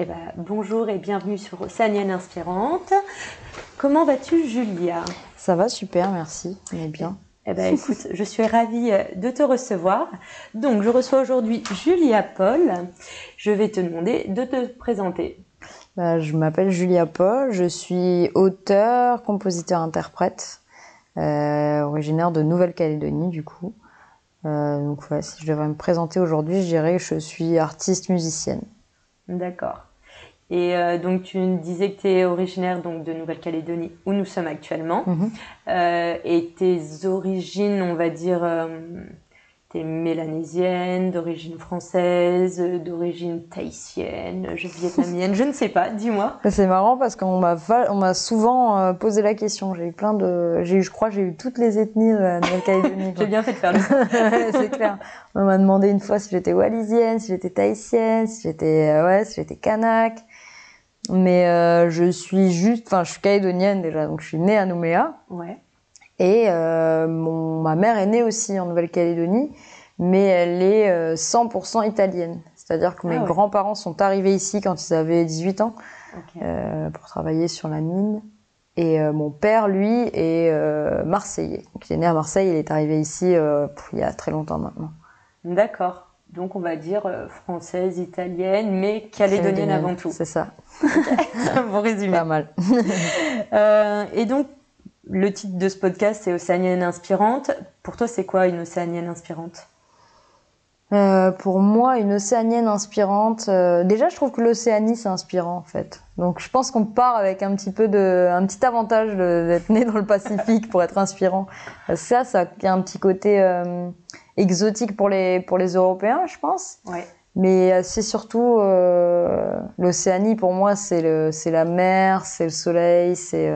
Eh ben, bonjour et bienvenue sur Océanienne Inspirante. Comment vas-tu, Julia? Ça va super, merci. On est bien. Eh ben, écoute, je suis ravie euh, de te recevoir. Donc, je reçois aujourd'hui Julia Paul. Je vais te demander de te présenter. Bah, je m'appelle Julia Paul, je suis auteur, compositeur, interprète, euh, originaire de Nouvelle-Calédonie du coup. Euh, donc si je devrais me présenter aujourd'hui, je dirais que je suis artiste musicienne. D'accord. Et euh, donc tu disais que tu es originaire donc, de Nouvelle-Calédonie où nous sommes actuellement. Mhm. et tes origines, on va dire, T'es mélanésienne, d'origine française, d'origine tahitienne, vietnamienne, je ne sais pas, dis-moi. C'est marrant parce qu'on m'a on m'a souvent euh, posé la question. J'ai eu plein de, j'ai eu, je crois, j'ai eu toutes les ethnies de la Nouvelle-Calédonie. j'ai bien fait de faire le. c'est clair. On m'a demandé une fois si j'étais wallisienne, si j'étais tahitienne, si j'étais, euh, ouais, si j'étais kanak. Mais euh, je suis juste, enfin, je suis calédonienne déjà, donc je suis née à Nouméa. Ouais. Et euh, mon, ma mère est née aussi en Nouvelle-Calédonie, mais elle est 100% euh, italienne. C'est-à-dire que mes ah grands-parents sont arrivés ici quand ils avaient 18 ans pour travailler sur la mine. Et mon père, lui, est marseillais. Donc il est né à Marseille, il est arrivé ici il y a très longtemps maintenant. D'accord. Donc on va dire française, italienne, mais calédonienne avant tout. C'est ça. bon résumé. Pas mal. et donc le titre de ce podcast, c'est Océanienne inspirante. Pour toi, c'est quoi une océanienne inspirante? Euh, pour moi, une océanienne inspirante. Euh, déjà, je trouve que l'Océanie c'est inspirant en fait. Donc, je pense qu'on part avec un petit peu de, un petit avantage d'être né dans le Pacifique pour être inspirant. Ça, ça a un petit côté euh, exotique pour les pour les Européens, je pense. Ouais. Mais c'est surtout l'Océanie pour moi, c'est la mer, c'est le soleil, c'est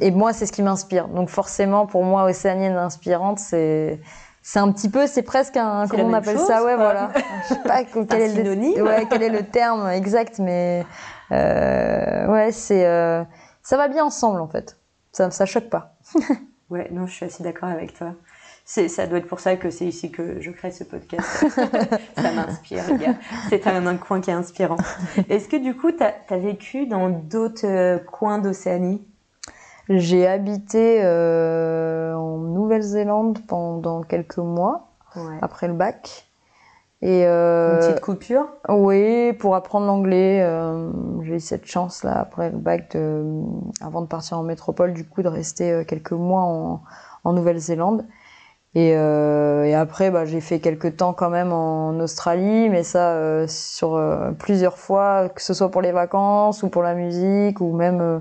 et moi, c'est ce qui m'inspire. Donc forcément, pour moi, océanienne inspirante, c'est c'est un petit peu, c'est presque un comment on appelle ça, ouais, voilà. Je sais pas quel est, le, ouais, quel est le terme exact, mais euh, ouais, c'est euh, ça va bien ensemble en fait. Ça ça choque pas. ouais, non, je suis assez d'accord avec toi. C'est, ça doit être pour ça que c'est ici que je crée ce podcast. ça m'inspire, C'est un, un, coin qui est inspirant. Est-ce que du coup, tu as, vécu dans d'autres euh, coins d'Océanie? J'ai habité euh, en Nouvelle-Zélande pendant quelques mois après le bac. Et euh, Une petite coupure? Oui, pour apprendre l'anglais. Euh, j'ai eu cette chance là après le bac, de, avant de partir en métropole, du coup de rester quelques mois en, en Nouvelle-Zélande. Et, euh, et, après, bah, j'ai fait quelques temps quand même en Australie, mais ça euh, sur plusieurs fois, que ce soit pour les vacances ou pour la musique ou même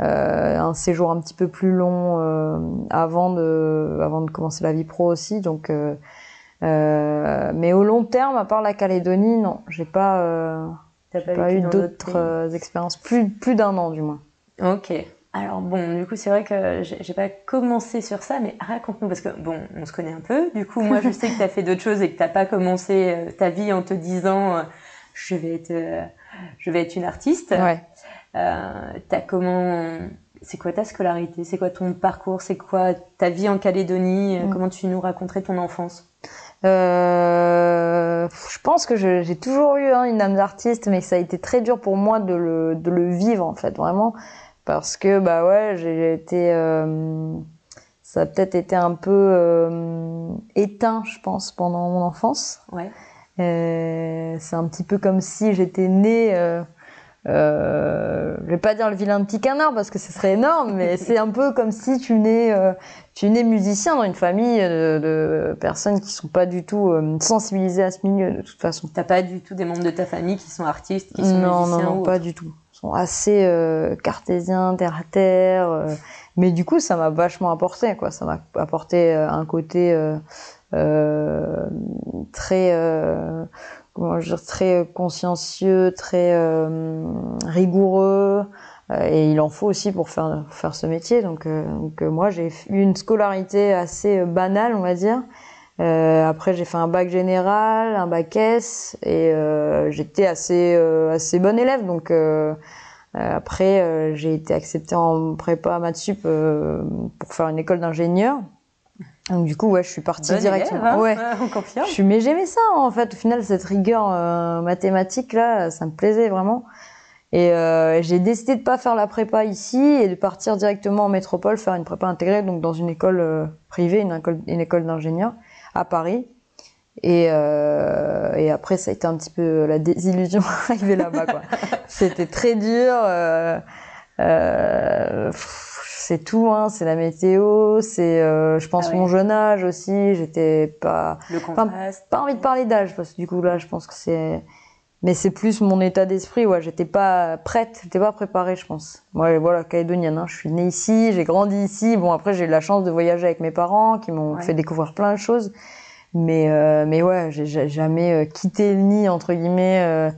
euh, un séjour un petit peu plus long euh, avant de avant de commencer la vie pro aussi. Donc euh, mais au long terme à part la Calédonie non j'ai pas T'as pas, eu d'autres expériences. Plus plus d'un an du moins. Ok alors bon, du coup, c'est vrai que j'ai pas commencé sur ça, mais raconte-nous, parce que bon, on se connaît un peu. Du coup, moi, je sais que tu as fait d'autres choses et que t'as pas commencé ta vie en te disant je vais être, je vais être une artiste. Ouais. Euh, t'as comment c'est quoi ta scolarité? C'est quoi ton parcours? C'est quoi ta vie en Calédonie? Mm. Comment tu nous raconterais ton enfance? Euh, je pense que j'ai toujours eu hein, une âme d'artiste, mais ça a été très dur pour moi de le, de le vivre en fait, vraiment, parce que bah ouais, j'ai été, euh, ça a peut-être été un peu euh, éteint, je pense, pendant mon enfance. Ouais. Euh, c'est un petit peu comme si j'étais née euh, je vais pas dire le vilain petit canard parce que ce serait énorme, mais c'est un peu comme si tu nais, euh, tu nais musicien dans une famille de, de, personnes qui sont pas du tout euh, sensibilisées à ce milieu de toute façon. T'as pas du tout des membres de ta famille qui sont artistes, qui sont non, musiciens Non, non, pas du tout. Sont assez euh, cartésiens, terre à terre. Euh, mais du coup, ça m'a vachement apporté, quoi. Ça m'a apporté un côté très comment dire, très consciencieux, très euh, rigoureux. Euh, et il en faut aussi pour faire, faire ce métier. Donc, euh, donc moi, j'ai eu une scolarité assez banale, on va dire. Après, j'ai fait un bac général, un bac S, et j'étais assez, assez bonne élève. Donc, après, j'ai été acceptée en prépa maths sup pour faire une école d'ingénieur. Donc du coup, ouais, je suis partie directement. Hein ouais, on confirme. Je suis, mais j'aimais ça en fait. Au final, cette rigueur euh, mathématique là, ça me plaisait vraiment. Et euh, j'ai décidé de pas faire la prépa ici et de partir directement en métropole faire une prépa intégrée, donc dans une école euh, privée, une école, une école d'ingénieur à Paris. Et, euh, et après, ça a été un petit peu la désillusion arriver là-bas. C'était très dur. Euh, euh, c'est tout, hein, c'est la météo, c'est, euh, je pense, ah mon jeune âge aussi. J'étais pas, le contraste. pas envie de parler d'âge parce que du coup là, je pense que c'est, mais c'est plus mon état d'esprit. Ouais, j'étais pas prête, j'étais pas préparée, je pense. Moi, voilà, calédonienne. Hein, je suis née ici, j'ai grandi ici. Bon, après, j'ai eu la chance de voyager avec mes parents qui m'ont fait découvrir plein de choses. Mais, euh, mais ouais, j'ai jamais euh, quitté le nid entre guillemets.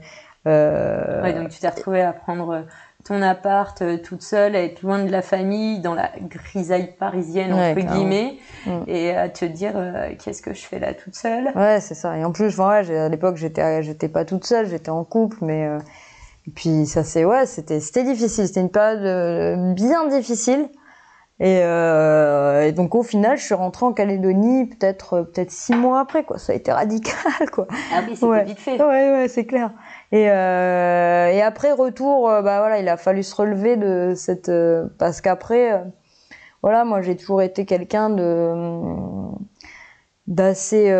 Euh ouais, donc tu t'es retrouvée à prendre ton appart euh, toute seule, à être loin de la famille, dans la grisaille parisienne, entre guillemets, mm. et à te dire euh, qu'est-ce que je fais là toute seule? Ouais, c'est ça. Et en plus, ouais, à l'époque, j'étais, j'étais pas toute seule, j'étais en couple, mais. Euh, et puis ça c'est ouais, c'était c'était difficile, c'était une période bien difficile. Et, euh, et, donc au final, je suis rentrée en Calédonie peut-être peut-être six mois après quoi. Ça a été radical quoi. Ah oui, c'était vite fait. Ouais ouais, c'est clair. Et, euh, et après retour, euh, bah voilà, il a fallu se relever de cette euh, parce qu'après, euh, voilà, moi j'ai toujours été quelqu'un de d'assez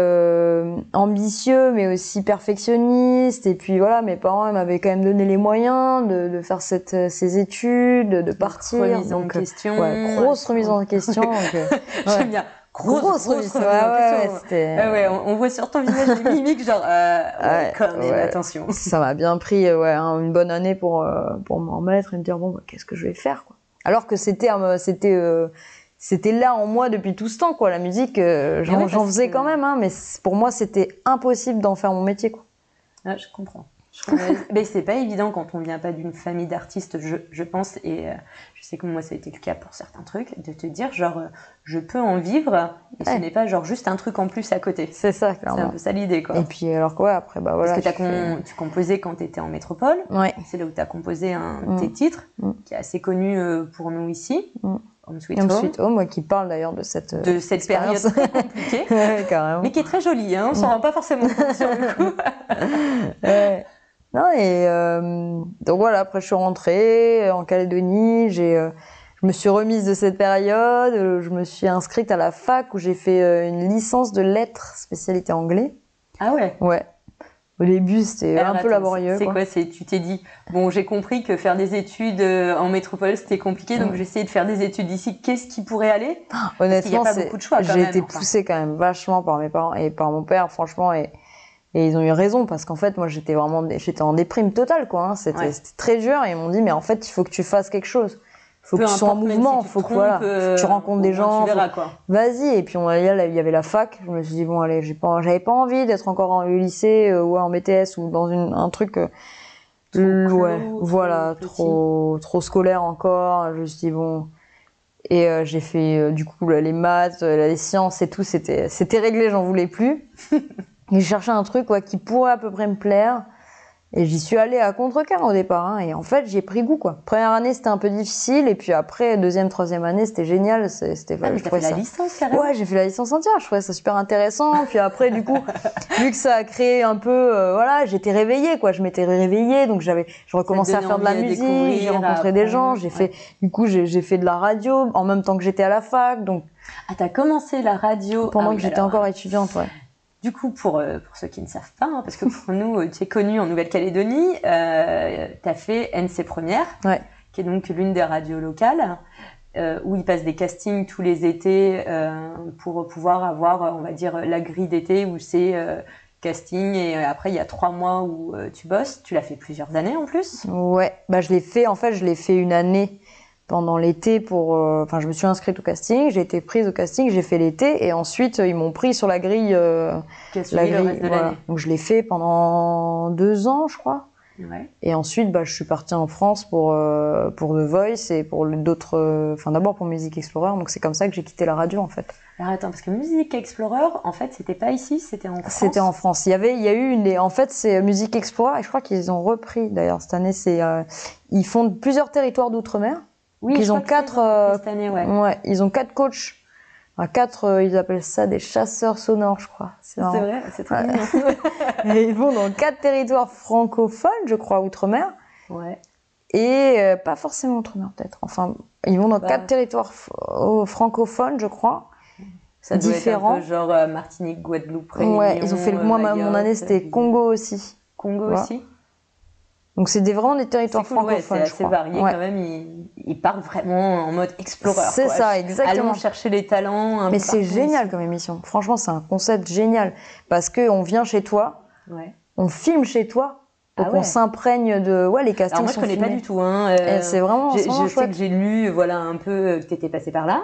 ambitieux, mais aussi perfectionniste. Et puis voilà, mes parents m'avaient quand même donné les moyens de, de faire cette, ces études, de partir. Remise donc, en question. Ouais, grosse remise en question. donc, J'aime bien grosse, grosse, grosse ouais, ouais, ouais, on, voit sur ton visage des mimiques, genre, euh, ouais, quand même, attention. Ça m'a bien pris ouais, une bonne année pour, euh, pour m'en mettre et me dire, bon, bah, qu'est-ce que je vais faire, quoi. Alors que c'était, c'était, euh, c'était là en moi depuis tout ce temps, quoi. La musique, euh, j'en faisais quand même, hein, mais pour moi, c'était impossible d'en faire mon métier, quoi. Ah, je comprends. mais c'est pas évident quand on vient pas d'une famille d'artistes, je, je, pense, et euh, je sais que moi ça a été le cas pour certains trucs, de te dire genre euh, je peux en vivre et ce n'est pas genre juste un truc en plus à côté. C'est ça, clairement. C'est un peu ça l'idée quoi. Et puis alors quoi après bah voilà. Parce que tu composais quand tu étais en métropole. Ouais. C'est là où tu as composé un de tes mm. titres mm. qui est assez connu pour nous ici. Mm. Home Sweet Home. Sweet Home, qui parle d'ailleurs de cette de cette période très compliquée, ouais, carrément. mais qui est très jolie. Hein, on s'en rend pas forcément compte sur le coup. ouais. Non, et euh, donc voilà, après je suis rentrée en Calédonie, j'ai, euh, je me suis remise de cette période, euh, je me suis inscrite à la fac où j'ai fait euh, une licence de lettres spécialité anglais. Ah ouais? Ouais. Au début, c'était un peu laborieux. C'est quoi, C'est tu t'es dit bon, j'ai compris que faire des études en métropole c'était compliqué, donc j'ai essayé de faire des études ici. Qu'est-ce qui pourrait aller? Honnêtement, j'ai été poussée quand même vachement par mes parents et par mon père, franchement, et et ils ont eu raison parce qu'en fait, moi, j'étais vraiment, j'étais en déprime totale, quoi. Hein. C'était très dur et ils m'ont dit, mais en fait, il faut que tu fasses quelque chose. Faut que tu sois en mouvement, faut que, voilà, tu rencontres des gens. Vas-y. Et puis, on, il y avait la fac. Je me suis dit, bon, allez, j'ai pas, j'avais pas envie d'être encore en lycée euh, ou en BTS ou dans une, un truc, euh, ouais, voilà, trop, trop scolaire encore. Je me suis dit, bon. Et euh, j'ai fait, du coup, les maths, les sciences et tout, c'était, c'était réglé, j'en voulais plus. Et je cherchais un truc quoi, qui pourrait à peu près me plaire. Et j'y suis allée à contre-cœur au départ. Hein, et en fait, j'ai pris goût. quoi. Première année, c'était un peu difficile. Et puis après, deuxième, troisième année, c'était génial. C'était ah, fait la licence carrément Ouais, j'ai fait la licence entière. Je trouvais ça super intéressant. puis après, du coup, vu que ça a créé un peu... Euh, voilà, j'étais réveillée. quoi. Je m'étais réveillée. Donc j'avais, je recommençais à faire de la musique. J'ai rencontré des gens. J'ai fait... Du coup, j'ai fait de la radio en même temps que j'étais à la fac. Donc... Ah, t'as commencé la radio Pendant ah que j'étais encore étudiante, ouais. Du coup, pour, euh, pour ceux qui ne savent pas, hein, parce que pour nous, euh, tu es connu en Nouvelle-Calédonie, euh, tu as fait NC Première, Ouais. qui est donc l'une des radios locales, euh, où ils passent des castings tous les étés euh, pour pouvoir avoir, on va dire, la grille d'été où c'est euh, casting et après il y a trois mois où tu bosses. Tu l'as fait plusieurs années en plus? Ouais, bah je l'ai fait, en fait, je l'ai fait une année pendant l'été pour. euh, Enfin, je me suis inscrite au casting, j'ai été prise au casting, j'ai fait l'été et ensuite euh, ils m'ont pris sur la grille. euh, la le grille voilà. Donc je l'ai fait pendant deux ans, je crois. Ouais. Et ensuite, bah, je suis partie en France pour, pour The Voice et pour d'autres. Enfin, d'abord pour Music Explorer. Donc c'est comme ça que j'ai quitté la radio en fait. Alors attends, parce que Music Explorer, en fait, c'était pas ici, c'était en France. C'était en France. Il y avait, il y a eu une. En fait, c'est Music Explorer et je crois qu'ils ont repris d'ailleurs cette année. C'est euh, ils font plusieurs territoires d'outre-mer. Oui, je ont quatre, euh, cette année, ouais. Ouais, ils ont quatre coachs. Enfin, quatre, euh, ils appellent ça des chasseurs sonores, je crois. C'est vrai, c'est Ouais. mignon. Et ils vont dans quatre territoires francophones, je crois, outre-mer. ouais. Et euh, pas forcément outre-mer, peut-être. Enfin, ils vont dans Bah. quatre territoires f- euh, francophones, je crois. Ça doit Différent. être un peu genre Martinique, Guadeloupe, Réunion. ouais, ils ont fait le. Moi, ma- mon Mayotte, année, c'était Congo aussi. Congo Voilà. aussi? Donc, c'est des, vraiment des territoires cool, ouais, c'est francophones, je assez crois. varié Ouais. quand même. Ils, ils partent vraiment en mode explorer. C'est ça, exactement. Allons chercher les talents. un Mais c'est génial comme émission. Franchement, c'est un concept génial. Parce qu'on vient chez toi. Ouais. on filme chez toi, donc Ah ouais. on s'imprègne de. Ouais, les castings Alors moi, je connais pas du tout. Hein, euh, Et c'est vraiment, vraiment je sais que j'ai lu, voilà, un peu euh, que t'étais passé par là.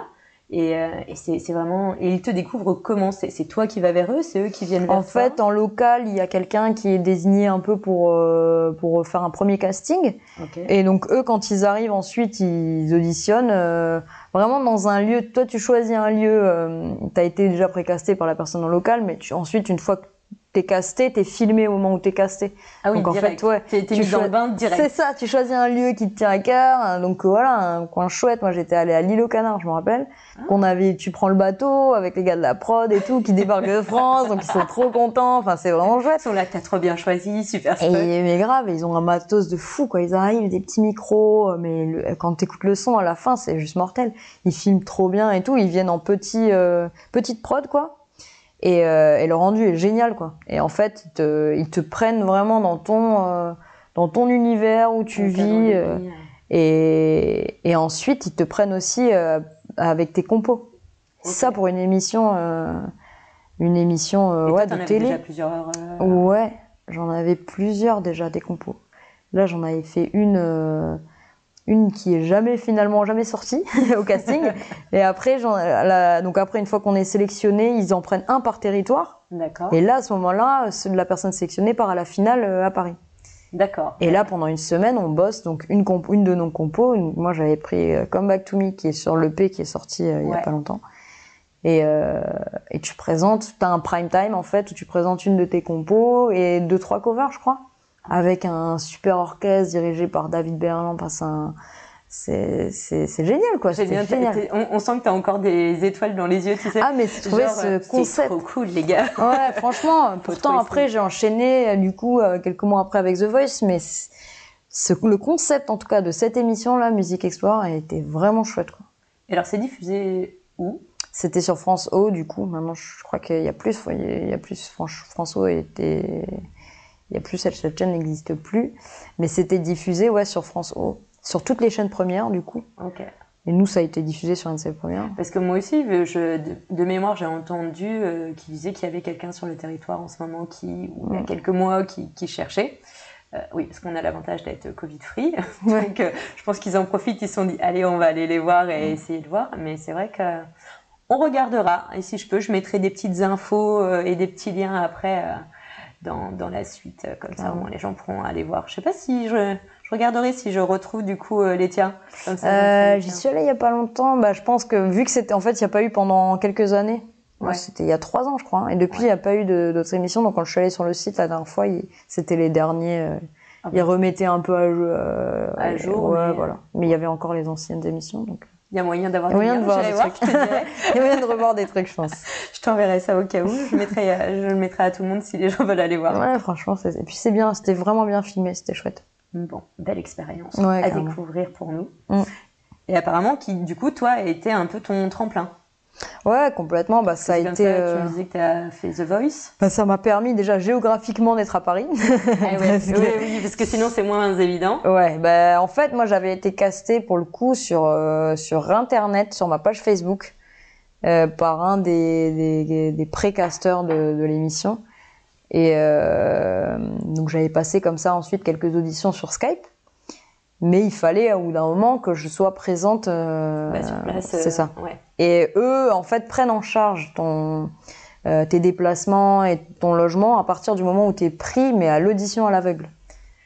Et, euh, et c'est vraiment. Et ils te découvrent comment? C'est toi qui vas vers eux? C'est eux qui viennent vers En toi? fait, en local, il y a quelqu'un qui est désigné un peu pour, euh, pour faire un premier casting. Ok. Et donc, eux, quand ils arrivent ensuite, ils auditionnent euh, vraiment dans un lieu. Toi, tu choisis un lieu, euh, tu as été déjà précasté par la personne en local, mais tu, ensuite, une fois que t'es casté, t'es filmé au moment où t'es casté. Ah oui, donc, en direct. fait, ouais. T'es t'es mis dans le bain direct. C'est ça, tu choisis un lieu qui te tient à cœur. hein, Donc euh, voilà, un coin chouette. Moi, j'étais allée à l'île aux Canards, je me rappelle. Ah. Qu'on avait, tu prends le bateau avec les gars de la prod et tout, qui débarquent de France, donc ils sont trop contents. Enfin, c'est vraiment chouette. Ils sont là t'as trop bien choisi, super Et spot. mais grave, ils ont un matos de fou quoi. Ils arrivent, des petits micros, euh, mais le- quand t'écoutes le son à la fin, c'est juste mortel. Ils filment trop bien et tout. Ils viennent en petit, euh, petite prod quoi. Et, euh, et le rendu est génial quoi. Et en fait, ils te, ils te prennent vraiment dans ton, euh, dans ton univers où tu vis. euh, et, et ensuite, ils te prennent aussi avec tes compos. Ok. Ça pour une émission, une émission Et ouais, de avais télé. déjà plusieurs. Ouais, j'en avais plusieurs déjà des compos. Là, j'en avais fait une, une qui est jamais finalement jamais sortie au casting. Et après, la- donc après une fois qu'on est sélectionné, ils en prennent un par territoire. D'accord. Et là, à ce moment-là, la personne sélectionnée part à la finale euh, à Paris. D'accord. Et là, pendant une semaine, on bosse donc une, comp- une de nos compos. Une- moi, j'avais pris euh, Come Back to Me qui est sur l'EP qui est sorti euh, il y a Ouais. pas longtemps. Et, euh, et tu présentes, tu as un prime time en fait où tu présentes une de tes compos et deux trois covers, je crois, avec un super orchestre dirigé par David Berland. Enfin, c'est c'est c'est c'est génial quoi. Génial. on, on sent que t'as encore des étoiles dans les yeux, tu sais. Ah mais je trouvais Genre, euh, ce c'est concept trop cool, les gars. Ouais, franchement, pourtant après j'ai enchaîné euh, du coup euh, quelques mois après avec The Voice, mais ce- le concept en tout cas de cette émission là, Music Explorer, a été vraiment chouette. quoi. Et alors, c'est diffusé où? C'était sur France O du coup. Maintenant je crois qu'il y a plus, il y a plus France, France O était, il y a plus cette, chaîne n'existe plus, mais c'était diffusé ouais sur France O, sur toutes les chaînes premières du coup. Ok. Et nous ça a été diffusé sur une seule première. Parce que moi aussi, je, de, de mémoire, j'ai entendu euh, qu'il disait qu'il y avait quelqu'un sur le territoire en ce moment qui, ou il y a Mm. quelques mois, qui, qui cherchait. Euh, oui, parce qu'on a l'avantage d'être Covid-free. Donc, euh, je pense qu'ils en profitent. Ils se sont dit, allez, on va aller les voir et Mm. essayer de voir. Mais c'est vrai que on regardera. Et si je peux, je mettrai des petites infos euh, et des petits liens après dans, dans la suite. euh, Comme ça, au moins, les gens pourront aller voir. Je sais pas si je, je regarderai si je retrouve du coup euh, les tiens. Euh, les J'y suis allée il y a pas longtemps. Bah, je pense que vu que c'était en fait, il n'y a pas eu pendant quelques années. Ouais. C'était il y a trois ans, je crois. hein. Et depuis, il Ouais. n'y a pas eu d'autres émissions. Donc, quand je suis allée sur le site la dernière fois, c'était les derniers. euh, Ah ils remettaient un peu à, euh, jour, Ouais, mais- voilà. Mais il y avait encore les anciennes émissions. Donc, Il y a moyen d'avoir des moyen liens, de voir des voir, trucs. il y a moyen de revoir des trucs, je pense. Je t'enverrai ça au cas où. Je, mettrai, euh, je le mettrai à tout le monde si les gens veulent aller voir. Ouais, franchement. c'est- Et puis, c'est bien. C'était vraiment bien filmé. C'était chouette. Bon, belle expérience Ouais, à carrément. découvrir pour nous. Mm. Et apparemment, qui, du coup, toi, a été un peu ton tremplin. Ouais, complètement. Bah, ça a été. ça, euh, Tu me disais que tu as fait The Voice. bah, ça m'a permis déjà géographiquement d'être à Paris. Eh ouais. Parce que- Oui, oui, parce que sinon c'est moins évident. Ouais, bah, en fait, moi j'avais été castée pour le coup sur, euh, sur Internet, sur ma page Facebook, euh, par un des, des, des pré-casteurs de, de l'émission. Et euh, donc j'avais passé comme ça ensuite quelques auditions sur Skype. Mais il fallait au bout d'un moment que je sois présente. euh, Bah, sur place. c'est euh, ça. Ouais. Et eux, en fait, prennent en charge ton, euh, tes déplacements et ton logement à partir du moment où tu es pris, mais à l'audition à l'aveugle.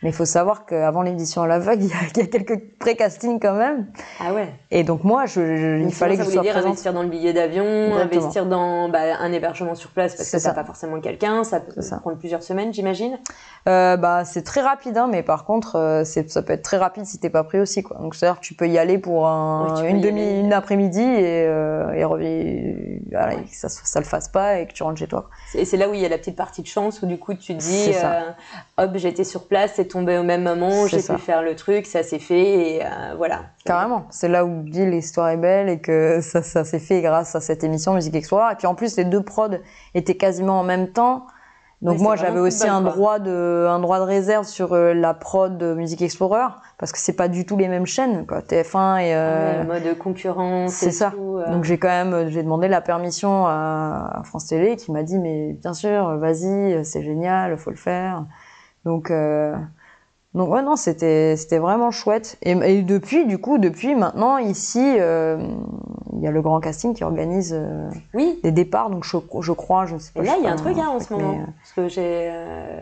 Mais il faut savoir qu'avant l'édition à l'aveugle, il y, a- il y a quelques pré-castings quand même. Ah ouais. Et donc moi, je, je- il fallait que je sois dire présente. investir dans le billet d'avion, investir dans bah, un hébergement sur place parce que t'as pas forcément quelqu'un, ça peut ça. prendre plusieurs semaines, j'imagine. Euh, bah, c'est très rapide, hein, mais par contre, euh, ça peut être très rapide si t'es pas pris aussi. Quoi. Donc c'est-à-dire que tu peux y aller pour un- Ouais, une y demi, aller. une après-midi et, euh, et, revi- voilà, et que ça, ça le fasse pas et que tu rentres chez toi. Et c'est là où il y a la petite partie de chance où du coup tu te dis, hop, j'étais sur place, tombé au même moment, j'ai pu faire le truc, ça s'est fait et euh, voilà. Carrément. C'est là où dit l'histoire est belle et que ça, ça s'est fait grâce à cette émission Musique Explorer. Et puis en plus, les deux prods étaient quasiment en même temps. Donc moi, j'avais aussi un quoi. droit de un droit de réserve sur euh, la prod de Musique Explorer parce que c'est pas du tout les mêmes chaînes, quoi. TF1 et euh, Ouais, mode concurrence, c'est ça. tout, euh. donc j'ai quand même j'ai demandé la permission à, France Télé qui m'a dit mais bien sûr, vas-y, c'est génial, faut le faire. Donc donc ouais non c'était c'était vraiment chouette et, et depuis du coup depuis maintenant ici euh, il y a le grand casting qui organise euh, Oui, des départs donc je, je crois je ne sais pas et là il y a un truc hein, en ce moment. euh, Parce que j'ai. euh,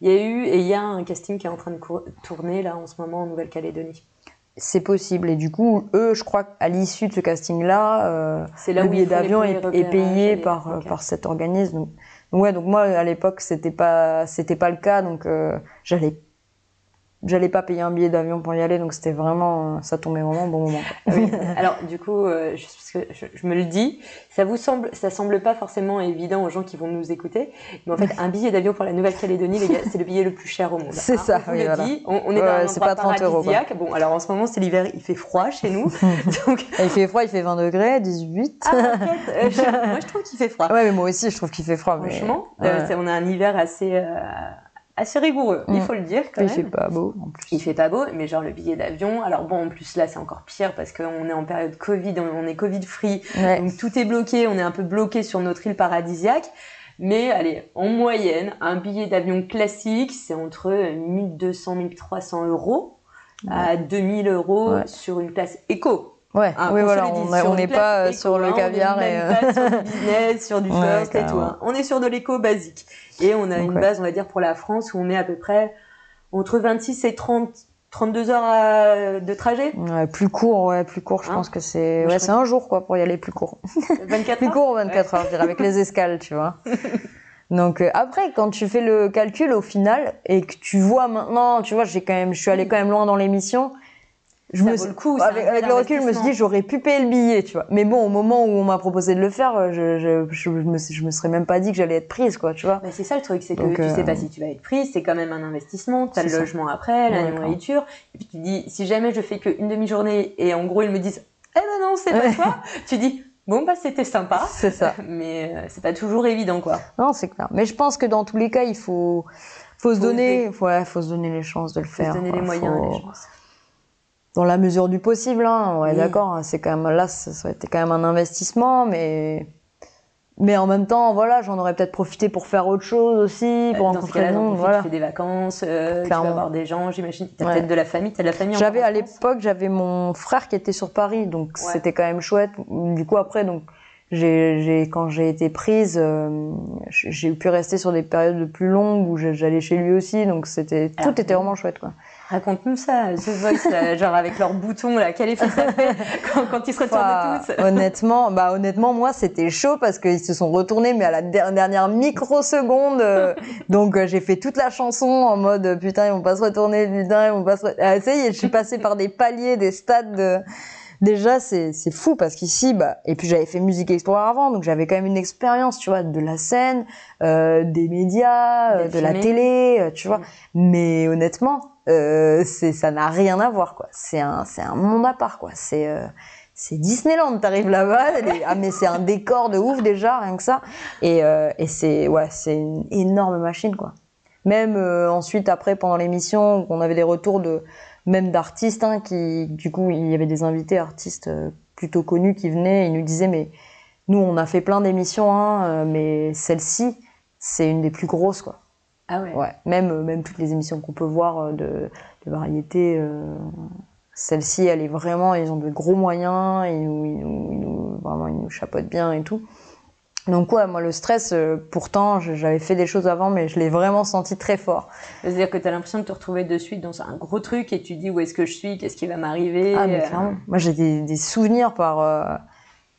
Il y a eu et il y a un casting qui est en train de tourner là en ce moment en Nouvelle-Calédonie. c'est possible et du coup eux je crois qu'à l'issue de ce casting là C'est là le billet d'avion est, est payé par par cet organisme donc ouais donc moi à l'époque c'était pas c'était pas le cas donc euh, j'allais j'allais pas payer un billet d'avion pour y aller donc c'était vraiment ça tombait vraiment au bon moment. Ah oui. Alors du coup, euh, je, parce que je, je me le dis, ça vous semble, ça semble pas forcément évident aux gens qui vont nous écouter, mais en fait, un billet d'avion pour la Nouvelle-Calédonie, les gars, c'est le billet le plus cher au monde. C'est Hein, ça, on oui, le voilà. dit, on, on est Ouais, dans un endroit pas 30 euros. Bon, alors en ce moment, c'est l'hiver, il fait froid chez nous, donc. il fait froid il fait 20 degrés 18 Ah, euh, je- moi je trouve qu'il fait froid. ouais mais moi aussi je trouve qu'il fait froid Franchement, euh, on a un hiver assez, assez rigoureux, il Mm. faut le dire quand il même. fait pas beau en plus Il fait pas beau, mais genre le billet d'avion. Alors bon, en plus là, c'est encore pire parce qu'on est en période Covid, on est Covid free, Ouais. donc tout est bloqué, on est un peu bloqué sur notre île paradisiaque. Mais allez, en moyenne, un billet d'avion classique, c'est entre 1200 1300 euros à 2000 euros Ouais. sur une place éco. Ouais, Hein, oui, voilà, on n'est pas euh, éco, sur le hein, caviar et. euh, pas sur du business, sur du first et tout. hein. On est sur de l'éco basique. Et on a Donc, une ouais. base, on va dire, pour la France où on est à peu près entre 26 et 30, 32 heures à- de trajet. Ouais, plus court, ouais, plus court, je Hein pense que c'est. Ouais, c'est un jour, quoi, pour y aller plus court. 24 Plus heures. court, 24 heures, je dirais, avec les escales, tu vois. Donc, euh, après, quand tu fais le calcul au final, et que tu vois maintenant, tu vois, j'ai quand même, je suis allée quand même loin dans l'émission. Je Ça me vaut le coup, avec, le recul, je me suis dit, j'aurais pu payer le billet, tu vois. Mais bon, au moment où on m'a proposé de le faire, euh, je, je, je, me, je me serais même pas dit que j'allais être prise, quoi, tu vois. Bah, c'est ça le truc, c'est que Donc, tu sais euh, pas si tu vas être prise, c'est quand même un investissement, tu as le ça. logement après, la Ouais, nourriture, et puis tu dis, si jamais je fais qu'une demi-journée et en gros ils me disent, eh ben non, c'est pas toi, tu dis, bon bah c'était sympa, C'est ça. mais euh, c'est pas toujours évident quoi. Non, c'est clair. Mais je pense que dans tous les cas, il faut, faut se donner, ouais, faut se donner les chances de le Faut se faire. donner quoi. les moyens Faut- les chances. Dans la mesure du possible, hein, ouais, Oui. d'accord. hein, C'est quand même là, ça, ça a été quand même un investissement, mais mais en même temps, voilà, j'en aurais peut-être profité pour faire autre chose aussi, pour Dans rencontrer profite, voilà. tu fais des vacances, euh, tu vas voir des gens, j'imagine. T'as Ouais. peut-être de la famille, t'as de la famille en J'avais à l'époque, j'avais mon frère qui était sur Paris, donc Ouais. c'était quand même chouette. Du coup, après, donc j'ai, j'ai quand j'ai été prise, euh, j'ai pu rester sur des périodes plus longues où j'allais chez lui aussi, donc c'était tout était vraiment chouette, quoi. Raconte-nous ça, The Voice, là, genre avec leurs boutons, là, quel effet ça fait quand, quand ils se retournent Enfin, tous honnêtement, bah honnêtement, moi c'était chaud parce qu'ils se sont retournés, mais à la der- dernière microseconde. euh, donc euh, j'ai fait toute la chanson en mode euh, putain ils vont pas se retourner, putain ils vont pas se. Ah, ça y est, je suis passée par des paliers, des stades. De... Déjà c'est fou parce qu'ici bah et puis j'avais fait musique explorer avant, donc j'avais quand même une expérience, tu vois, de la scène, euh, des médias, euh, de la télé, euh, tu vois. Mm. Mais honnêtement, euh, ça n'a rien à voir quoi. C'est un c'est un monde à part quoi. C'est euh, Disneyland. T'arrives là-bas, ah mais c'est un décor de ouf déjà, rien que ça. Et, euh, et c'est ouais, c'est une énorme machine quoi. Même ensuite après pendant l'émission, on avait des retours de même d'artistes hein, qui, du coup, il y avait des invités artistes plutôt connus qui venaient, et ils nous disaient mais nous on a fait plein d'émissions, hein, mais celle-ci c'est une des plus grosses quoi. Ah ouais. Ouais, même même toutes les émissions qu'on peut voir de, de variété. Celle-ci, elle est vraiment, ils ont de gros moyens, ils nous, ils nous, vraiment, ils nous chapeautent bien et tout. Donc ouais, moi le stress, euh, pourtant j'avais fait des choses avant, mais je l'ai vraiment senti très fort. C'est-à-dire que tu as l'impression de te retrouver de suite dans un gros truc et tu dis où est-ce que je suis, qu'est-ce qui va m'arriver? Ah mais euh. clairement. Moi j'ai des, des, souvenirs par euh,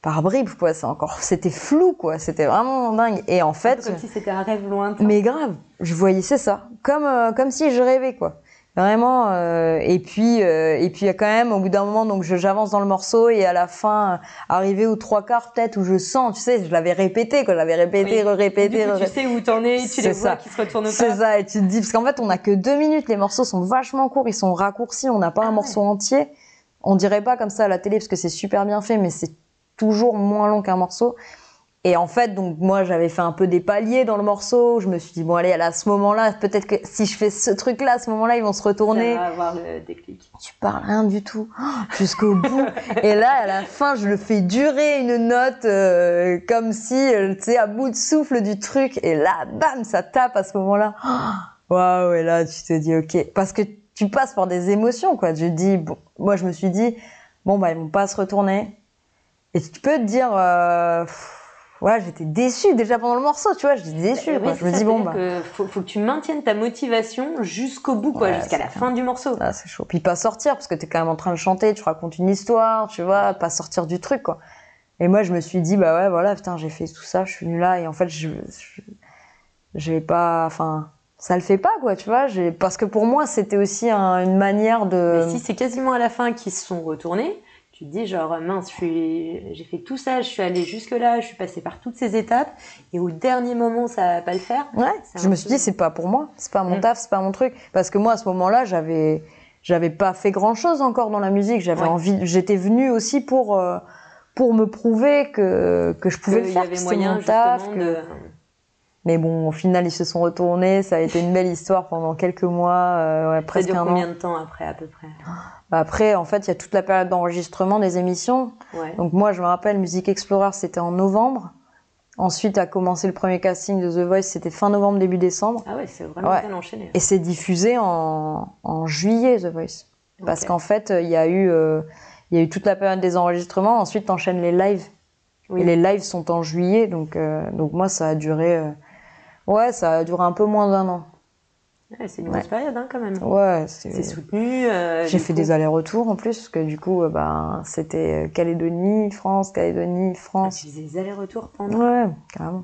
par bribes quoi. C'est encore, c'était flou quoi. C'était vraiment dingue. Et en fait, comme si c'était un rêve lointain. Mais grave, je voyais c'est ça, comme comme si je rêvais quoi. Vraiment. Euh, et puis, euh, et puis quand même, au bout d'un moment, donc j'avance dans le morceau et à la fin, arrivé aux trois quarts peut-être où je sens, tu sais, je l'avais répété, quoi, je l'avais répété, oui. répété Tu sais où t'en es, tu les vois qui se retournent pas. C'est ça. Et tu te dis, parce qu'en fait, on a que deux minutes, les morceaux sont vachement courts, ils sont raccourcis, on n'a pas ah un morceau entier. On dirait pas comme ça à la télé parce que c'est super bien fait, mais c'est toujours moins long qu'un morceau. Et en fait, donc moi, j'avais fait un peu des paliers dans le morceau. Je me suis dit bon, allez, à ce moment-là, peut-être que si je fais ce truc-là, à ce moment-là, ils vont se retourner. Ça va avoir le déclic. Tu parles rien du tout jusqu'au bout. Et là, à la fin, je le fais durer une note euh, comme si, euh, tu sais, à bout de souffle du truc. Et là, bam, ça tape à ce moment-là. Waouh Et là, tu te dis ok, parce que tu passes par des émotions, quoi. Je dis bon, moi, je me suis dit bon bah ils vont pas se retourner. Et tu peux te dire. Euh, ouais, j'étais déçue déjà pendant le morceau, tu vois, j'étais déçue. Bah, je me dis bon bah. faut, faut, que tu maintiennes ta motivation jusqu'au bout, quoi, jusqu'à la fin du morceau. Ah, c'est chaud. Puis pas sortir parce que t'es quand même en train de chanter, tu racontes une histoire, tu vois, pas sortir du truc, quoi. Et moi, je me suis dit, bah ouais, voilà, putain, j'ai fait tout ça, je suis venue là, et en fait, je, j'ai pas, enfin, ça le fait pas, quoi, tu vois, parce que pour moi, c'était aussi une manière de. Mais si c'est quasiment à la fin qu'ils se sont retournés, tu te dis genre mince, j'ai fait tout ça, je suis allée jusque là, je suis passée par toutes ces étapes et au dernier moment ça va pas le faire. Ouais. Je me suis dit c'est pas pour moi, c'est pas mon mm. taf, c'est pas mon truc parce que moi à ce moment-là j'avais j'avais pas fait grand chose encore dans la musique, j'avais envie, j'étais venue aussi pour euh, pour me prouver que que je pouvais le faire, que c'était mon taf. Que... Mais bon, au final, ils se sont retournés. Ça a été une belle histoire pendant quelques mois, euh, ouais, presque ça un combien an. de temps après, à peu près? Après, en fait, il y a toute la période d'enregistrement des émissions. Ouais. Donc moi, je me rappelle, Music Explorer, c'était en novembre. Ensuite, a commencé le premier casting de The Voice, c'était fin novembre, début décembre. Ah ouais, c'est vraiment bien enchaîné. Et c'est diffusé en, en juillet, The Voice. Parce qu'en fait, il y a eu, euh, il y a eu toute la période des enregistrements. Ensuite, t'enchaînes les lives. Oui. Et les lives sont en juillet, donc, euh, donc moi, ça a duré, euh, ouais, ça a duré un peu moins d'un an. Ouais, c'est une grosse période hein, quand même. Ouais, C'est soutenu. euh, J'ai fait coup. des allers-retours en plus, parce que du coup, euh, ben, c'était Calédonie, France, Calédonie, Ah, France. tu faisais des allers-retours pendant. Ouais, carrément.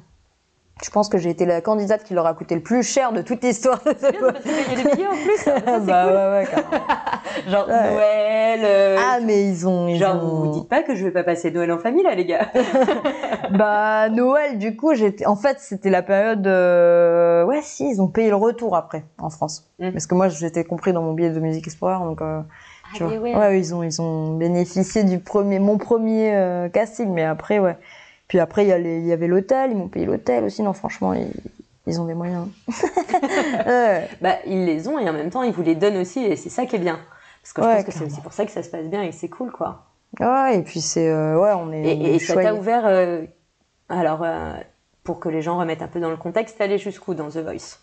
Je pense que j'ai été la candidate qui leur a coûté le plus cher de toute l'histoire de bien parce que billets en plus. Ça, c'est bah cool. ouais, ouais, carrément. Genre Ouais. Noël. euh, Ah, mais ils ont. Ils Genre, ont... vous dites pas que je vais pas passer Noël en famille là, les gars. Bah, Noël, du coup, j'étais. En fait, c'était la période. euh, Ouais, si, ils ont payé le retour après, en France. Mhm. Parce que moi, j'étais compris dans mon billet de Music Explorer, donc. euh, tu Ah, vois. mais ouais. ils ont, ils ont bénéficié du premier, mon premier euh, casting, mais après, ouais. Puis après, il y, a les- il y avait l'hôtel, ils m'ont payé l'hôtel aussi. Non, franchement, ils, ils ont des moyens. ouais. Bah, ils les ont et en même temps, ils vous les donnent aussi et c'est ça qui est bien. Parce que je Ouais, pense que c'est aussi pour ça que ça se passe bien et que c'est cool, quoi. Ouais, et puis c'est. euh, ouais, on est. Et, ça t'a ouvert. euh, alors, euh, pour que les gens remettent un peu dans le contexte, allé jusqu'où dans The Voice?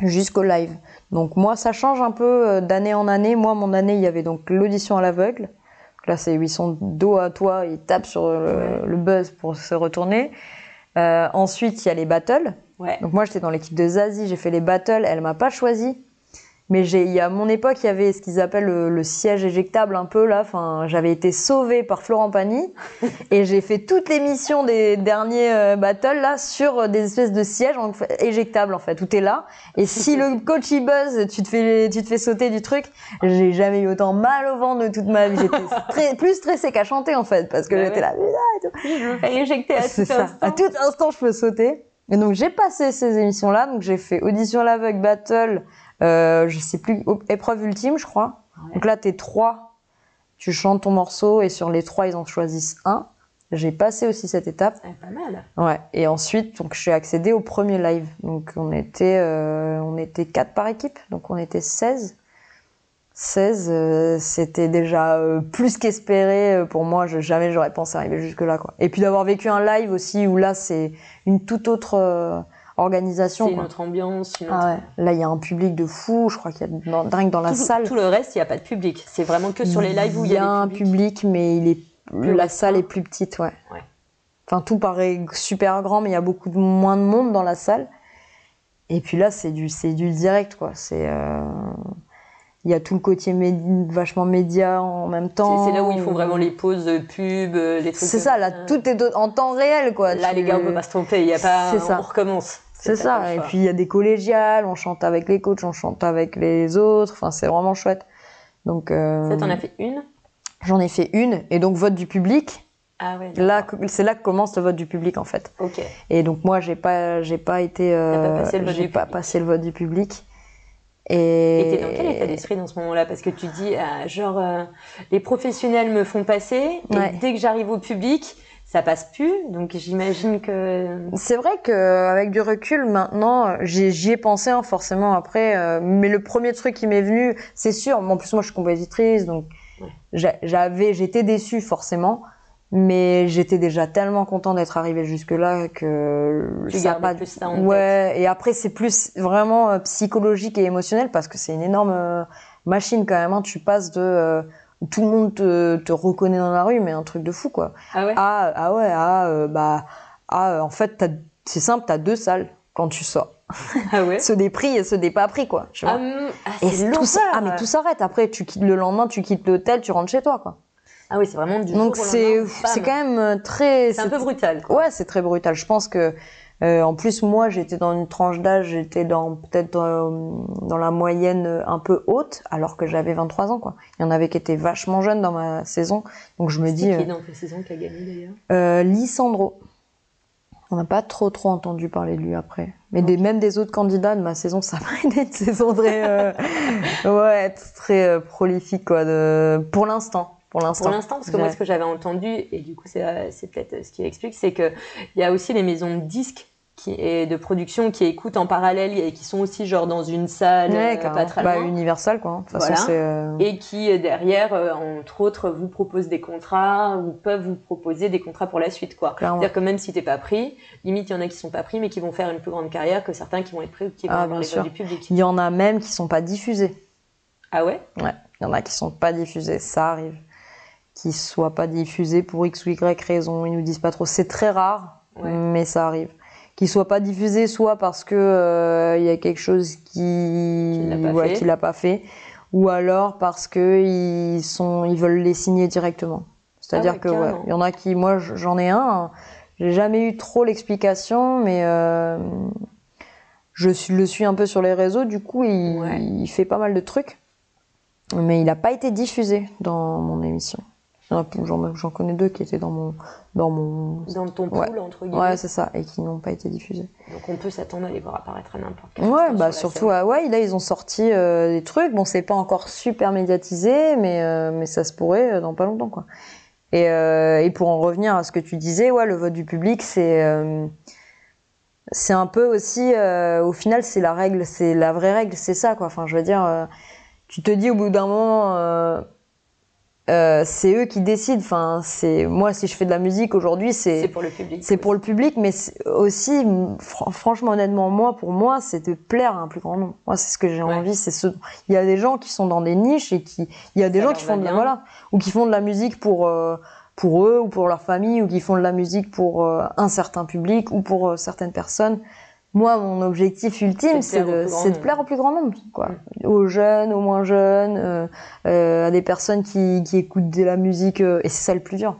Jusqu'au live. Donc moi, ça change un peu d'année en année. Moi, mon année, il y avait donc l'audition à l'aveugle. Là, c'est ils sont dos à toi, ils tapent sur le, Ouais. le buzz pour se retourner. Euh, ensuite, il y a les battles. Ouais. Donc moi, j'étais dans l'équipe de Zazie, j'ai fait les battles. Elle m'a pas choisi. Mais j'ai, il y a à mon époque, il y avait ce qu'ils appellent le, le siège éjectable un peu là. Enfin, j'avais été sauvée par Florent Pagny et j'ai fait toute l'émission des derniers euh, battles là sur euh, des espèces de sièges en éjectables en fait. Où t'es là et si le coach il buzz, tu te fais, tu te fais sauter du truc. J'ai jamais eu autant mal au ventre de toute ma vie. J'étais plus stressée qu'à chanter en fait parce que Bah j'étais là. putain, et tout. Je me fais éjecter à tout ça. instant. À tout instant, je peux sauter. Et donc, j'ai passé ces émissions-là. Donc, j'ai fait audition l'aveugle, battle, euh, je sais plus, épreuve ultime, je crois. Ouais. Donc là, t'es trois. tu chantes ton morceau et sur les trois, ils en choisissent un. J'ai passé aussi cette étape. Ah, pas mal. Ouais. Et ensuite, donc, je suis accédée au premier live. Donc, on était, euh, on était quatre par équipe. Donc, on était 16. 16, euh, c'était déjà euh, plus qu'espéré pour moi. Je, jamais j'aurais pensé arriver jusque-là. Quoi. Et puis d'avoir vécu un live aussi où là, c'est une toute autre organisation. C'est autre ambiance. Une autre... Ah ouais. Là, il y a un public de fou. Je crois qu'il y a dans, rien que dans la tout, salle. Tout le reste, il n'y a pas de public. C'est vraiment que sur les lives où il y a, un des publics. public, mais il est Plus la salle est plus petite, ouais. Ouais. Enfin, tout paraît super grand, mais il y a beaucoup de, moins de monde dans la salle. Et puis là, c'est du, c'est du direct, quoi. C'est, euh, il y a tout le côté vachement média en même temps. C'est c'est là où ils font vraiment les pauses de pub, euh, les trucs. C'est ça, là, tout est en temps réel, quoi. Là, Tu- les gars, on peut pas se tromper. Il y a pas. C'est ça. On recommence. C'est ça. Et puis il y a des collégiales, on chante avec les coachs, on chante avec les autres. Enfin, c'est vraiment chouette. Donc, euh, Ça, t'en as fait une? j'en ai fait une. Et donc, vote du public. Ah ouais. Là, c'est là que commence le vote du public, en fait. Ok. Et donc, moi, j'ai pas, j'ai pas été, T'as pas euh, passé le vote j'ai du pas public. passé le vote du public. Et, t'es dans quel état d'esprit dans ce moment-là? Parce que tu dis, ah, genre, euh, les professionnels me font passer, et Ouais. dès que j'arrive au public, ça passe plus. Donc j'imagine que. C'est vrai qu'avec du recul, maintenant, j'y ai pensé hein, forcément après. euh, mais le premier truc qui m'est venu, c'est sûr. En plus, moi, je suis compositrice, donc Ouais. j'avais, j'étais déçue forcément. Mais j'étais déjà tellement content d'être arrivée jusque-là que Tu ça pas. plus ça en ouais. Et après, c'est plus vraiment euh, psychologique et émotionnel parce que c'est une énorme euh, machine quand même. hein. Tu passes de tout le monde te, te reconnaît dans la rue, mais un truc de fou quoi. Ah ouais? Ah, ah ouais, ah, euh, bah, ah, en fait, c'est simple, t'as deux salles quand tu sors. Ah ouais? Ceux des prix et ceux des pas pris, quoi. Tu vois. Ah, hum, ah, et tout ça, ah, mais tout s'arrête. Après, tu quittes le lendemain, tu quittes l'hôtel, tu rentres chez toi, quoi. Ah oui, c'est vraiment du Donc c'est, c'est quand même euh, très. C'est un peu brutal. quoi. Ouais, c'est très brutal. Je pense que, euh, en plus, moi, j'étais dans une tranche d'âge, j'étais dans peut-être dans, dans la moyenne euh, un peu haute, alors que j'avais 23 ans, quoi. Il y en avait qui étaient vachement jeunes dans ma saison, donc je me dis. qui euh, dans ta saison qui a gagné d'ailleurs? Euh, Lissandro. On n'a pas trop trop entendu parler de lui après. Mais des, même des autres candidats de ma saison, ça m'a été une saison très, euh, ouais, très euh, prolifique quoi. De... Pour l'instant, pour l'instant. Pour l'instant, parce que moi, ce que j'avais entendu, et du coup, c'est euh, peut-être ce qui explique, c'est qu'il y a aussi les maisons de disques qui, et de production qui écoutent en parallèle et qui sont aussi genre dans une salle Ouais, euh, pas très bah. Universal quoi. De toute façon, Voilà. c'est. euh, et qui euh, derrière, euh, entre autres, vous proposent des contrats ou peuvent vous proposer des contrats pour la suite, quoi. C'est-à-dire que même si t'es pas pris, limite il y en a qui sont pas pris mais qui vont faire une plus grande carrière que certains qui vont être pris ou qui vont Ah, les du public. Il y en a même qui sont pas diffusés. Ah ouais? Ouais, il y en a qui sont pas diffusés, ça arrive. Qui soient pas diffusés pour X ou Y raison, ils nous disent pas trop. C'est très rare, Ouais. mais ça arrive. Qu'ils soient pas diffusés, soit parce que euh, il y a quelque chose qui Qui l'a pas ouais, pas fait, ou alors parce que ils sont, ils veulent les signer directement. C'est-à-dire Ah ouais, que ouais, il y en a qui, moi j'en ai un, hein. j'ai jamais eu trop l'explication, mais euh, je suis, le suis un peu sur les réseaux, du coup il, il fait pas mal de trucs, mais il n'a pas été diffusé dans mon émission. J'en connais deux qui étaient dans mon, dans mon, Dans ton pool, Ouais. entre guillemets. ouais c'est ça, et qui n'ont pas été diffusés. Donc on peut s'attendre à les voir apparaître à n'importe quel Ouais, bah sur surtout, ah ouais, là ils ont sorti euh, des trucs. Bon, c'est pas encore super médiatisé, mais euh, mais ça se pourrait euh, dans pas longtemps, quoi. Et euh, et pour en revenir à ce que tu disais, ouais, le vote du public, c'est c'est un peu aussi, euh, au final, c'est la règle, c'est la vraie règle, c'est ça, quoi. Enfin, je veux dire, euh, tu te dis au bout d'un moment. Euh, euh, c'est eux qui décident. Enfin, c'est moi si je fais de la musique aujourd'hui, c'est C'est pour le public. c'est pour le public, mais aussi, fr- franchement, honnêtement, moi, pour moi, c'est de plaire à un plus grand nombre. Moi, c'est ce que j'ai Ouais. envie. C'est ce. Il y a des gens qui sont dans des niches et qui, il y a des Ça gens qui font de la, voilà, ou qui font de la musique pour euh, pour eux ou pour leur famille, ou qui font de la musique pour euh, un certain public ou pour certaines personnes. Moi, mon objectif ultime, C'est de plaire au de, plus grand nombre. plaire au plus grand nombre, quoi. Aux jeunes, aux moins jeunes, euh, euh, à des personnes qui, qui écoutent de la musique, euh, et c'est ça le plus dur.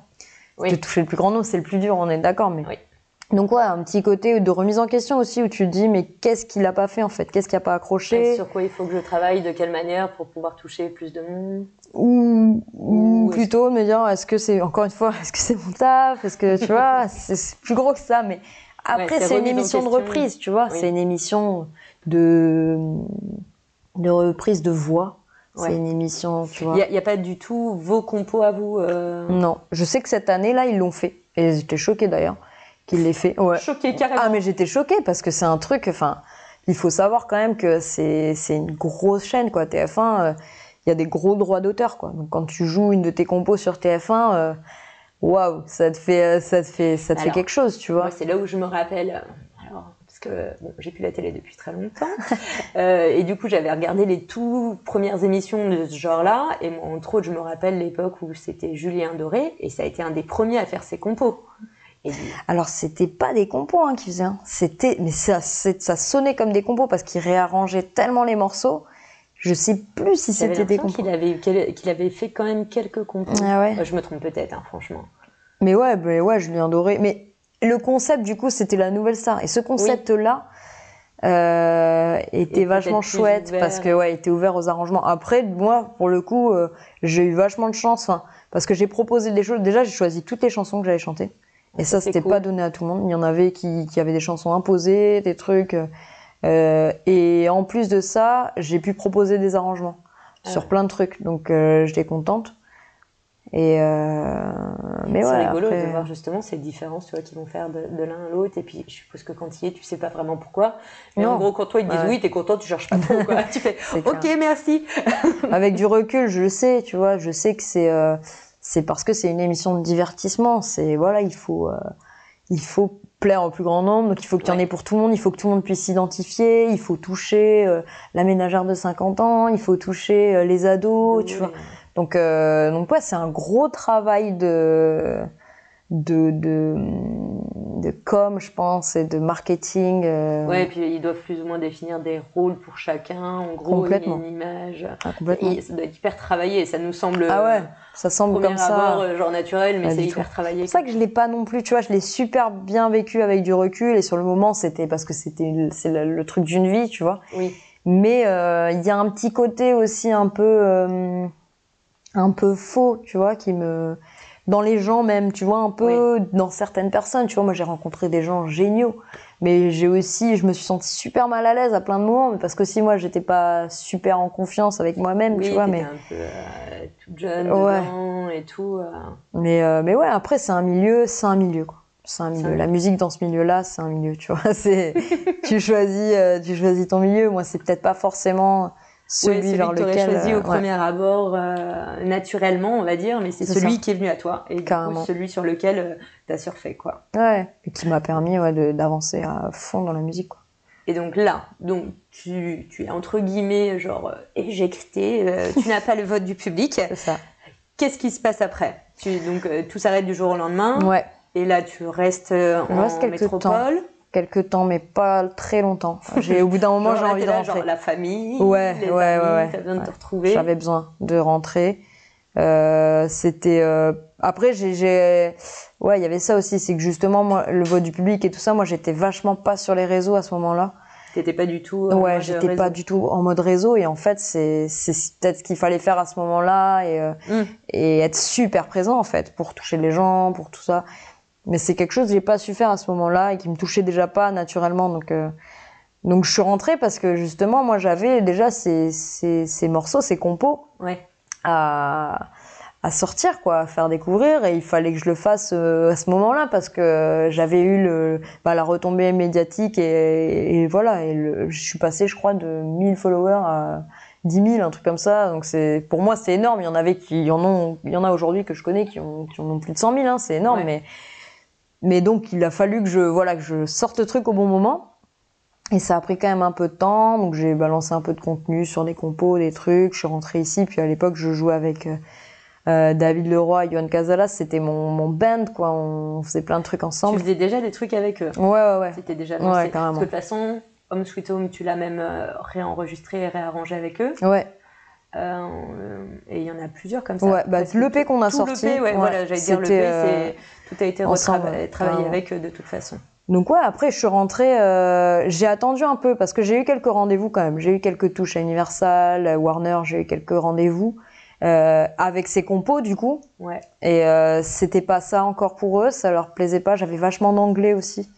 Oui. De toucher le plus grand nombre, c'est le plus dur, on est d'accord, mais. Oui. Donc ouais, un petit côté de remise en question aussi où tu te dis mais qu'est-ce qu'il a pas fait en fait, qu'est-ce qu'il a pas accroché? Sur quoi il faut que je travaille, de quelle manière pour pouvoir toucher plus de monde? ou, ou Ou est-ce- plutôt me dire est-ce que c'est encore une fois est-ce que c'est mon taf, est-ce que tu vois c'est plus gros que ça mais après c'est c'est une émission de reprise tu vois Oui. c'est une émission de de reprise de voix C'est une émission, tu vois. Il n'y a, pas du tout vos compos à vous euh Non, je sais que cette année-là, ils l'ont fait. Et j'étais choquée d'ailleurs qu'il l'ait fait. Ouais. Choquée, carrément. Ah, mais j'étais choquée parce que c'est un truc, enfin, il faut savoir quand même que c'est une grosse chaîne, quoi. TF1, euh, il y a des gros droits d'auteur, quoi. Donc quand tu joues une de tes compos sur TF1, euh, waouh, ça te fait, ça te fait, ça te fait quelque chose, tu vois. C'est là où je me rappelle j'ai plus la télé depuis très longtemps. Euh, et du coup, j'avais regardé les tout premières émissions de ce genre-là. Et entre autres, je me rappelle l'époque où c'était Julien Doré. Et ça a été un des premiers à faire ses compos. Et... Alors, c'était pas des compos hein, qu'il faisait. Hein. C'était, mais ça, ça sonnait comme des compos parce qu'il réarrangeait tellement les morceaux. Je sais plus si c'était des compos. Qu'il avait, qu'il avait fait quand même quelques compos. Ah ouais. je me trompe peut-être, hein, franchement. Mais ouais, mais ouais, Julien Doré. Mais le concept, du coup, c'était la nouvelle star. Et ce concept-là euh, était vachement chouette parce que ouais, était ouvert aux arrangements. Après, moi, pour le coup, euh, j'ai eu vachement de chance, parce que j'ai proposé des choses. Déjà, j'ai choisi toutes les chansons que j'allais chanter. Et ça, c'était pas donné à tout le monde. Il y en avait qui, qui avaient des chansons imposées, des trucs. Euh, et en plus de ça, j'ai pu proposer des arrangements ah sur plein de trucs. Donc, j'étais contente. Et euh, mais c'est rigolo de voir justement ces différences, tu vois, qui vont faire de, l'un à l'autre. Et puis, je suppose que quand il est, tu sais pas vraiment pourquoi. Mais en gros, quand toi ils te disent oui, t'es content, tu cherches pas trop, quoi. tu fais OK, merci. Avec du recul, je sais, tu vois, je sais que c'est euh, c'est parce que c'est une émission de divertissement. C'est voilà, il faut euh, il faut plaire au plus grand nombre, donc il faut qu'il y en ait pour tout le monde, il faut que tout le monde puisse s'identifier, il faut toucher euh, la ménagère de 50 ans, il faut toucher les ados, tu vois. Donc, euh, donc ouais, c'est un gros travail de, de, de, de com, je pense, et de marketing. Euh... Ouais, et puis ils doivent plus ou moins définir des rôles pour chacun, en gros, complètement. une image. Ah, complètement. Et ça doit être hyper travaillé, ça nous semble. Ah ouais, ça semble comme ça. Abord, euh, genre naturel, mais c'est hyper travaillé. C'est pour ça que je l'ai pas non plus, tu vois, je l'ai super bien vécu avec du recul, et sur le moment, c'était parce que c'était c'est le, truc d'une vie, tu vois. Oui. Mais euh, il y a un petit côté aussi un peu. Euh, un peu faux, tu vois, qui me dans les gens même, tu vois, un peu dans certaines personnes, tu vois, moi j'ai rencontré des gens géniaux, mais j'ai aussi, je me suis sentie super mal à l'aise à plein de moments, parce que si moi j'étais pas super en confiance avec moi-même, tu vois, mais un peu euh, toute jeune ouais. et tout. Euh. Mais euh, mais ouais, après c'est un milieu, c'est un milieu quoi. C'est un milieu. La musique dans ce milieu-là, c'est un milieu, tu vois. C'est, tu choisis, tu choisis ton milieu. Moi, c'est peut-être pas forcément celui, ouais, vers que lequel choisi au euh, premier abord euh, naturellement, on va dire, mais c'est celui qui est venu à toi et celui sur lequel euh, tu as surfé quoi. Ouais, et qui m'a permis d'avancer à fond dans la musique quoi. Et donc là, donc tu, tu es entre guillemets genre éjecté, tu n'as pas le vote du public. C'est ça. Qu'est-ce qui se passe après? Tu, Donc tout s'arrête du jour au lendemain. Ouais. Et là tu restes en reste métropole. Temps quelques temps, mais pas très longtemps. J'ai, au bout d'un moment, j'ai envie de rentrer. Genre la famille, ouais, les ouais, amis, ouais, T'as besoin de te retrouver. J'avais besoin de rentrer. Euh, c'était euh... après j'ai, ouais il y avait ça aussi c'est que justement moi le vote du public et tout ça moi j'étais vachement pas sur les réseaux à ce moment-là T'étais pas du tout ouais j'étais pas du tout en mode réseau et en fait c'est c'est peut-être ce qu'il fallait faire à ce moment-là et euh, mm. et être super présent en fait pour toucher les gens pour tout ça mais c'est quelque chose que j'ai pas su faire à ce moment-là et qui me touchait déjà pas naturellement. Donc, euh, donc je suis rentrée parce que justement, moi, j'avais déjà ces, ces, ces, morceaux, ces compos ouais. à, à sortir, quoi, à faire découvrir. Et il fallait que je le fasse euh, à ce moment-là parce que j'avais eu le, bah, la retombée médiatique et, et voilà. Et le, je suis passée, je crois, de 1000 followers à 10 000, un truc comme ça. Donc c'est, pour moi, c'est énorme. Il y en avait qui en ont, il y en a aujourd'hui que je connais qui, ont, qui en ont plus de 100 000. Hein, c'est énorme, mais mais donc, il a fallu que je, voilà, que je sorte le truc au bon moment. Et ça a pris quand même un peu de temps. Donc, j'ai balancé un peu de contenu sur des compos, des trucs. Je suis rentrée ici. Puis à l'époque, je jouais avec euh, euh David Leroy et Johan Casalas. C'était mon, mon band, quoi. On faisait plein de trucs ensemble. Tu faisais déjà des trucs avec eux? Ouais, ouais, ouais. C'était déjà lancé. Ouais, de toute façon, Home Sweet Home, tu l'as même euh, réenregistré et réarrangé avec eux. Ouais. Euh, et il y en a plusieurs comme ça. Ouais, bah, l'EP qu'on a sorti. ouais, voilà, j'allais dire l'EP, euh, tout a été travaillé avec eux de toute façon. Donc ouais, après je suis rentrée, euh, j'ai attendu un peu parce que j'ai eu quelques rendez-vous quand même. J'ai eu quelques touches à Universal, Warner, j'ai eu quelques rendez-vous euh, avec ces compos du coup. Ouais. Et euh, c'était pas ça encore pour eux, ça leur plaisait pas. J'avais vachement d'anglais aussi.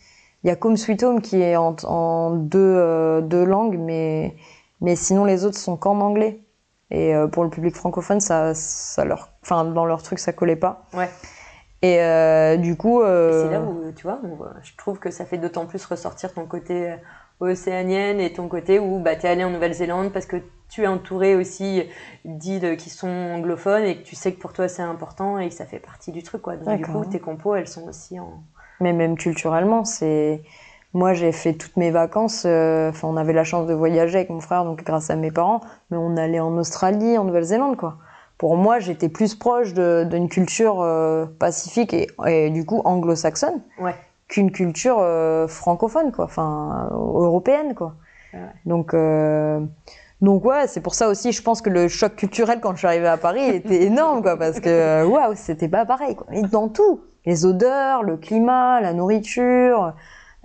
Il y a Comme Sweet Home qui est en, en deux, euh, deux langues, mais mais sinon les autres sont qu'en anglais. Et pour le public francophone, ça, ça leur, enfin, dans leur truc, ça collait pas. Ouais. Et euh, du coup. euh, C'est là où, tu vois, voit- je trouve que ça fait d'autant plus ressortir ton côté euh, océanienne et ton côté où bah, tu es allé en Nouvelle-Zélande parce que tu es entouré aussi d'îles qui sont anglophones et que tu sais que pour toi c'est important et que ça fait partie du truc. Quoi. Donc du coup, tes compos, elles sont aussi en... Mais même culturellement, c'est. Moi, j'ai fait toutes mes vacances. euh, Enfin, on avait la chance de voyager avec mon frère, donc grâce à mes parents. Mais on allait en Australie, en Nouvelle-Zélande, quoi. Pour moi, j'étais plus proche d'une culture euh, pacifique et, et du coup anglo-saxonne Ouais. qu'une culture euh, francophone, quoi. Enfin, européenne, quoi. Ouais. Donc, euh, donc ouais, c'est pour ça aussi. Je pense que le choc culturel quand je suis arrivée à Paris était énorme, quoi, parce que euh, waouh, c'était pas pareil, quoi. Et dans tout, les odeurs, le climat, la nourriture,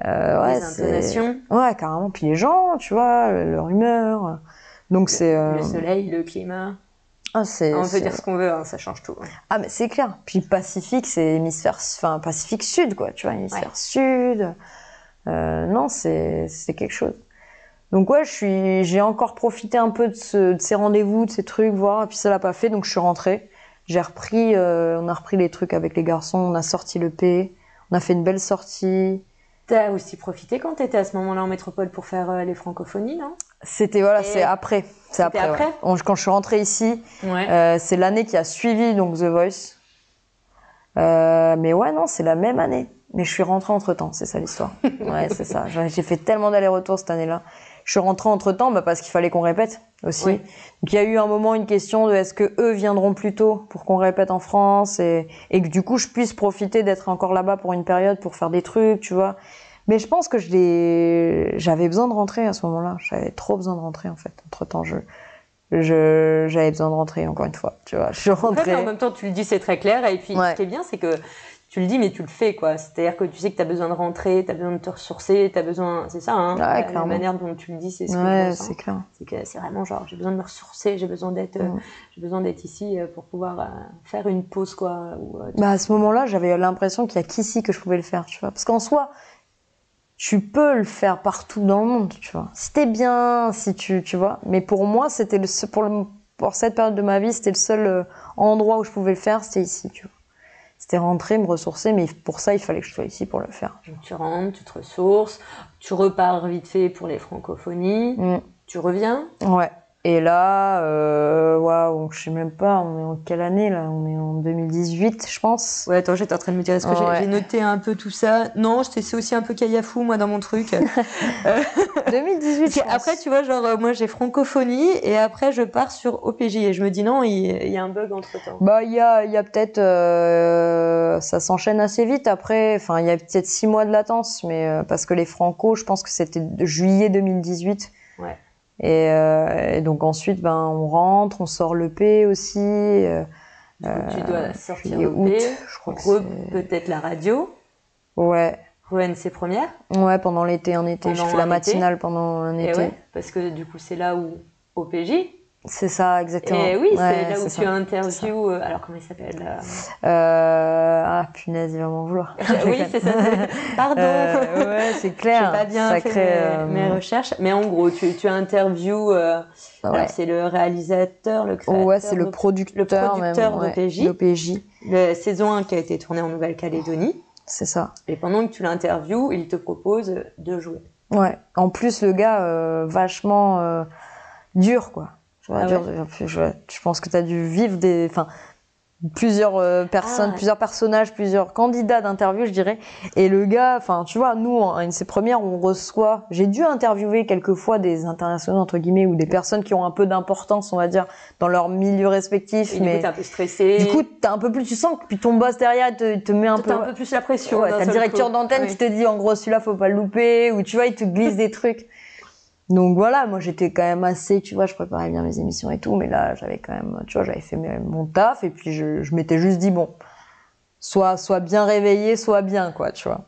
ouais, les intonations, Ouais, carrément. Puis les gens, tu vois, leur humeur. Donc c'est. le soleil, le climat. Ah. On peut dire ce qu'on veut, hein, ça change tout. Ah, mais c'est clair. Puis Pacifique, c'est hémisphère, enfin Pacifique Sud, quoi. Tu vois, hémisphère Ouais. Sud. Euh, non, c'est c'est quelque chose. Donc ouais, je suis, j'ai encore profité un peu de, ce- de ces rendez-vous, de ces trucs, voir. Et puis ça l'a pas fait, donc je suis rentrée. J'ai repris, euh, on a repris les trucs avec les garçons, on a sorti le P, on a fait une belle sortie. T'as aussi profité quand t'étais à ce moment-là en métropole pour faire euh, les francophonies, non? C'était voilà, c'est après, c'est après. après ouais. On- quand je suis rentrée ici, Ouais. Euh, c'est l'année qui a suivi donc The Voice. Euh, mais ouais, non, c'est la même année. Mais je suis rentrée entre temps, c'est ça l'histoire. Ouais, c'est ça. J'ai j'ai fait tellement d'allers-retours cette année-là. Je suis rentrée entre temps bah, parce qu'il fallait qu'on répète aussi. Oui. Donc il y a eu un moment une question de est-ce que eux viendront plus tôt pour qu'on répète en France et, et que du coup je puisse profiter d'être encore là-bas pour une période pour faire des trucs, tu vois. Mais je pense que je j'avais besoin de rentrer à ce moment-là. J'avais trop besoin de rentrer en fait. Entre temps, je je j'avais besoin de rentrer encore une fois. Tu vois, je suis En fait, rentrée. en même temps, tu le dis, c'est très clair. Et puis, Ouais. ce qui est bien, c'est que tu le dis, mais tu le fais, quoi. C'est-à-dire que tu sais que tu as besoin de rentrer, tu as besoin de te ressourcer, tu as besoin. C'est ça, hein. Ouais, la, manière dont tu le dis, c'est ce Ouais, c'est clair. C'est que c'est vraiment genre, j'ai besoin de me ressourcer, j'ai besoin d'être, euh, Mm. j'ai besoin d'être ici euh, pour pouvoir euh, faire une pause, quoi. Ou, euh, Bah à ce moment-là, j'avais l'impression qu'il y a qu'ici que je pouvais le faire, tu vois. Parce qu'en soi, tu peux le faire partout dans le monde, tu vois. T'es bien, si tu, tu vois. Mais pour moi, c'était le seul- pour le, pour cette période de ma vie, c'était le seul euh, endroit où je pouvais le faire, c'était ici, tu vois. C'était rentrer, me ressourcer, mais pour ça, il fallait que je sois ici pour le faire. donc tu rentres, tu te ressources, tu repars vite fait pour les francophonies, Mm. tu reviens? Ouais. Et là, euh, waouh, je sais même pas, on est en quelle année là? On est en 2018, je pense. Ouais, attends, j'étais en train de me dire, est-ce que j'ai- Ouais. noté un peu tout ça? Non, c'est aussi un peu caillafou, moi, dans mon truc. 2018. Parce je que pense. après, tu vois, genre, euh, moi j'ai francophonie et après je pars sur OPJ et je me dis non, il, y a un bug entre temps. Bah, il y a, il y a peut-être, euh, ça s'enchaîne assez vite après. Enfin, il y a peut-être six mois de latence, mais euh, parce que les Franco, je pense que c'était juillet 2018. Ouais. Et, euh, et donc ensuite, ben, on rentre, on sort le P aussi. euh, Du coup, tu dois sortir juillet, le août, P, je crois peut-être la radio, Ouais, re-NC première. ouais, pendant l'été, un été. je Pendant fais la été. matinale pendant un été. ouais, parce que du coup, c'est là où OPJ. C'est ça, exactement. Et oui, Ouais, c'est là où tu ça. interviews. euh, alors, comment il s'appelle euh, Euh, ah, punaise, il va m'en vouloir. Oui, c'est ça. Pardon. Ouais, c'est J'ai clair. pas bien Sacré, fait mes, mes recherches, mais en gros, tu, tu interviews. euh, ouais. c'est le réalisateur, le créateur. Ouais, c'est le le- producteur, producteur même, ouais, d'OPJ. la saison 1 qui a été tournée en Nouvelle-Calédonie. c'est ça. Et pendant que tu l'interviews, il te propose de jouer. Ouais. En plus, le gars, vachement dur, quoi. Ah je, je- je pense que tu as dû vivre des, enfin, plusieurs euh, personnes, Ah. plusieurs personnages, plusieurs candidats d'interview, je dirais. Et le gars, enfin, tu vois, nous, en une de ces premières, on reçoit. J'ai dû interviewer quelques fois des internationaux entre guillemets ou des personnes qui ont un peu d'importance, on va dire, dans leur milieu respectif. Et du mais coup, t'es un peu stressé. du coup, t'as un peu plus, tu sens que puis ton boss derrière te, met un peu. t'as un peu plus la pression. Ouais, t'as le directeur d'antenne qui te dit en gros celui-là faut pas le louper ou tu vois il te glisse des trucs. Donc voilà, moi j'étais quand même assez, tu vois, je préparais bien mes émissions et tout, mais là j'avais quand même, tu vois, j'avais fait mon taf et puis je, je m'étais juste dit bon, soit soit bien réveillé, soit bien quoi, tu vois.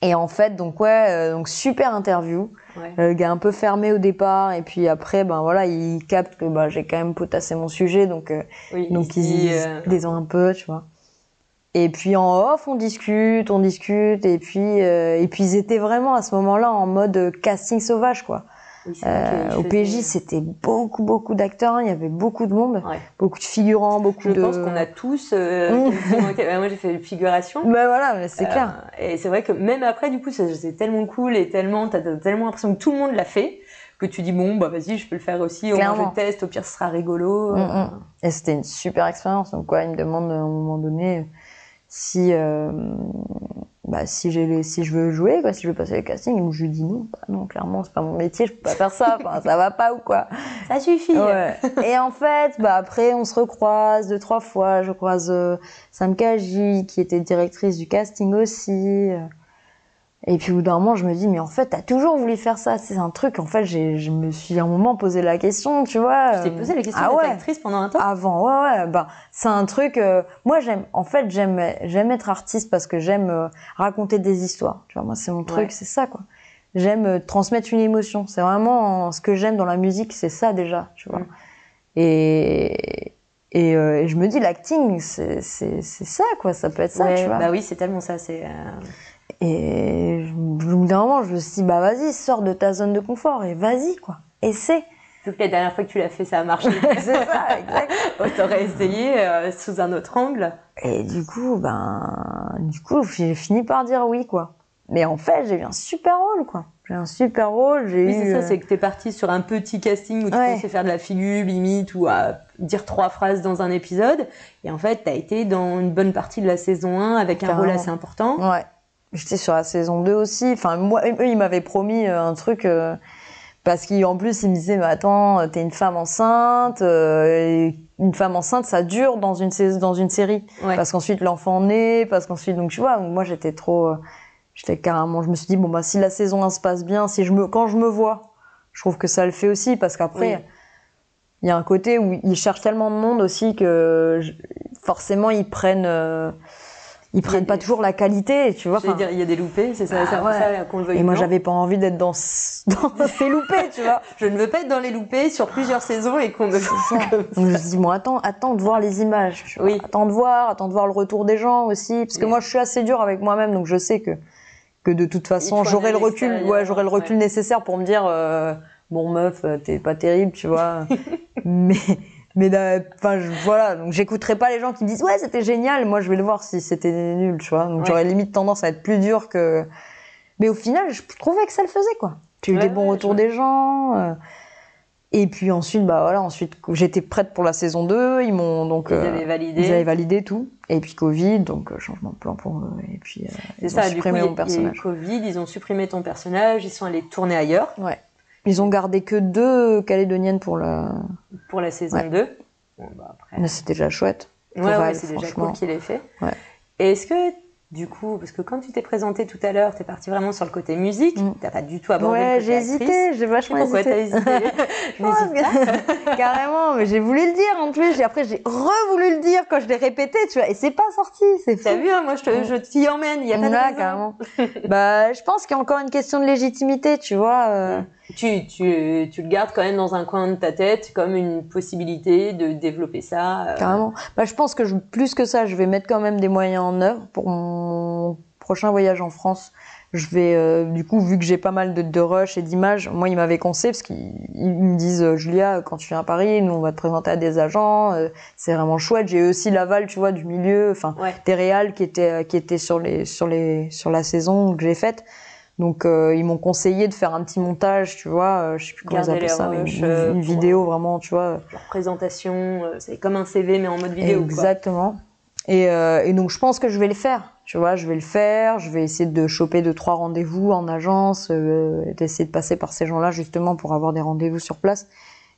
Et en fait donc ouais, euh, donc super interview, Ouais. Euh, le gars un peu fermé au départ et puis après ben voilà il capte que bah, j'ai quand même potassé mon sujet donc euh, Oui, donc dit, ils euh, un peu, tu vois. Et puis en off, on discute, on discute, et puis euh, et puis ils étaient vraiment à ce moment-là en mode euh, casting sauvage, quoi. Oui, je au PJ, c'était beaucoup, beaucoup d'acteurs. Il y avait beaucoup de monde, Ouais. beaucoup de figurants, beaucoup Je de. pense qu'on a tous. euh, ouais, moi, j'ai fait une figuration. Ben voilà, mais c'est Euh, clair. Et c'est vrai que même après, du coup, c'est tellement cool et tellement, t'as tellement l'impression que tout le monde l'a fait que tu dis bon, bah vas-y, je peux le faire aussi. Au moins, je teste. Au pire, ce sera rigolo. Mm, Euh, mm. Et c'était une super expérience. Donc, ouais, il me demande à un moment donné si, euh, bah, si, j'ai les- si je veux jouer, quoi, si je veux passer le casting. Je lui dis non, bah, non, clairement, c'est pas mon métier, je peux pas faire ça. Enfin, ça va pas ou quoi. Ça suffit. Ouais. Et en fait, bah, après, on se recroise deux, trois fois. Je croise euh, Sam Kaji, qui était directrice du casting aussi. Et puis, au bout d'un moment, je me dis, mais en fait, t'as toujours voulu faire ça. C'est un truc, en fait, j'ai, je me suis à un moment posé la question, tu vois. Tu t'es posé la question ah ouais. actrice pendant un temps Avant, ouais, ouais, bah, c'est un truc. euh, moi, j'aime, en fait, j'aime, j'aime être artiste parce que j'aime euh, raconter des histoires. Tu vois, moi, c'est mon truc, Ouais. c'est ça, quoi. J'aime euh, transmettre une émotion. C'est vraiment ce que j'aime dans la musique, c'est ça déjà, tu vois. Mm. Et et, et je me dis, l'acting, c'est, c'est, c'est ça, quoi. Ça peut être ça, tu vois. Bah oui, c'est tellement ça. C'est. Et au bout d'un moment, je me suis dit, bah vas-y, sors de ta zone de confort et vas-y, quoi. Essaie. Sauf que la dernière fois que tu l'as fait, ça a marché. c'est ça, exact. T'aurais essayé euh, sous un autre angle. Et du coup, ben, du coup, j'ai fini par dire oui, quoi. Mais en fait, j'ai eu un super rôle, quoi. J'ai eu un super rôle, j'ai Oui, eu. c'est ça, euh, c'est que t'es parti sur un petit casting où tu Ouais. pensais faire de la figure, limite, ou à dire trois phrases dans un épisode. Et en fait, t'as été dans une bonne partie de la saison 1 avec un rôle assez important. Ouais. J'étais sur la saison 2 aussi. Enfin, moi, eux, ils m'avaient promis euh, un truc. euh, parce qu'en plus, ils me disaient, mais attends, t'es une femme enceinte. euh, une femme enceinte, ça dure dans une, dans une série. Ouais. Parce qu'ensuite, l'enfant naît. Parce qu'ensuite, donc tu vois, moi, j'étais trop. euh, J'étais carrément. Je me suis dit, bon, bah, si la saison 1 se passe bien, si je me, quand je me vois, je trouve que ça le fait aussi. Parce qu'après, Oui. il y a un côté où ils cherchent tellement de monde aussi que je- forcément, ils prennent. euh, ils prennent pas toujours la qualité, tu vois. Je dire, il y a des loupés, c'est ça, Ah, ça qu'on le veuille et moi, j'avais pas envie d'être dans, dans ces loupés, tu vois. Je ne veux pas être dans les loupés sur plusieurs saisons et qu'on me. Donc je me dis, bon, attends, attends de voir les images. Oui. Attends de voir, attends de voir le retour des gens aussi. Parce que moi, je suis assez dur avec moi-même, donc je sais que, que de toute façon, j'aurai le recul, ouais, j'aurai le recul nécessaire pour me dire, euh, bon, meuf, euh, t'es pas terrible, tu vois. mais, mais, enfin, je- voilà. Donc j'écouterai pas les gens qui me disent, ouais, c'était génial. Moi, je vais le voir si c'était nul, tu vois. Donc Ouais. j'aurais limite tendance à être plus dur que. Mais au final, je trouvais que ça le faisait, quoi. J'ai eu Ouais, des bons ouais, retours des gens. euh, et puis ensuite, bah voilà, ensuite j'étais prête pour la saison 2. Ils m'ont donc Ils euh, avaient validé. ils avaient validé tout. Et puis Covid, donc euh, changement de plan pour eux. Et puis euh, ils ça, ont coup, supprimé a- mon il y a eu personnage. Covid, ils ont supprimé ton personnage, ils sont allés tourner ailleurs Ouais. Ils ont gardé que deux Calédoniennes pour la. pour la saison Ouais. 2. Bon, bah, après, Mais c'était déjà chouette. Ouais, ouais, c'est déjà cool qu'il ait fait. Ouais. Est-ce que, du coup, parce que quand tu t'es présenté tout à l'heure, t'es parti vraiment sur le côté musique, Mm. t'as pas du tout abordé Ouais, le côté j'ai hésité, j'ai Je sais vachement pourquoi t'as hésité. hésité. Je n'hésite pas. Carrément, mais j'ai voulu le dire en plus. Après, j'ai re-voulu le dire quand je l'ai répété, tu vois. Et c'est pas sorti, c'est. T'as vu, hein, moi je te- je t'y emmène, il y a pas de raison. carrément. bah, je pense qu'il y a encore une question de légitimité, tu vois. euh, Tu, tu, tu le gardes quand même dans un coin de ta tête comme une possibilité de développer ça. euh, Carrément. Bah, je pense que je- plus que ça, je vais mettre quand même des moyens en œuvre pour mon prochain voyage en France. Je vais, euh, du coup, vu que j'ai pas mal de, de rush et d'images, moi, ils m'avaient conseillé parce qu'ils ils me disent, euh, Julia, quand tu viens à Paris, nous, on va te présenter à des agents. euh, c'est vraiment chouette. J'ai aussi l'aval, tu vois, du milieu, enfin, Ouais. des réals qui étaient, qui étaient sur les, sur les, sur la saison que j'ai faite. Donc, euh, ils m'ont conseillé de faire un petit montage, tu vois, je sais plus comment ils appellent ça, rushs, une, vidéo vraiment, tu vois. Genre présentation, c'est comme un CV mais en mode vidéo. quoi. Euh, et donc je pense que je vais le faire. Tu vois, je vais le faire. Je vais essayer de choper deux trois rendez-vous en agence, euh, d'essayer de passer par ces gens-là justement pour avoir des rendez-vous sur place.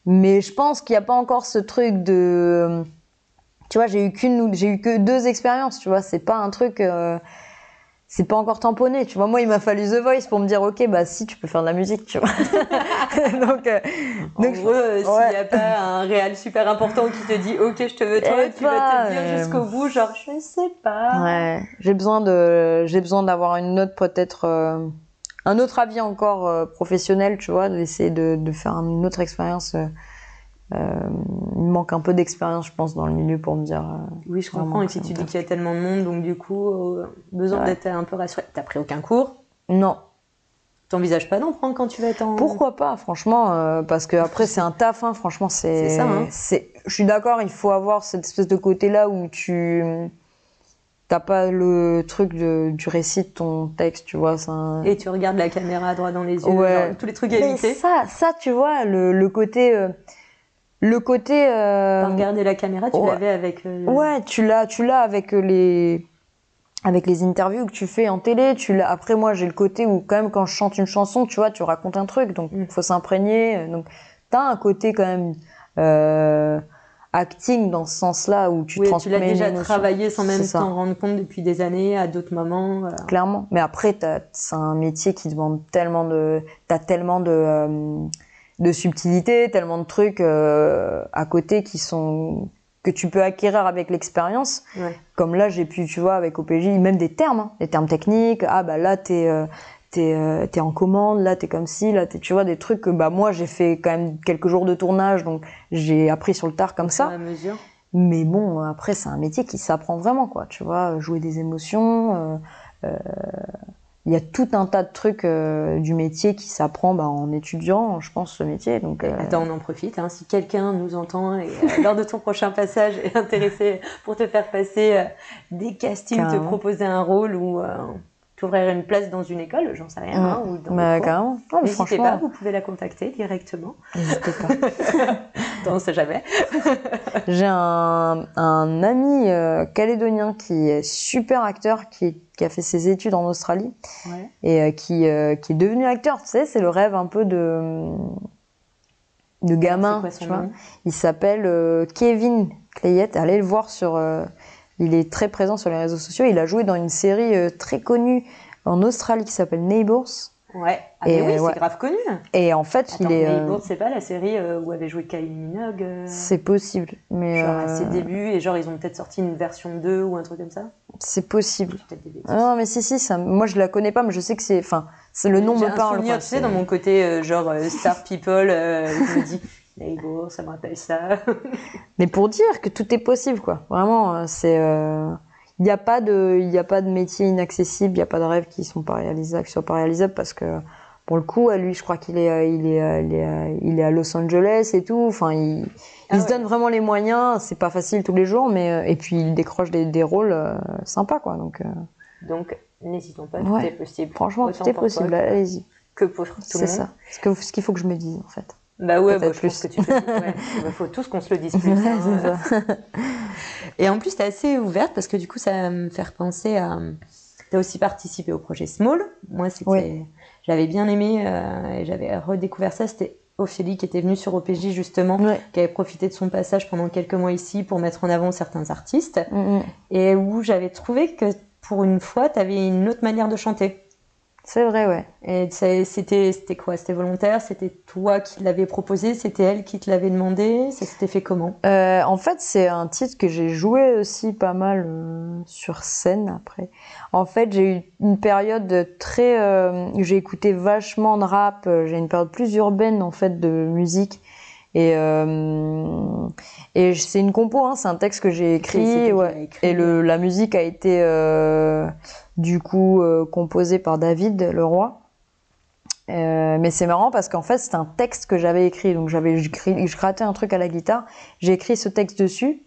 Mais je pense qu'il n'y a pas encore ce truc de, tu vois, j'ai eu qu'une, j'ai eu que deux expériences. Tu vois, c'est pas un truc. euh, c'est pas encore tamponné, tu vois. Moi, il m'a fallu The Voice pour me dire, ok, bah si, tu peux faire de la musique, tu vois. donc, euh, donc, euh, s'il ouais. n'y a pas un réel super important qui te dit ok je te veux toi, Eh tu vas te dire euh, jusqu'au bout genre je sais pas. Ouais, j'ai besoin de, j'ai besoin d'avoir une autre peut-être, euh, un autre avis encore euh, professionnel, tu vois, d'essayer de, de faire une autre expérience. Euh, il manque un peu d'expérience, je pense, dans le milieu pour me dire. euh, Oui je comprends et ça tu dis qu'il y a tellement de monde donc du coup euh, besoin Ouais. d'être un peu rassuré. T'as pris aucun cours? Non, T'envisages pas d'en prendre quand tu vas être en. Pourquoi pas, franchement, euh, parce que après c'est un taf, hein, franchement c'est. C'est ça, hein. Je suis d'accord, il faut avoir cette espèce de côté-là où tu t'as pas le truc de, du récit de ton texte, tu vois. un- Et tu regardes la caméra droit dans les yeux, Ouais. genre, tous les trucs à éviter. ça, ça, tu vois, le, le côté, euh, le côté. euh, T'as regardé la caméra, tu ouais. l'avais avec. euh, Ouais, tu l'as, tu l'as avec les avec les interviews que tu fais en télé. Tu l'as. Après, moi, j'ai le côté où quand même quand je chante une chanson, tu vois, tu racontes un truc, donc il Mm. faut s'imprégner. Donc, t'as un côté quand même euh, acting dans ce sens-là où tu Oui, tu transmets l'as une déjà travaillé sans même t'en rendre compte depuis des années, à d'autres moments. voilà. Clairement. Mais après, c'est un métier qui demande tellement de, t'as tellement de, euh, de subtilité, tellement de trucs euh, à côté qui sont que tu peux acquérir avec l'expérience. Ouais. Comme là, j'ai pu, tu vois, avec OPJ, même des termes, hein, des termes techniques. Ah bah là, t'es euh, t'es euh, t'es en commande, là t'es comme ci, là t'es, tu vois, des trucs que bah moi j'ai fait quand même quelques jours de tournage, donc j'ai appris sur le tard comme ça. À mesure. Mais bon, après, c'est un métier qui s'apprend vraiment, quoi. Tu vois, jouer des émotions. euh, euh, Il y a tout un tas de trucs euh, du métier qui s'apprend bah, en étudiant, je pense, ce métier. Donc, euh, Attends, on en profite. hein. Si quelqu'un nous entend et euh, lors de ton prochain passage est intéressé pour te faire passer euh, des castings, te proposer un rôle ou euh, t'ouvrir une place dans une école, j'en sais rien, hein, ou dans bah, carrément. Non, mais N'hésitez pas, franchement, vous pouvez la contacter directement. n'hésitez pas. on sait jamais. J'ai un, un ami euh, calédonien qui est super acteur, qui, qui a fait ses études en Australie Ouais. et euh, qui, euh, qui est devenu acteur. Tu sais, c'est le rêve un peu de, de gamin. Quoi tu vois. Il s'appelle Kevin Clayette. Allez le voir sur. Il est très présent sur les réseaux sociaux. Il a joué dans une série euh, très connue en Australie qui s'appelle Neighbours. Ouais. Ah, Et, mais oui, ouais. c'est grave connu. Et en fait, Attends, il est. euh, Neighbours, c'est pas la série euh, où avait joué Kylie Minogue c'est possible, mais Genre à ses débuts, et genre ils ont peut-être sorti une version 2 ou un truc comme ça c'est possible. Ah Non, mais si, si, ça, moi je la connais pas, mais je sais que c'est. Enfin, le nom me un parle. souvenir, quoi, tu sais, dans mon côté euh, genre euh, Star People, euh, je me dis, Ça me rappelle ça. Mais pour dire que tout est possible, quoi. Vraiment, euh, c'est. euh, Il n'y a pas de, il y a pas de métier inaccessible, il n'y a pas de rêves qui sont pas réalisables, qui soient pas réalisables parce que pour le coup, à lui, je crois qu'il est, euh, il est, euh, il est, euh, il est à Los Angeles et tout. Enfin, il, il Ah se donne vraiment les moyens. C'est pas facile tous les jours, mais euh, et puis il décroche des, des rôles euh, sympas, quoi. Donc, euh, Donc, n'hésitons pas, tout Ouais. est possible. franchement, Autant tout est possible. Allez-y. Que pour tout le C'est monde. ça. Ce que- ce qu'il faut que je me dise, en fait. Bah ouais, bah, je pense plus. que tu peux. Ouais. Il faut tous qu'on se le dise plus. Ouais, hein. c'est ça. Et en plus, t'es assez ouverte parce que du coup, ça va me faire penser à. T'as aussi participé au projet Small. Moi, c'était. Oui. J'avais bien aimé euh, et j'avais redécouvert ça. C'était Ophélie qui était venue sur OPJ justement, Ouais. qui avait profité de son passage pendant quelques mois ici pour mettre en avant certains artistes Mm, mm. et où j'avais trouvé que pour une fois, t'avais une autre manière de chanter. C'est vrai, ouais. Et c'était c'était quoi? C'était volontaire? C'était toi qui l'avais proposé? C'était elle qui te l'avait demandé? Ça s'était fait comment? Euh, en fait, c'est un titre que j'ai joué aussi pas mal euh, sur scène après. En fait, j'ai eu une période très, euh, j'ai écouté vachement de rap. J'ai une période plus urbaine en fait de musique. Et euh, et c'est une compo, hein, c'est un texte que j'ai écrit, ouais. Et le la musique a été euh, du coup euh, composée par David Leroy. Euh, mais c'est marrant parce qu'en fait c'est un texte que j'avais écrit. Donc j'avais je grattais un truc à la guitare. J'ai écrit ce texte dessus.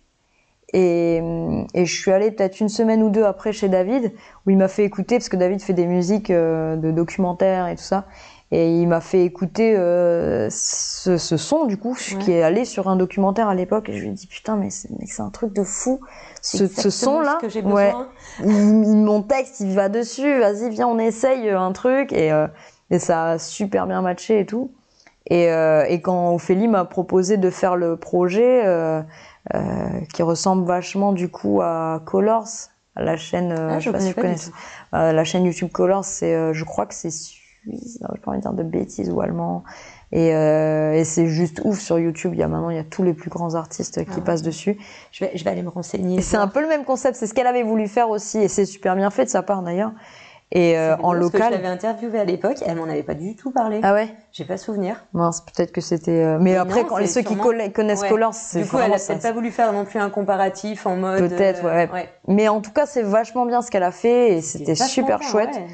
Et, et je suis allée peut-être une semaine ou deux après chez David où il m'a fait écouter parce que David fait des musiques euh, de documentaires et tout ça et il m'a fait écouter euh, ce, ce son du coup Ouais. qui est allé sur un documentaire à l'époque et je lui ai dit putain mais c'est un truc de fou ce, ce Exactement son là ce que j'ai ouais, mon texte, il va dessus, vas-y, viens, on essaye un truc. Et, euh, et ça a super bien matché et tout. Et, euh, et quand Ophélie m'a proposé de faire le projet, euh, euh, qui ressemble vachement du coup à Colors, à la chaîne, euh, Ah, je sais pas si euh, la chaîne YouTube Colors, c'est, euh, je crois que c'est suisse, non, j'ai pas envie de dire de bêtises ou allemand. Et, euh, et c'est juste ouf sur YouTube. Il y a maintenant, il y a tous les plus grands artistes qui Ah ouais. passent dessus. Je vais, je vais aller me renseigner. Et c'est un peu le même concept, c'est ce qu'elle avait voulu faire aussi, et c'est super bien fait de sa part d'ailleurs. Et euh, en parce que Je local. l'avais interviewée à l'époque, elle m'en avait pas du tout parlé. Ah ouais? J'ai pas souvenir. Mince, peut-être que c'était. euh, Mais Mais après, non, quand les ceux qui sûrement- colla- connaissent Ouais. Colors, c'est Du coup, elle a ça. peut-être pas voulu faire non plus un comparatif en mode. Peut-être, euh, ouais. Mais en tout cas, c'est vachement bien ce qu'elle a fait, et c'était super chouette. ouais.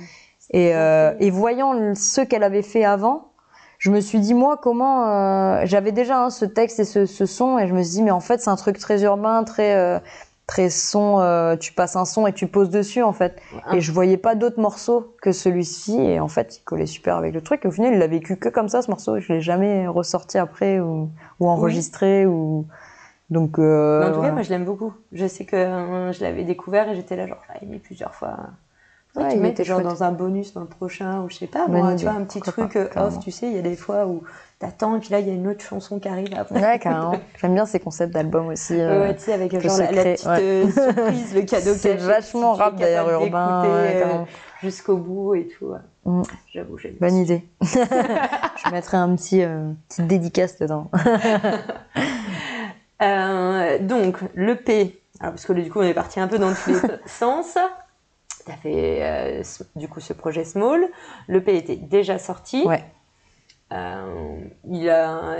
Et, euh, et voyant ce qu'elle avait fait avant, je me suis dit moi comment euh, j'avais déjà hein, ce texte et ce, ce, son et je me suis dit mais en fait c'est un truc très urbain, très euh, très son. euh, tu passes un son et tu poses dessus en fait. Et je voyais pas d'autres morceaux que celui-ci et en fait il collait super avec le truc. Et au final il l'a vécu que comme ça ce morceau. Je l'ai jamais ressorti après ou, ou enregistré ou donc. En tout cas, voilà. moi, je l'aime beaucoup. Je sais que je l'avais découvert et j'étais là, genre, je l'ai mis plusieurs fois. Ouais, tu il mets était genre chouette. dans un bonus dans le prochain ou je sais pas, idée. tu vois, un petit truc pas, euh, off, tu sais, il y a des fois où t'attends et puis là, il y a une autre chanson qui arrive après. Ouais, carrément. J'aime bien ces concepts d'albums aussi. Euh, ouais, tu sais, avec genre la, petite ouais. euh, surprise, le cadeau C'est caché, vachement rap d'ailleurs urbain. euh, jusqu'au bout et tout. Mm. J'avoue, j'aime. Bonne idée. je mettrai un petit euh, petite dédicace dedans. Donc, le P, alors, parce que du coup, on est parti un peu dans tous les sens. Tu as fait euh, du coup ce projet Small. Le P était déjà sorti. Ouais. Euh,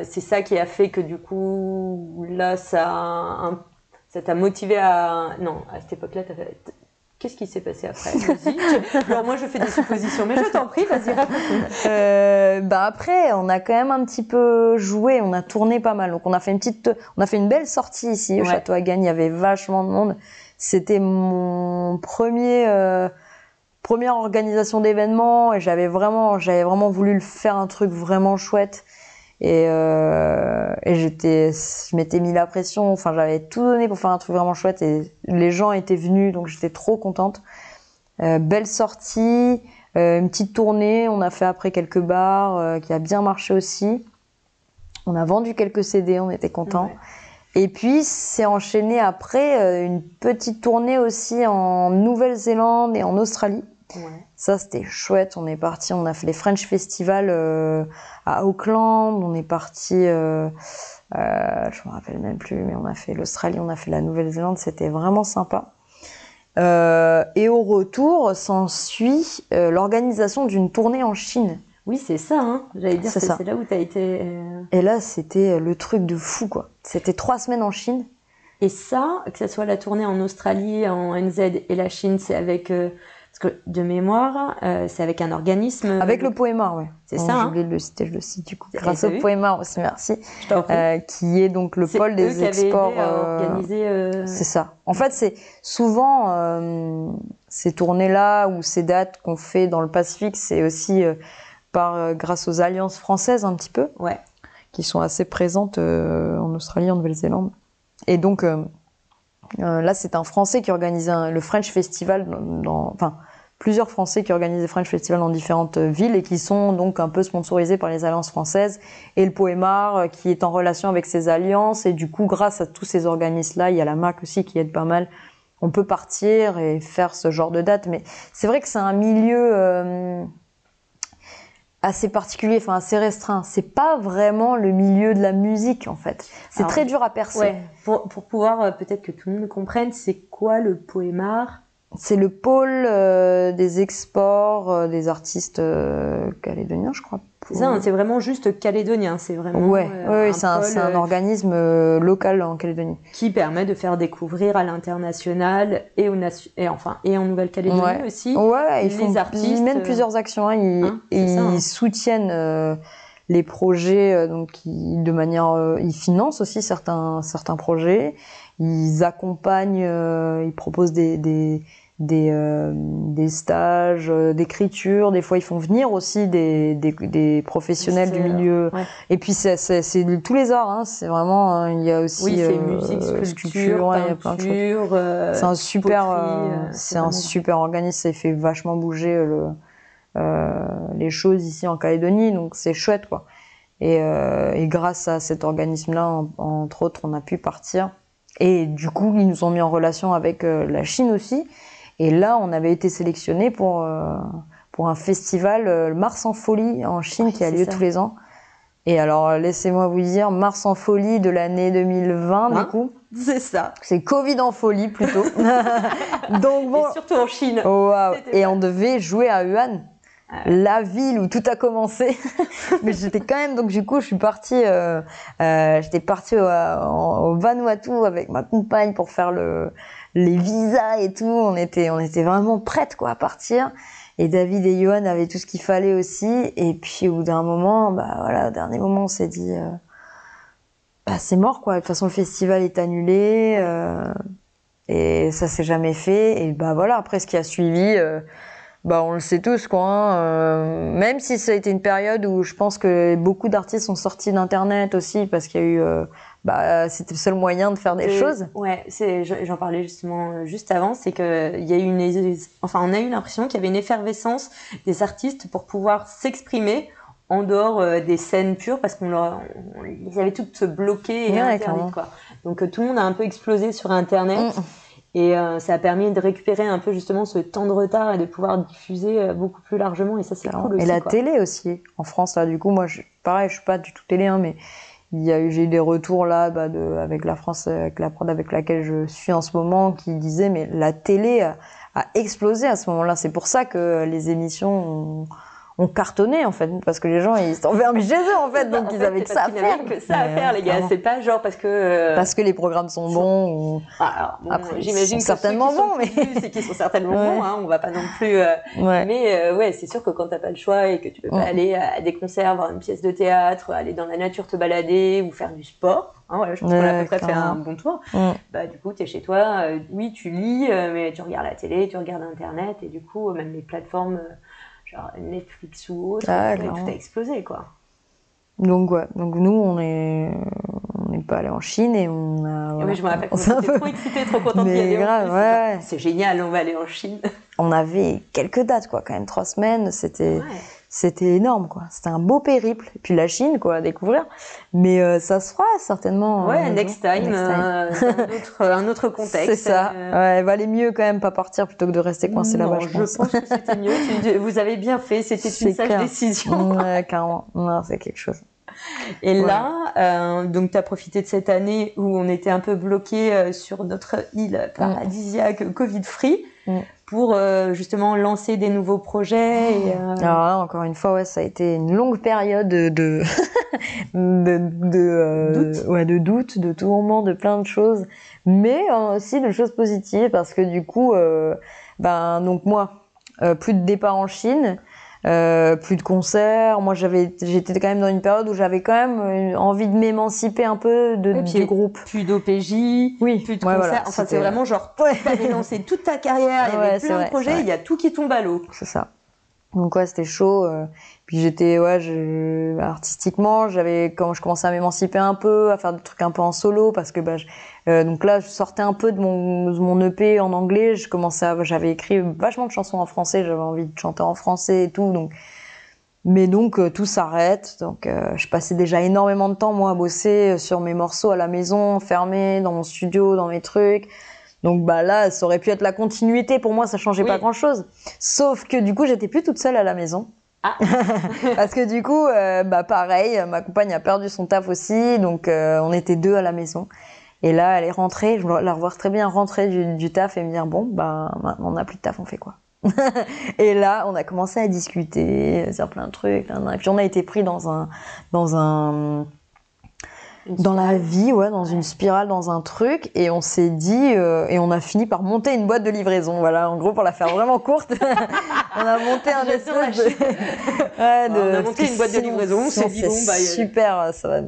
c'est ça qui a fait que du coup, là, ça, un- ça t'a motivé à. Non, à cette époque-là, Qu'est-ce qui s'est passé après? Alors moi, je fais des suppositions, mais je t'en prie, vas-y. Euh, bah après, on a quand même un petit peu joué, on a tourné pas mal. Donc on a fait une petite, on a fait une belle sortie ici au Ouais. Château à Gagne. Il y avait vachement de monde. C'était mon premier euh, organisation d'événements et j'avais vraiment, voulu faire un truc vraiment chouette. Et, euh, et j'étais, je m'étais mis la pression. Enfin, j'avais tout donné pour faire un truc vraiment chouette et les gens étaient venus, donc j'étais trop contente. Euh, belle sortie. Une petite tournée, on a fait après quelques bars qui a bien marché aussi. On a vendu quelques CD, on était contents. Et puis c'est enchaîné après euh, une petite tournée aussi en Nouvelle-Zélande et en Australie. Ouais. Ça c'était chouette. On est parti, on a fait les French Festival euh, à Auckland. On est parti, euh, euh, je me rappelle même plus, mais on a fait l'Australie, on a fait la Nouvelle-Zélande. C'était vraiment sympa. Euh, et au retour, s'ensuit l'organisation d'une tournée en Chine. Oui, c'est ça, hein. J'allais dire, C'est ça. c'est là où tu as été. euh, Et là, c'était le truc de fou, quoi. C'était trois semaines en Chine. Et ça, que ce soit la tournée en Australie, en NZ et la Chine, c'est avec. euh, Parce que de mémoire, euh, c'est avec un organisme. Avec le Poémar, ouais. C'est Bon, ça, J'ai hein. oublié de le citer, je le cite du coup. Grâce au Poémar aussi, merci. Je t'en prie. Euh, qui est donc le C'est pôle des exports. aidé à euh, organiser. euh, C'est ça. En fait, c'est souvent euh, ces tournées-là ou ces dates qu'on fait dans le Pacifique, c'est aussi euh, par euh, grâce aux alliances françaises un petit peu, Ouais. qui sont assez présentes euh, en Australie, en Nouvelle-Zélande. Et donc euh, là, c'est un Français qui organisait un- le French Festival, dans, enfin plusieurs Français qui organisent des French Festival dans différentes villes et qui sont donc un peu sponsorisés par les alliances françaises et le Poémar qui est en relation avec ces alliances et du coup grâce à tous ces organismes-là, il y a la MAC aussi qui aide pas mal. On peut partir et faire ce genre de date, mais c'est vrai que c'est un milieu euh, assez particulier, enfin assez restreint. C'est pas vraiment le milieu de la musique en fait. C'est très dur à percer. Ouais. Pour, pour pouvoir euh, peut-être que tout le monde comprenne, c'est quoi le poémar? C'est le pôle euh, des exports euh, des artistes calédoniens, je crois. C'est ça, hein, c'est vraiment juste calédonien. C'est vraiment. Ouais, euh, ouais, c'est un, euh, organisme euh, local en Calédonie. qui permet de faire découvrir à l'international et, au nation- et enfin et en Nouvelle-Calédonie Ouais. aussi. Ouais, ils, les font, artistes, ils mènent euh, plusieurs actions. hein, ils hein, et ça, ils hein. soutiennent euh, les projets, euh, donc ils, de manière, euh, ils financent aussi certains certains projets. Ils accompagnent, euh, ils proposent des des des, euh, des stages euh, d'écriture. Des fois, ils font venir aussi des des, des professionnels du euh, milieu. ouais. Et puis c'est c'est c'est tous les arts. Hein, c'est vraiment euh, il y a aussi Oui, c'est euh, musique, sculpture, ouais, de choses. peinture. euh, C'est un super, euh, euh, c'est un super organisme. Ça fait vachement bouger euh, le, euh, les choses ici en Calédonie, donc c'est chouette quoi. Et, euh, et grâce à cet organisme-là, en- entre autres, on a pu partir. Et du coup, ils nous ont mis en relation avec euh, la Chine aussi. Et là, on avait été sélectionné pour euh, pour un festival, euh, Mars en folie en Chine, Oui, qui a lieu ça. tous les ans. Et alors, laissez-moi vous dire, Mars en folie de l'année 2020, Hein du coup. C'est ça. C'est Covid en folie plutôt. Donc bon, Et surtout en Chine. oh, et on devait jouer à Wuhan, Ah la ville où tout a commencé. Mais j'étais quand même donc du coup je suis partie, euh, euh, j'étais partie au, au Vanuatu avec ma compagne pour faire le les visas et tout. On était on était vraiment prêtes quoi à partir. Et David et Johan avaient tout ce qu'il fallait aussi. Et puis au bout d'un moment, bah voilà, au dernier moment, on s'est dit, euh, bah, c'est mort quoi. De toute façon, le festival est annulé euh, et ça s'est jamais fait. Et bah voilà, après ce qui a suivi, euh, bah on le sait tous quoi. hein, euh, même si ça a été une période où je pense que beaucoup d'artistes sont sortis d'internet aussi parce qu'il y a eu, euh, bah c'était le seul moyen de faire des choses. Ouais, j'en parlais justement euh, juste avant, c'est que il y a eu une, enfin, on a eu l'impression qu'il y avait une effervescence des artistes pour pouvoir s'exprimer en dehors euh, des scènes pures parce qu'on leur, on les avait toutes bloquées et Ouais, quoi. Donc euh, tout le monde a un peu explosé sur Internet. Mm. Et euh, ça a permis de récupérer un peu justement ce temps de retard et de pouvoir diffuser euh, beaucoup plus largement. Et ça, c'est cool aussi. et la quoi. télé aussi en France là du coup moi je, pareil je suis pas du tout télé hein, mais il y a eu j'ai eu des retours là bah, de avec la France avec la prod avec laquelle je suis en ce moment qui disaient mais la télé a, a explosé à ce moment-là. C'est pour ça que les émissions ont, ont cartonné en fait parce que les gens ils étaient enfermés chez eux en fait donc En ils fait, avaient que ça à faire que ça à faire, les gars. C'est pas genre parce que. euh, parce que les programmes sont bons ou... Ah, bon, Après, ils j'imagine sont que ceux certainement qui sont bons, mais- c'est qu'ils sont certainement Ouais. bons. Hein, on va pas non plus. euh, ouais Mais euh, ouais, c'est sûr que quand t'as pas le choix et que tu peux pas aller à des concerts, voir une pièce de théâtre, aller dans la nature te balader ou faire du sport, hein, voilà, je pense qu'on a à peu près fait un bon tour. Mm. Bah du coup, t'es chez toi, euh, oui, tu lis, euh, mais tu regardes la télé, tu regardes Internet et du coup, euh, même les plateformes euh, genre Netflix ou autres, Ah, tout a explosé quoi. donc ouais donc nous on est on n'est pas allé en Chine et on a voilà, oui, je me rappelle on s'est un peu- trop excités, trop contents d'y aller. grave, ouais. C'est génial, on va aller en Chine. on avait quelques dates quoi quand même trois semaines c'était Ouais. C'était énorme quoi c'était un beau périple et puis la Chine quoi à découvrir mais euh, ça se fera certainement Ouais, jour. next time, Next time. euh, un, autre, un autre contexte. c'est ça euh, ouais valait mieux quand même pas partir plutôt que de rester coincé là-bas je pense, que c'était mieux. Vous avez bien fait, c'était une sage clair. décision. ouais carrément non c'est quelque chose Et Ouais. là, euh, donc tu as profité de cette année où on était un peu bloqué euh, sur notre île paradisiaque Covid-free Mm. Pour euh, justement lancer des nouveaux projets. Et, euh, alors là encore une fois ouais ça a été une longue période de de de, de, euh, Doute. ouais de doute de tourment de plein de choses mais euh, aussi de choses positives parce que du coup euh, ben donc moi plus de départ en Chine euh, plus de concerts moi j'avais j'étais quand même dans une période où j'avais quand même euh, envie de m'émanciper un peu de, puis, du groupe plus d'OPJ, oui plus de ouais, concerts. voilà, enfin, c'est vraiment genre, ouais. tu avais lancé toute ta carrière, il y avait plein vrai, de projets, il y a tout qui tombe à l'eau. c'est ça donc ouais c'était chaud euh, puis j'étais ouais je, artistiquement j'avais quand je commençais à m'émanciper un peu à faire des trucs un peu en solo parce que bah euh, donc là je sortais un peu de mon de mon EP en anglais je commençais j'avais écrit vachement de chansons en français j'avais envie de chanter en français et tout donc mais donc euh, tout s'arrête donc euh, je passais déjà énormément de temps moi à bosser sur mes morceaux à la maison fermé dans mon studio dans mes trucs donc bah là ça aurait pu être la continuité pour moi ça changeait Oui. pas grand chose Sauf que du coup, j'étais plus toute seule à la maison. Ah. Parce que du coup, euh, bah pareil, ma compagne a perdu son taf aussi, donc euh, on était deux à la maison. Et là, elle est rentrée, je la revoir très bien rentrer du, taf et me dire bon, maintenant on n'a plus de taf, on fait quoi? Et là, on a commencé à discuter sur plein de trucs. Et puis on a été pris dans un dans la vie, ouais, dans une spirale, dans un truc, et on s'est dit, euh, et on a fini par monter une boîte de livraison. Voilà, en gros, pour la faire vraiment courte, on a monté un espèce de, ouais, de- On a monté une boîte de livraison, on s'est dit, c'est bon, bah, super, ça va.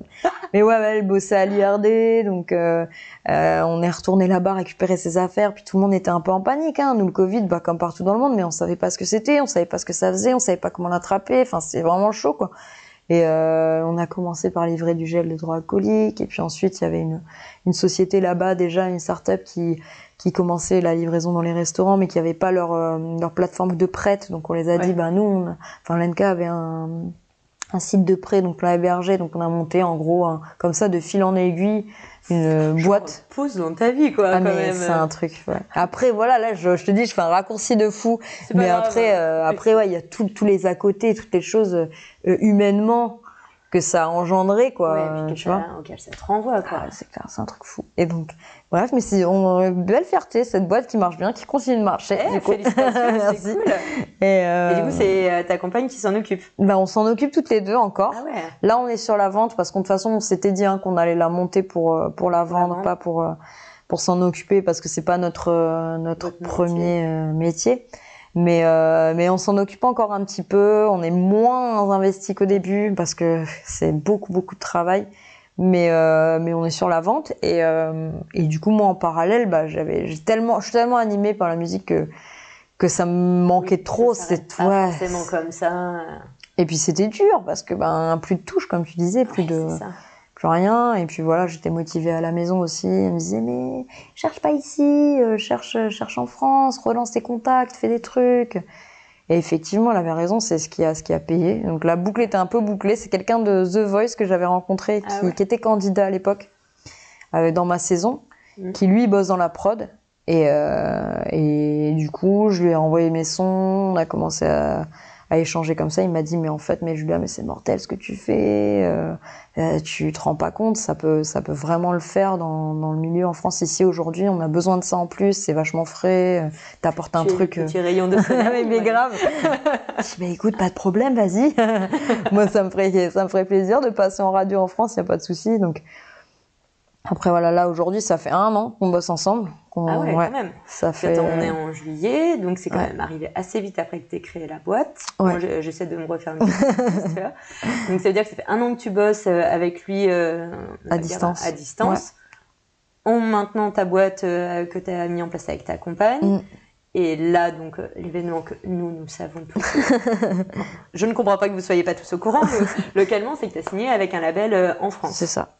Mais ouais, ouais, elle bossait à l'IRD, donc euh, euh, on est retourné là-bas récupérer ses affaires, puis tout le monde était un peu en panique. Hein. Nous, le Covid, bah, comme partout dans le monde, mais on savait pas ce que c'était, on savait pas ce que ça faisait, on savait pas comment l'attraper. Enfin, c'est vraiment chaud, quoi. Et euh, on a commencé par livrer du gel hydroalcoolique, et puis ensuite il y avait une, une société là-bas déjà, une start-up qui qui commençait la livraison dans les restaurants, mais qui avait pas leur euh, leur plateforme de prête. Donc on les a Ouais. dit, bah nous, on enfin l'ENCA avait un un site de prêt, donc l'a hébergé, donc on a monté en gros un- comme ça de fil en aiguille une boîte. Pause dans ta vie, quoi, Ah quand même. c'est un truc. ouais. Après voilà, là je, je te dis, je fais un raccourci de fou. Mais grave. après, euh, après ouais, il y a tous les à côté, toutes les choses humainement que ça a engendré quoi. Ouais, euh, puis que tu vois. auquel ça te renvoie, quoi. Ah, c'est clair, c'est un truc fou. Et donc, bref, mais c'est on, belle fierté cette boîte qui marche bien, qui continue de marcher. Eh, du coup. félicitations, Merci. c'est cool. Et, euh, Et du coup, c'est euh, ta compagne qui s'en occupe. bah, on s'en occupe toutes les deux encore. Ah ouais. Là, on est sur la vente parce qu'en de toute façon, on s'était dit hein, qu'on allait la monter pour euh, pour la vendre, pas pour euh, pour s'en occuper parce que c'est pas notre euh, notre métier. premier euh, métier. Mais, euh, mais on s'en occupe encore un petit peu. On est moins investi qu'au début parce que c'est beaucoup, beaucoup de travail. Mais, euh, mais on est sur la vente. Et, euh, et du coup, moi, en parallèle, bah, j'avais, j'ai tellement, je suis tellement animée par la musique que, que ça me manquait trop. C'est ouais. forcément comme ça. Et puis c'était dur parce que ben plus de touches, comme tu disais, plus Ouais, de c'est ça. Plus rien. Et puis voilà, j'étais motivée à la maison aussi. Elle me disait mais cherche pas ici, euh, cherche cherche en France, relance tes contacts, fais des trucs. Et effectivement, elle avait raison, c'est ce qui a ce qui a payé. Donc la boucle était un peu bouclée. C'est quelqu'un de The Voice que j'avais rencontré qui, Ah ouais. qui était candidat à l'époque euh, dans ma saison, Mhm. qui lui bosse dans la prod. Et, euh, et du coup, je lui ai envoyé mes sons, on a commencé à, à échanger comme ça. Il m'a dit, mais en fait, mais Julia, mais c'est mortel ce que tu fais. Euh, euh, tu te rends pas compte, ça peut, ça peut vraiment le faire dans, dans le milieu en France ici aujourd'hui. On a besoin de ça en plus, c'est vachement frais. euh, T'apportes un truc. Petit rayon de mais, soleil. mais ouais. grave. Je dis, mais écoute, pas de problème, vas-y. Moi, ça me ferait, ça me ferait plaisir de passer en radio en France, il n'y a pas de souci. Donc, après, voilà, là, aujourd'hui, ça fait un an qu'on bosse ensemble. Qu'on- Ah ouais, quand même. ça fait. Attends, on est en juillet, donc c'est quand Ouais. même arrivé assez vite après que tu aies créé la boîte. Ouais. Moi, je- j'essaie de me refaire une petite. Donc ça veut dire que ça fait un an que tu bosses euh, avec lui euh, on À dire, distance. à distance. En maintenant ta boîte euh, que tu as mis en place avec ta compagne. Mm. Et là, donc, l'événement que nous, nous savons tous. je ne comprends pas que vous soyez pas tous au courant. Le, localement, c'est que tu as signé avec un label euh, en France. C'est ça.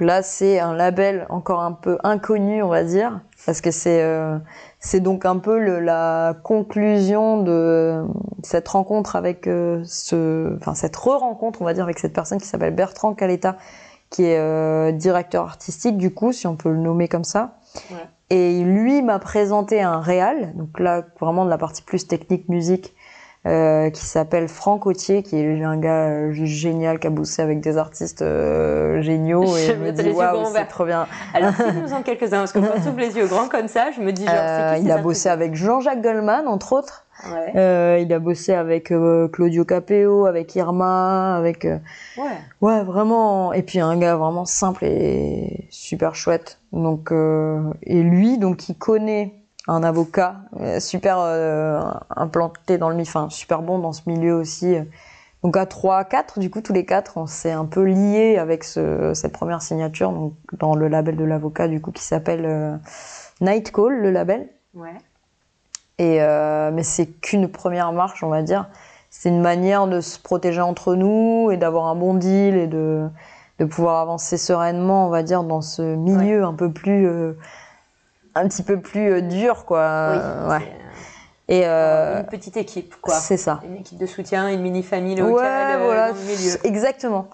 Là, c'est un label encore un peu inconnu, on va dire, parce que c'est euh, c'est donc un peu le, la conclusion de cette rencontre avec euh, ce, enfin cette re-rencontre, on va dire, avec cette personne qui s'appelle Bertrand Caletta, qui est euh, directeur artistique du coup, si on peut le nommer comme ça. Ouais. Et lui m'a présenté un réal, donc là vraiment de la partie plus technique musique, euh, qui s'appelle Franck Autier, qui est un gars euh, génial, qui a bossé avec des artistes euh, géniaux. Et Je me dis, waouh, c'est trop bien. Alors, cite-nous en quelques-uns, parce que quand tu ouvres les yeux grands comme ça, je me dis genre, Euh, c'est qui il ces a bossé avec Jean-Jacques Goldman, entre autres. Ouais. Euh, il a bossé avec euh, Claudio Capeo, avec Irma, avec... euh, Ouais. Ouais, vraiment. Et puis un gars vraiment simple et super chouette. Donc euh, et lui, donc il connaît un avocat euh, super euh, implanté dans le milieu, enfin super bon dans ce milieu aussi. Donc à 3, 4, du coup tous les quatre, on s'est un peu liés avec ce, cette première signature donc dans le label de l'avocat du coup qui s'appelle euh, Night Call, le label. Ouais. Et euh, mais c'est qu'une première marche, on va dire. C'est une manière de se protéger entre nous et d'avoir un bon deal et de, de pouvoir avancer sereinement, on va dire, dans ce milieu un peu plus, un petit peu plus euh, dur, quoi. Oui. Euh, ouais. Et euh, une petite équipe, quoi. c'est ça. Une équipe de soutien, une mini-famille locale Ouais, voilà, dans le milieu. exactement.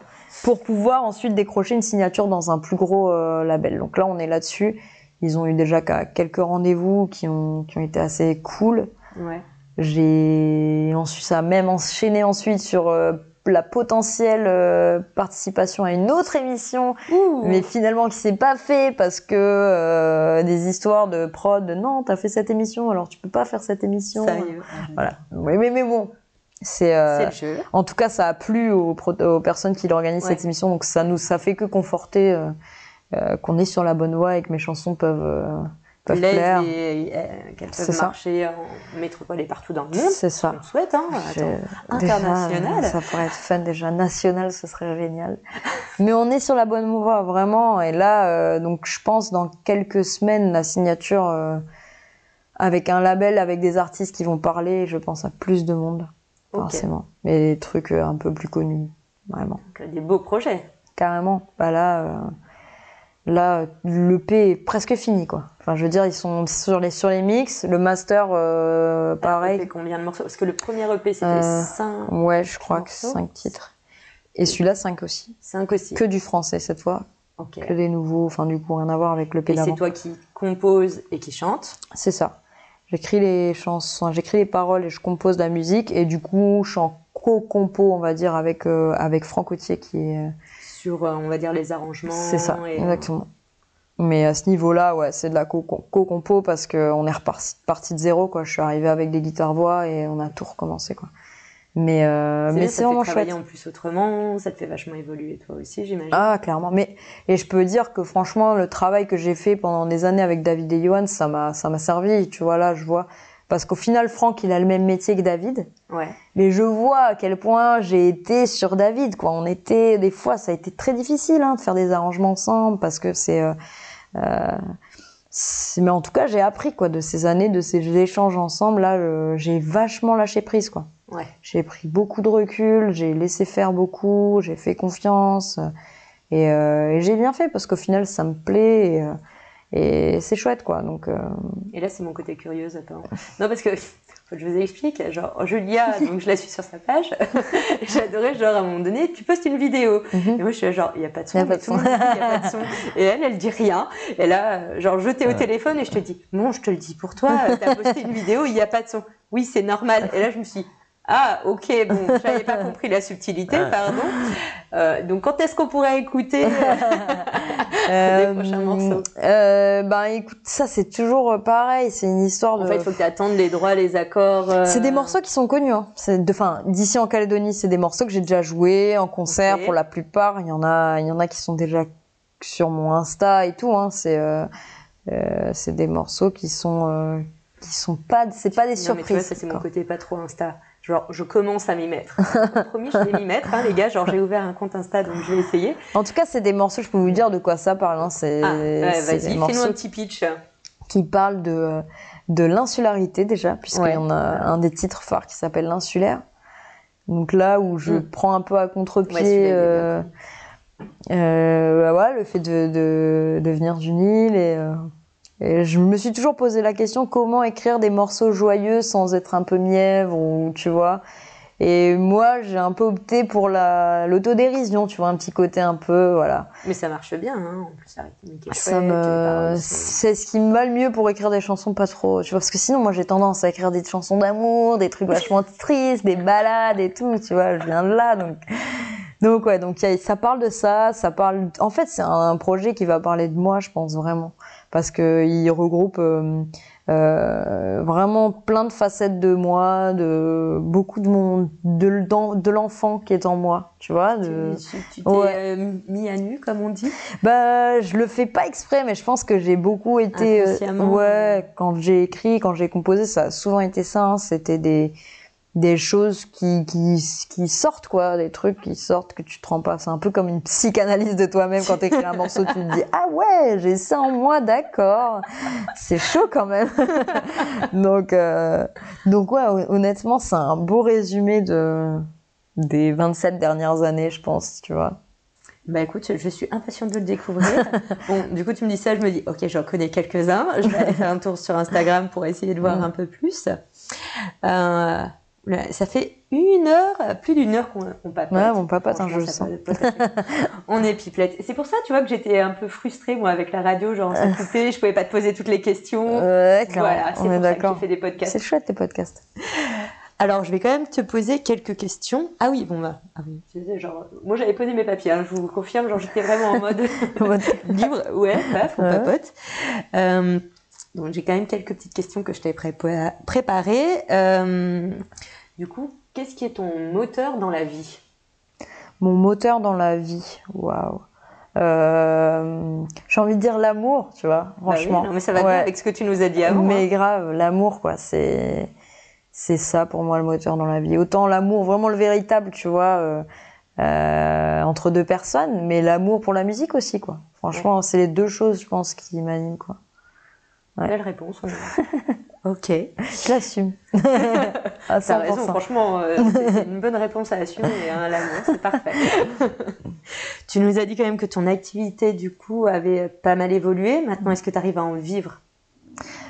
Pour pouvoir ensuite décrocher une signature dans un plus gros euh, label. Donc là, on est là-dessus. Ils ont eu déjà quelques rendez-vous qui ont, qui ont été assez cool. Ouais. J'ai ensuite ça a même enchaîné ensuite sur euh, la potentielle euh, participation à une autre émission, Ouh. mais finalement qui s'est pas fait parce que euh, des histoires de prod. de, Non, t'as fait cette émission, alors tu peux pas faire cette émission. Sérieux. Voilà. Oui, mais, mais bon, c'est. euh, en tout cas, ça a plu aux, personnes qui organisent Ouais. cette émission, donc ça nous ça fait que conforter qu'on est sur la bonne voie et que mes chansons peuvent peuvent plaire. et, euh, qu'elles C'est peuvent ça. marcher en métropole et partout dans le monde. C'est ça. On souhaite, hein. J'ai- Attends. déjà, international. ça pourrait être fun déjà national, ce serait génial. Mais on est sur la bonne voie vraiment. Et là, euh, donc je pense dans quelques semaines la signature euh, avec un label, avec des artistes qui vont parler. Je pense à plus de monde forcément, mais des trucs un peu plus connus, vraiment. Donc, des beaux projets. Carrément. Bah là, euh, là, l'EP est presque fini quoi. Enfin, je veux dire, ils sont sur les sur les mix, le master, euh, Pareil. pareil. combien de morceaux? Parce que le premier EP, c'était Euh, 5, Ouais, je crois que morceaux. 5 titres. Et celui-là, 5 aussi. aussi. Que du français cette fois, Ok. que des nouveaux, enfin du coup rien à voir avec le Et P c'est d'avant. toi qui composes et qui chante. C'est ça. J'écris les chansons, j'écris les paroles et je compose la musique et du coup je suis en co-compo on va dire avec euh, avec Franck Autier qui est euh, sur, euh, on va dire, les arrangements. c'est ça et, euh, exactement. Mais à ce niveau-là, ouais, c'est de la co- co-compo parce qu'on est reparti parti de zéro quoi. Je suis arrivée avec des guitares voix et on a tout recommencé quoi. Mais euh, C'est mais c'est vraiment chouette. en plus autrement, ça te fait vachement évoluer toi aussi, j'imagine. Ah, clairement. Mais, et je peux dire que franchement, le travail que j'ai fait pendant des années avec David et Johan, ça m'a, ça m'a servi. Tu vois, là, je vois, parce qu'au final, Franck, il a le même métier que David. Ouais. Mais je vois à quel point j'ai été sur David, quoi. On était, des fois, ça a été très difficile hein, de faire des arrangements ensemble parce que c'est. Euh, euh, c'est- mais en tout cas, j'ai appris quoi de ces années, de ces échanges ensemble. Là, j'ai vachement lâché prise, quoi. Ouais. J'ai pris beaucoup de recul, j'ai laissé faire beaucoup, j'ai fait confiance. Et, euh, et j'ai bien fait parce qu'au final, ça me plaît et, et c'est chouette, quoi. Donc, euh, Et là, c'est mon côté curieuse, attends. Non, parce que, faut que je vous explique, genre, Julia, donc je la suis sur sa page, et j'adorais, genre, à un moment donné, tu postes une vidéo. Mhm. Et moi, je suis là, genre, il n'y a pas de son, qu'il n'y a pas de son. Et elle, elle dit rien. Et là, genre, je t'ai au téléphone et je te dis, non, je te le dis pour toi, t'as posté une vidéo, il n'y a pas de son. Oui, c'est normal. Et là, je me suis dit, ah, ok, bon, j'avais pas compris la subtilité, pardon. Euh, donc, quand est-ce qu'on pourrait écouter euh, les prochains morceaux euh, ben écoute, ça c'est toujours pareil, c'est une histoire de. En fait, il faut que tu attendes les droits, les accords. euh, C'est des morceaux qui sont connus. Hein. C'est de, enfin, d'ici en Calédonie, c'est des morceaux que j'ai déjà joués en concert pour la plupart. Il y en a, il y en a qui sont déjà sur mon Insta et tout. Hein. C'est, euh, euh, c'est des morceaux qui sont, euh, qui sont pas, c'est pas des Non, mais tu vois, surprises. ça, c'est mon côté pas trop Insta. Genre, je commence à m'y mettre. Promis, je vais m'y mettre, hein, les gars. Genre, j'ai ouvert un compte Insta, donc je vais essayer. En tout cas, c'est des morceaux. Je peux vous dire de quoi ça parle. Hein. C'est, Ah, ouais, vas-y, fais-nous un petit pitch. qui parlent de, de l'insularité déjà, puisqu'il Ouais. y en a un des titres phares qui s'appelle l'insulaire. Donc là où je Mm. prends un peu à Ouais, contre-pied est euh, euh, bah le fait de, de, de venir du Nil et, euh, et je me suis toujours posé la question comment écrire des morceaux joyeux sans être un peu mièvre ou tu vois. Et moi, j'ai un peu opté pour la l'autodérision, tu vois, un petit côté un peu, voilà. Mais ça marche bien, hein. En plus, la rythmique est Ça chouette, me, c'est ce qui me va le mieux pour écrire des chansons pas trop, tu vois, parce que sinon moi j'ai tendance à écrire des chansons d'amour, des trucs vachement tristes, des balades et tout, tu vois, je viens de là, donc, donc ouais, donc ça parle de ça, ça parle, en fait c'est un projet qui va parler de moi, je pense vraiment, parce que il regroupe euh, euh, vraiment plein de facettes de moi, de beaucoup de mon, de, l'enfant qui est en moi, tu vois, de... Tu, t'es Ouais. euh, mis à nu, comme on dit? Bah, je le fais pas exprès, mais je pense que j'ai beaucoup été. euh, ouais, quand j'ai écrit, quand j'ai composé, ça a souvent été ça. hein, C'était des des choses qui, qui qui sortent quoi, des trucs qui sortent que tu te rends pas. C'est un peu comme une psychanalyse de toi-même quand t'écris un morceau, tu te dis ah ouais, j'ai ça en moi, d'accord. C'est chaud quand même. donc euh, donc ouais, hon- honnêtement, c'est un beau résumé de des 27 dernières années, je pense, tu vois. Bah écoute, je suis impatiente de le découvrir. bon, du coup, tu me dis ça, je me dis, ok, j'en connais quelques-uns. Je vais aller faire un tour sur Instagram pour essayer de voir Mm. un peu plus. Euh, ça fait une heure, plus d'une heure qu'on papote. Ouais, mon papa, Franchement, je le ça sens. papote. On est pipelette. C'est pour ça, tu vois, que j'étais un peu frustrée, moi, avec la radio, genre, ça coupait, je pouvais pas te poser toutes les questions. Ouais, clairement, voilà, c'est on pour est ça que d'accord. j'ai fait des podcasts. C'est chouette tes podcasts. Alors, je vais quand même te poser quelques questions. Ah oui, bon, bah, ah oui, genre, moi, j'avais posé mes papiers, hein, je vous confirme, genre, j'étais vraiment en mode libre, ouais, paf, on Ouais. papote. Euh, donc, j'ai quand même quelques petites questions que je t'avais prépa- préparées. Euh, du coup, qu'est-ce qui est ton moteur dans la vie? Mon moteur dans la vie, waouh. Euh, J'ai envie de dire l'amour, tu vois, Bah oui, franchement. non, mais ça va Ouais. bien avec ce que tu nous as dit avant. Mais hein. grave, l'amour, quoi, c'est c'est ça pour moi le moteur dans la vie. Autant l'amour, vraiment le véritable, tu vois, euh, euh, entre deux personnes, mais l'amour pour la musique aussi, quoi. Franchement, c'est les deux choses, je pense, qui m'animent, quoi. Ouais. Belle réponse. on- ok. Je l'assume. à T'as raison, 100%. franchement, euh, c'est une bonne réponse à assumer, hein, l'amour, c'est parfait. tu nous as dit quand même que ton activité, du coup, avait pas mal évolué. Maintenant, est-ce que tu arrives à en vivre?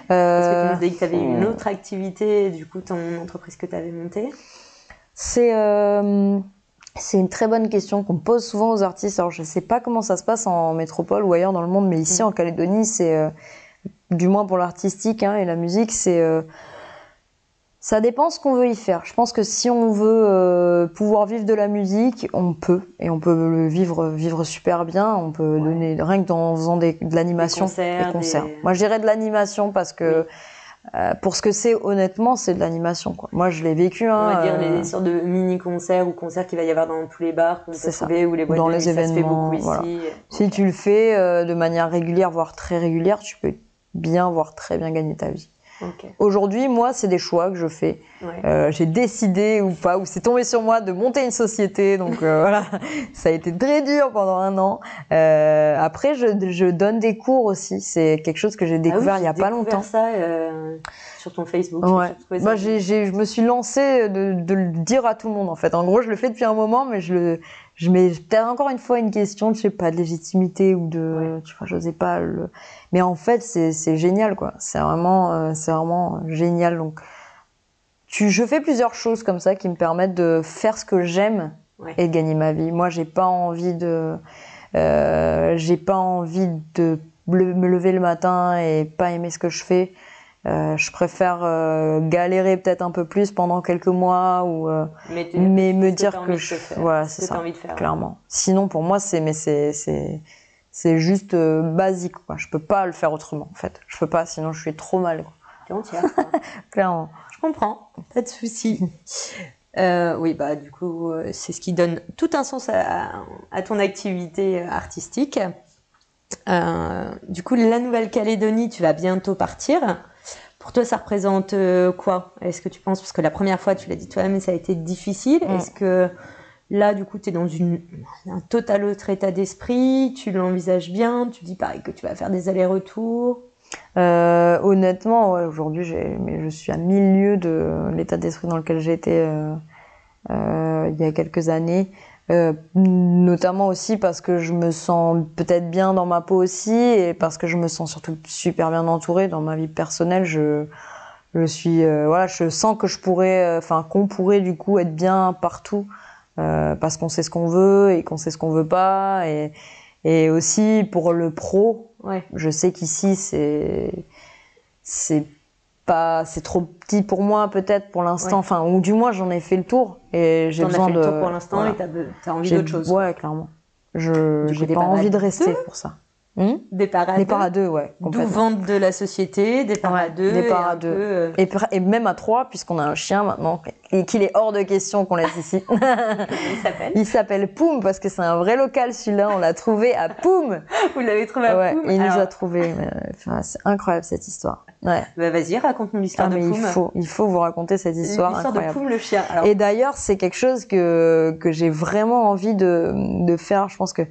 Parce que tu nous as dit que tu avais une autre activité, du coup, ton entreprise que tu avais montée. C'est euh, c'est une très bonne question qu'on pose souvent aux artistes. Alors je sais pas comment ça se passe en métropole ou ailleurs dans le monde, mais ici Mm. en Calédonie, c'est euh, du moins pour l'artistique hein, et la musique, c'est euh, ça dépend ce qu'on veut y faire. Je pense que si on veut euh, pouvoir vivre de la musique, on peut et on peut le vivre vivre super bien. On peut Ouais. donner rien que en faisant des, de l'animation, Des concerts, des concerts. des- Moi, je dirais de l'animation parce que Oui. euh, pour ce que c'est, honnêtement, c'est de l'animation. Quoi. Moi, je l'ai vécu. On Hein, va dire euh, les sortes de mini-concerts ou concerts qu'il va y avoir dans tous les bars qu'on peut trouver ou les boîtes Dans de les nuit, ça se fait événements, beaucoup ici. Si tu le fais euh, de manière régulière, voire très régulière, tu peux bien, voire très bien gagner ta vie. Aujourd'hui, moi, c'est des choix que je fais. Euh, j'ai décidé ou pas, ou c'est tombé sur moi de monter une société. Donc euh, voilà, ça a été très dur pendant un an. Euh, après, je, je, donne des cours aussi. C'est quelque chose que j'ai ah découvert il y a pas longtemps. ça sur ton Facebook. Ouais. Moi, j'ai, je me suis lancée de, de, le dire à tout le monde en fait. En gros, je le fais depuis un moment, mais je le je mets peut-être encore une fois une question, je sais pas, de légitimité ou de, tu vois, j'osais pas le, mais en fait, c'est, c'est génial, quoi. C'est vraiment, euh, c'est vraiment génial. Donc, tu, je fais plusieurs choses comme ça qui me permettent de faire ce que j'aime et de gagner ma vie. Moi, j'ai pas envie de, euh, j'ai pas envie de me lever le matin et pas aimer ce que je fais. Euh, je préfère euh, galérer peut-être un peu plus pendant quelques mois ou euh, mais, mais me dire que je voilà c'est ça envie de faire, clairement. Sinon pour moi c'est mais c'est c'est c'est juste basique quoi. Je peux pas le faire autrement en fait. Je peux pas sinon je suis trop mal t'es entière clairement. Je comprends. Pas de souci. Oui bah du coup c'est ce qui donne tout un sens à, à ton activité artistique. Du coup la Nouvelle-Calédonie tu vas bientôt partir pour toi, ça représente euh, quoi? Est-ce que tu penses, parce que la première fois, tu l'as dit toi-même, ça a été difficile. Est-ce que là, du coup, tu es dans une, un total autre état d'esprit? Tu l'envisages bien? Tu dis pareil que tu vas faire des allers-retours? Euh, Honnêtement, aujourd'hui, je suis à milieu de l'état d'esprit dans lequel j'étais euh, euh, il y a quelques années. Euh, notamment aussi parce que je me sens peut-être bien dans ma peau aussi et parce que je me sens surtout super bien entourée dans ma vie personnelle. Je, je suis, euh, voilà, je sens que je pourrais, euh, enfin qu'on pourrait du coup être bien partout parce qu'on sait ce qu'on veut et qu'on sait ce qu'on veut pas et, et aussi pour le pro. Ouais. Je sais qu'ici c'est c'est pas c'est trop petit pour moi peut-être pour l'instant enfin ou du moins j'en ai fait le tour et j'ai besoin fait de le tour pour l'instant et t'as as envie d'autre chose ouais clairement je j'ai pas envie de rester pour ça Hmm? Départ à départ deux. à deux, ouais. D'où vente de la société, départ à deux. Départ à deux. Euh, et, et, même à trois, puisqu'on a un chien maintenant, et qu'il est hors de question qu'on laisse ici. Il s'appelle Il s'appelle Poum, parce que c'est un vrai local celui-là, on l'a trouvé à Poum. Vous l'avez trouvé à ouais, Poum Il nous a trouvé. Enfin, c'est incroyable cette histoire. Ouais. Bah vas-y, raconte-nous l'histoire ah, de Poum. Il faut, il faut vous raconter cette histoire. L'histoire de Poum le chien. Alors... Et d'ailleurs, c'est quelque chose que, que j'ai vraiment envie de, de faire. Je pense que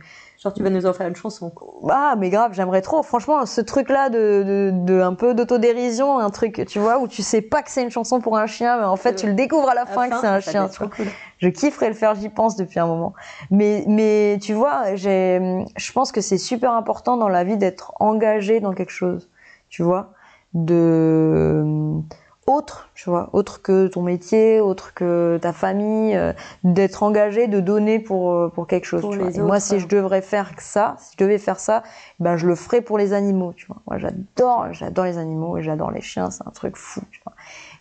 Genre, tu vas nous en faire une chanson. Ah, mais grave, j'aimerais trop. Franchement, ce truc-là de, de, de, un peu d'autodérision, un truc, tu vois, où tu sais pas que c'est une chanson pour un chien, mais en fait, tu le découvres à la, fin, que c'est un chien. Cool. Je kifferais le faire, j'y pense depuis un moment. Mais, mais tu vois, j'ai, je pense que c'est super important dans la vie d'être engagé dans quelque chose. Tu vois, de autre, tu vois, autre que ton métier, autre que ta famille, euh, d'être engagé, de donner pour euh, pour quelque chose. tu vois. moi, si je devrais faire ça, si je devais faire ça, ben je le ferais pour les animaux. Tu vois. Moi, j'adore, j'adore les animaux et j'adore les chiens. C'est un truc fou. Tu vois.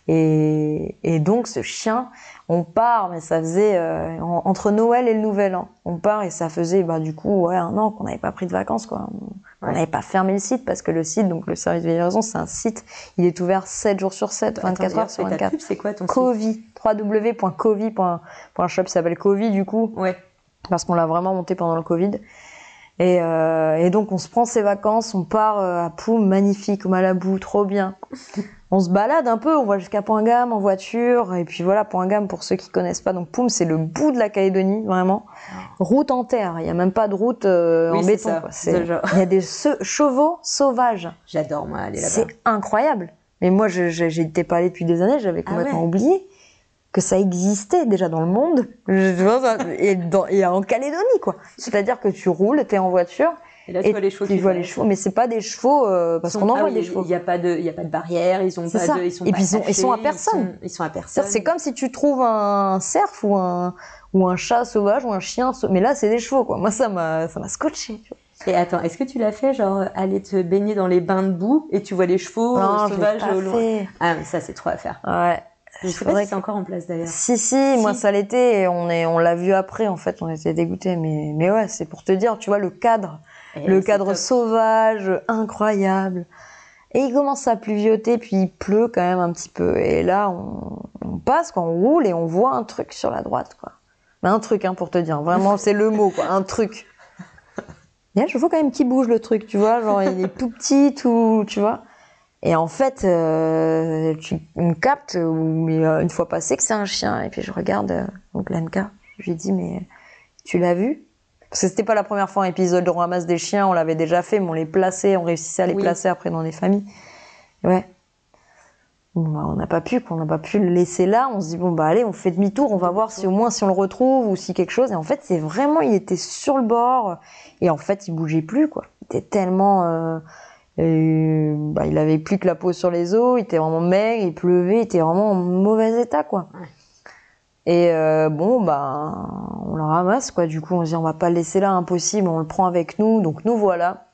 Et, et donc ce chien, on part, mais ça faisait euh, entre Noël et le Nouvel An. On part et ça faisait bah du coup ouais un an qu'on n'avait pas pris de vacances quoi. On n'avait pas fermé le site parce que le site, donc le service de livraison, c'est un site, il est ouvert 7 jours sur 7, 24 heures sur 24. C'est quoi ton Covi, www.covi.shop, s'appelle Covi du coup. Ouais. Parce qu'on l'a vraiment monté pendant le Covid. Et, euh, et, donc on se prend ses vacances, on part euh, à Poum, magnifique, au Malabou, trop bien. On se balade un peu, on va jusqu'à Point Gamme en voiture, et puis voilà, Point Gamme pour ceux qui connaissent pas. Donc Poum, c'est le bout de la Calédonie, vraiment. Route en terre, il y a même pas de route euh, en béton. Il y a des chevaux sauvages. J'adore moi aller là-bas. C'est incroyable. Mais moi, je j'étais pas allé depuis des années, j'avais ah complètement oublié que ça existait déjà dans le monde et, dans, et en Calédonie quoi. C'est-à-dire que tu roules, tu es en voiture et là tu vois les chevaux. Tu vois les chevaux, mais c'est pas des chevaux euh, parce qu'on en voit des chevaux. Il y a pas de il y a pas de barrière, ils ont pas ça. de ils sont et puis ils, ils, sont, à personne. Ils sont, à personne. C'est comme si tu trouves un cerf ou un ou un chat sauvage ou un chien mais là c'est des chevaux quoi. Moi ça m'a ça m'a scotché. Et attends, est-ce que tu l'as fait, genre aller te baigner dans les bains de boue et tu vois les chevaux non, sauvages au loin Ah, mais ça c'est trop à faire. Ouais. Je sais pas si c'est encore en place d'ailleurs. Si, si, moi ça l'était et on est, on l'a vu après en fait, on était dégoûtés. Mais, mais ouais, c'est pour te dire, tu vois, le cadre, le cadre sauvage, incroyable. Et il commence à pluvioter, puis il pleut quand même un petit peu. Et là, on, on passe, quoi, on roule et on voit un truc sur la droite, quoi. Mais un truc, hein, pour te dire. Vraiment, c'est le mot, quoi, un truc. Et je vois quand même qu'il bouge le truc, tu vois, genre il est tout petit, tout, tu vois. Et en fait, euh, tu me captes, mais une fois passé, que c'est un chien. Et puis je regarde euh, donc Lanka. Je lui dis, mais tu l'as vu? Parce que c'était pas la première fois un épisode de On ramasse des chiens, on l'avait déjà fait, mais on les plaçait, on réussissait à les placer après dans des familles. Ouais. Bah, on n'a pas pu, qu'on n'a pas pu le laisser là. On se dit bon bah allez, on fait demi-tour, on va voir si au moins si on le retrouve ou si quelque chose. Et en fait, c'est vraiment, il était sur le bord et en fait, il bougeait plus quoi. Il était tellement, euh, euh, bah, il avait plus que la peau sur les os, il était vraiment maigre, il pleuvait, il était vraiment en mauvais état quoi. Et euh, bon bah on le ramasse quoi. Du coup, on se dit on va pas le laisser là, impossible. On le prend avec nous. Donc nous voilà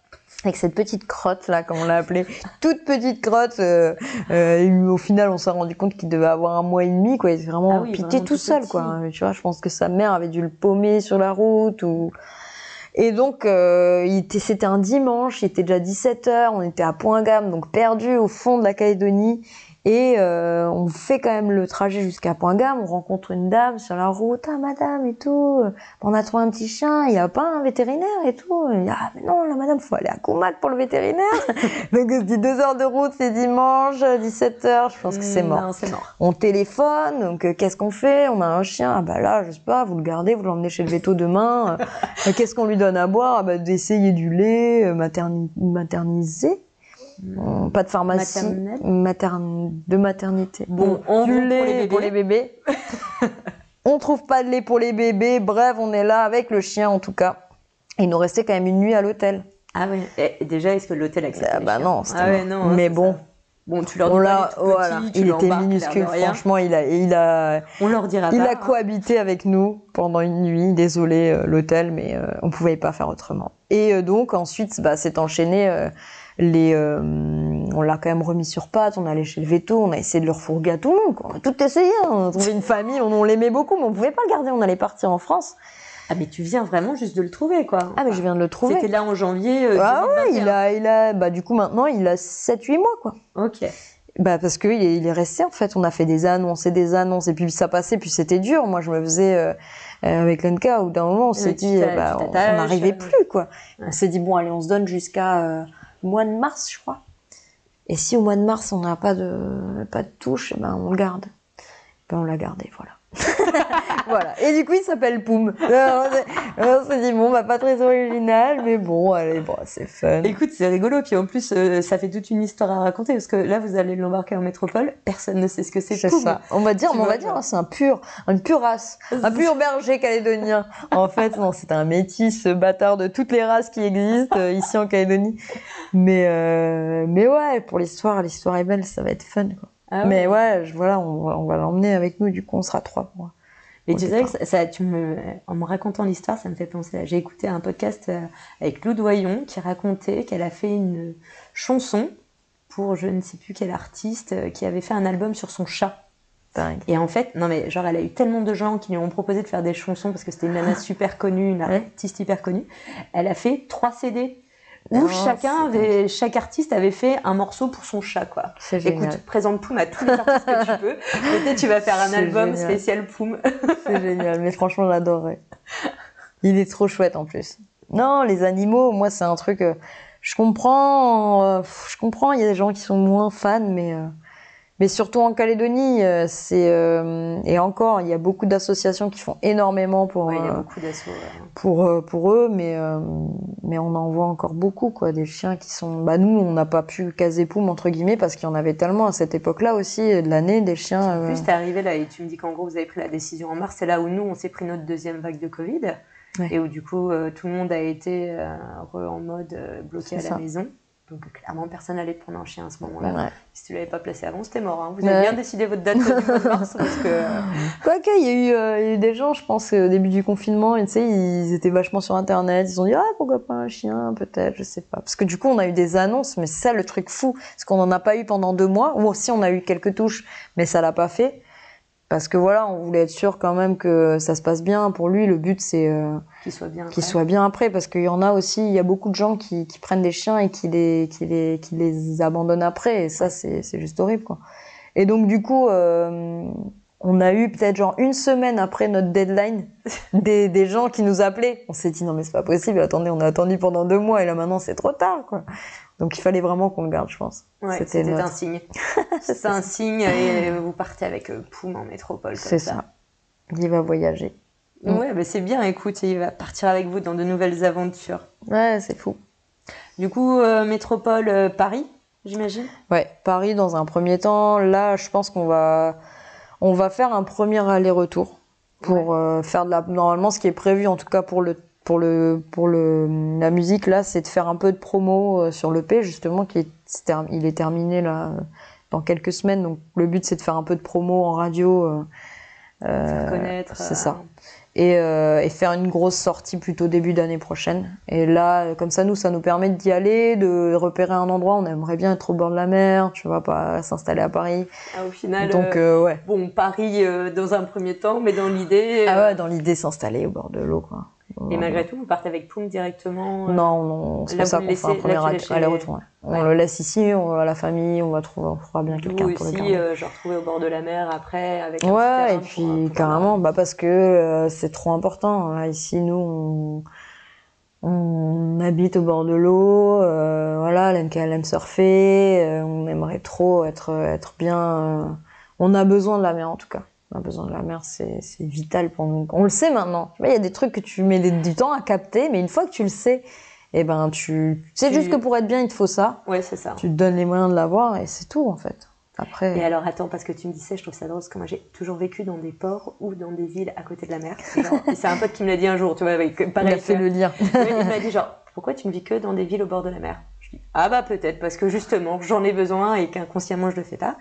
avec cette petite crotte là, comme on l'a appelée, toute petite crotte. Euh, euh, au final, on s'est rendu compte qu'il devait avoir un mois et demi, quoi. Il était vraiment ah tout, seul, quoi. Tu vois, je pense que sa mère avait dû le paumer sur la route ou. Et donc, euh, c'était un dimanche, il était déjà 17h, on était à Point-Gamme, donc perdu au fond de la Calédonie. Et euh, on fait quand même le trajet jusqu'à Point-Gamme, on rencontre une dame sur la route, ah madame et tout, on a trouvé un petit chien, il n'y a pas un vétérinaire et tout? Et, ah mais non, la madame, faut aller à Koumak pour le vétérinaire. Donc on se dit deux heures de route, c'est dimanche, 17h, je pense que c'est mort. Non, c'est mort. On téléphone, donc euh, qu'est-ce qu'on fait? On a un chien, ah bah là, je sais pas, vous le gardez, vous l'emmenez chez le véto demain. Euh, qu'est-ce qu'on lui donne à boire? Ah bah, D'essayer du lait, materniser pas de pharmacie. de maternité. Bon, on du lait pour les bébés. on trouve pas de lait pour les bébés. Bref, on est là avec le chien en tout cas. Il nous restait quand même une nuit à l'hôtel. Ah oui. Et déjà, est-ce que l'hôtel accepte Ah bah non. Ah ouais, non. Mais bon. Bon, tu leur dis pas voilà. il était minuscule, franchement, il a, il a, on leur dira il a cohabité avec nous pendant une nuit. Désolé euh, l'hôtel, mais euh, on pouvait pas faire autrement. Et euh, donc ensuite, bah, c'est enchaîné les, euh, on l'a quand même remis sur pattes, on allait chez le veto, on a essayé de le refourguer à tout le monde, quoi. on a tout essayé, hein. on a trouvé une famille, on, l'aimait beaucoup, mais on pouvait pas le garder, on allait partir en France. Ah mais tu viens vraiment juste de le trouver quoi. Ah mais je viens de le trouver. C'était là en janvier. Euh, ah ouais, il a, il a, bah du coup maintenant il a 7-8 mois quoi. Ok. Bah parce que il est, resté en fait. On a fait des annonces et des annonces et puis ça passait puis c'était dur. Moi je me faisais euh, avec Lenka où d'un moment on s'est dit bah, on n'arrivait plus quoi. On s'est dit bon allez on se donne jusqu'à mois de mars, je crois. Et si au mois de mars on n'a pas de pas de touche, eh ben on le garde. Ben on l'a gardé, voilà. voilà. Et du coup, il s'appelle Poum. on s'est dit, bon, bah, pas très original, mais bon, allez, bon, c'est fun. Écoute, c'est rigolo. Puis en plus, euh, ça fait toute une histoire à raconter parce que là, vous allez l'embarquer en métropole. Personne ne sait ce que c'est. C'est ça. On va dire, on va dire, c'est un pur, une pure race, un pur berger calédonien. en fait, non, c'est un métis bâtard de toutes les races qui existent euh, ici en Calédonie. Mais, euh, mais ouais, pour l'histoire, l'histoire est belle, ça va être fun, quoi. Ah mais ouais, voilà, on, va l'emmener avec nous, du coup, on sera trois. Moi. Mais tu sais que ça, tu me, en me racontant l'histoire, ça me fait penser. J'ai écouté un podcast euh, avec Lou Doyon qui racontait qu'elle a fait une chanson pour je ne sais plus quel artiste euh, qui avait fait un album sur son chat. Et en fait, non mais genre elle a eu tellement de gens qui lui ont proposé de faire des chansons parce que c'était une nana super connue, une artiste hyper connue. Elle a fait trois CD où chacun avait, chaque artiste avait fait un morceau pour son chat, quoi. C'est génial. Écoute, présente Poum à tous les artistes que tu peux. Peut-être tu vas faire un album spécial Poum. C'est génial, mais franchement, j'adorerais. Il est trop chouette en plus. Non, les animaux, moi, c'est un truc. Euh, je comprends, euh, je comprends. Il y a des gens qui sont moins fans, mais euh, mais surtout en Calédonie, euh, c'est euh, et encore, il y a beaucoup d'associations qui font énormément pour y a euh, pour pour eux, mais mais on en voit encore beaucoup quoi, des chiens qui sont. Bah nous, on n'a pas pu caser poum entre guillemets parce qu'il y en avait tellement à cette époque-là aussi de l'année des chiens. En plus, t'es arrivé là et tu me dis qu'en gros vous avez pris la décision en mars. C'est là où nous on s'est pris notre deuxième vague de Covid et où du coup tout le monde a été en mode bloqué à la maison. Donc clairement, personne n'allait te prendre un chien à ce moment-là. Si tu l'avais pas placé avant, c'était mort. Hein. Vous avez bien décidé votre date de mars parce que. Euh, Quoique, il y, a eu, euh, y a eu des gens, je pense, au début du confinement, sais, ils étaient vachement sur Internet. Ils ont dit ah pourquoi pas un chien, peut-être, je sais pas. Parce que du coup, on a eu des annonces, mais c'est ça le truc fou, parce qu'on en a pas eu pendant deux mois. Ou aussi, on a eu quelques touches, mais ça l'a pas fait. Parce que voilà, on voulait être sûr quand même que ça se passe bien. Pour lui, le but c'est euh, qu'il soit bien, qu'il soit bien après, parce qu'il y en a aussi, il y a beaucoup de gens qui, qui prennent des chiens et qui les, qui les, qui les abandonnent après, et ça c'est, c'est juste horrible quoi. Et donc du coup, euh, on a eu peut-être genre une semaine après notre deadline des, des gens qui nous appelaient. On s'est dit non mais c'est pas possible, attendez, on a attendu pendant deux mois et là maintenant c'est trop tard quoi. Donc il fallait vraiment qu'on le garde, je pense. Ouais, c'était notre- un signe. c'est un signe et vous partez avec euh, Poum en métropole. C'est ça. Il va voyager. Ouais, bah c'est bien, écoute, il va partir avec vous dans de nouvelles aventures. Ouais, c'est fou. Du coup, euh, métropole euh, Paris, j'imagine? Ouais, Paris dans un premier temps. Là, je pense qu'on va, on va faire un premier aller-retour pour euh, faire de la. Normalement, ce qui est prévu, en tout cas pour le pour le pour le la musique là, c'est de faire un peu de promo euh, sur l'EP justement qui est il est terminé là euh, dans quelques semaines. Donc le but c'est de faire un peu de promo en radio. euh, connaître. c'est euh, ça. et, euh, et faire une grosse sortie plutôt début d'année prochaine. Et là, euh, comme ça, nous, ça nous permet d'y aller, de repérer un endroit. On aimerait bien être au bord de la mer, tu vois, pas s'installer à Paris. ah, au final, Donc, euh, euh, ouais. bon, Paris euh, dans un premier temps, mais dans l'idée. Ah euh, ouais, dans l'idée, s'installer au bord de l'eau, quoi. Et malgré tout, vous partez avec Poum directement. euh, Non, on- c'est ça qu'on le fait un premier aller-retour. ouais. On Ouais. le laisse ici, on va à la famille, on va trouver, on trouvera bien quelqu'un pour le aussi, garder. euh, genre retrouver au bord de la mer après avec un Ouais, et puis pour- carrément, bah parce que euh, c'est trop important. Là, ici, nous, on, on habite au bord de l'eau. euh, voilà, elle aime, surfer. euh, on aimerait trop être, être bien. euh, on a besoin de la mer en tout cas. On a besoin de la mer, c'est vital pour nous. On le sait maintenant. Il y a des trucs que tu mets du temps à capter, mais une fois que tu le sais, eh ben tu. C'est Tu- juste que pour être bien, il te faut ça. Ouais, c'est ça. Tu te donnes les moyens de l'avoir et c'est tout en fait. Après. Et alors attends, parce que tu me disais, je trouve ça drôle, parce que moi j'ai toujours vécu dans des ports ou dans des villes à côté de la mer. C'est un pote qui me l'a dit un jour, tu vois, avec, il pareil. a fait le lien. Il m'a dit genre, pourquoi tu ne vis que dans des villes au bord de la mer? Je dis, ah bah peut-être, parce que justement, j'en ai besoin et qu'inconsciemment je le fais pas.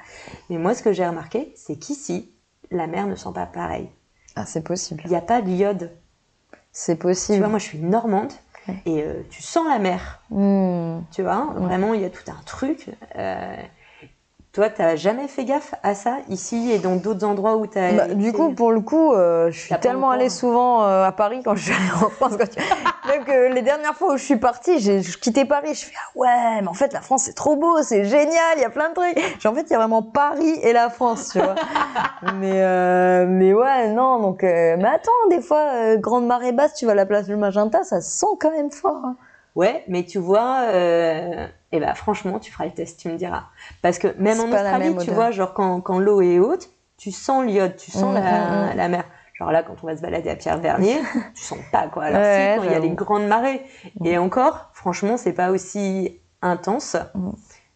Mais moi, ce que j'ai remarqué, c'est qu'ici, la mer ne sent pas pareil. Ah, c'est possible. Il n'y a pas d'iode. C'est Tu possible. vois, moi je suis normande Ouais. et euh, tu sens la mer. Hmm. Tu vois, vraiment, il y a tout un truc. Euh, toi, t'as jamais fait gaffe à ça ici et dans d'autres endroits où t'as. Bah, du coup, pour le coup, euh, je suis tellement allée souvent euh, à Paris quand je suis allée en France. quand tu- Même que les dernières fois où je suis partie, j'ai je quittais Paris. Je fais ah ouais, mais en fait la France c'est trop beau, c'est génial, il y a plein de trucs. Genre, en fait, il y a vraiment Paris et la France, tu vois. mais euh, mais ouais, non. Donc, mais attends, des fois, grande marée basse, tu vas à la place du Magenta, ça sent quand même fort. hein. Ouais, mais tu vois, euh, eh ben, franchement, tu feras le test, tu me diras. Parce que même en Australie, tu odeur. vois, genre quand, quand l'eau est haute, tu sens l'iode, tu sens Mm, la, mm, mm. la mer. Genre là, quand on va se balader à Pierre-Vernier, tu sens pas quoi. Alors Ouais, si, quand il y a les grandes marées. Et encore, franchement, c'est pas aussi intense.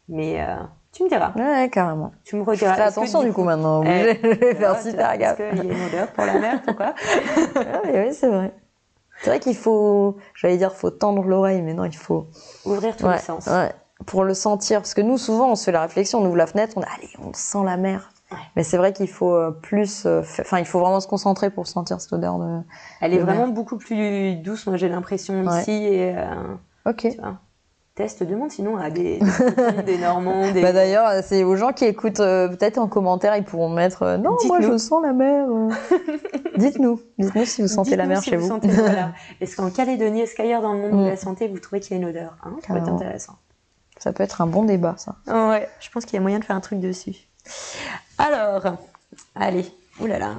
Mais euh, tu me diras, Ouais, carrément. tu me rediras. que attention du coup maintenant. Eh, je vais faire super gaffe. qu'il y a une odeur pour la mer, pourquoi Ah oui, c'est vrai. C'est vrai qu'il faut, j'allais dire, faut tendre l'oreille, mais non, il faut. Ouvrir tous Ouais, les sens. ouais, pour le sentir. Parce que nous, souvent, on se fait la réflexion, on ouvre la fenêtre, on dit, allez, on sent la mer. Ouais. Mais c'est vrai qu'il faut euh, plus, euh, enfin, il faut vraiment se concentrer pour sentir cette odeur de. Elle est de mer. vraiment beaucoup plus douce, moi j'ai l'impression ici. Et, euh, Ok. tu vois. Test, demande sinon à des, Normands, des... Bah d'ailleurs, c'est aux gens qui écoutent, euh, peut-être en commentaire, ils pourront mettre, euh, non, moi je sens la mer. euh. dites-nous, dites-nous si vous sentez la mer si chez vous. voilà. Est-ce qu'en Calédonie, est-ce qu'ailleurs dans le monde Mm. de la santé, vous trouvez qu'il y a une odeur? Hein Ça peut être intéressant. Ça peut être un bon débat, ça. Ouais, je pense qu'il y a moyen de faire un truc dessus. Alors, allez, oulala.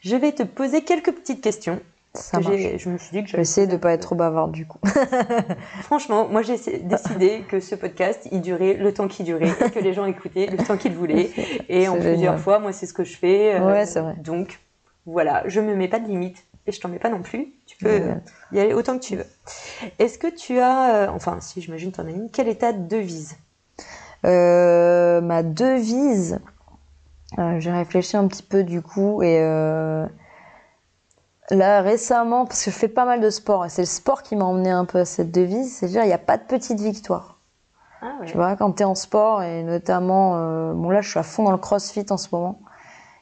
Je vais te poser quelques petites questions. Ça marche. je me suis dit que Je vais essayer de pas être trop bavarde du coup. Franchement, moi j'ai décidé que ce podcast, il durait le temps qu'il durait et que les gens écoutaient le temps qu'ils voulaient. Et en plusieurs fois, moi c'est ce que je fais. euh, Ouais, c'est vrai. Donc, voilà, je me mets pas de limite et je t'en mets pas non plus. Tu peux Ouais. euh, y aller autant que tu veux. Est-ce que tu as, euh, enfin si j'imagine t'en as une, quelle est ta devise? Euh, ma devise, j'ai réfléchi un petit peu du coup et là récemment, parce que je fais pas mal de sport et c'est le sport qui m'a emmené un peu à cette devise, c'est dire il n'y a pas de petite victoire. Ah ouais. Tu vois, quand tu es en sport et notamment, euh, bon là je suis à fond dans le crossfit en ce moment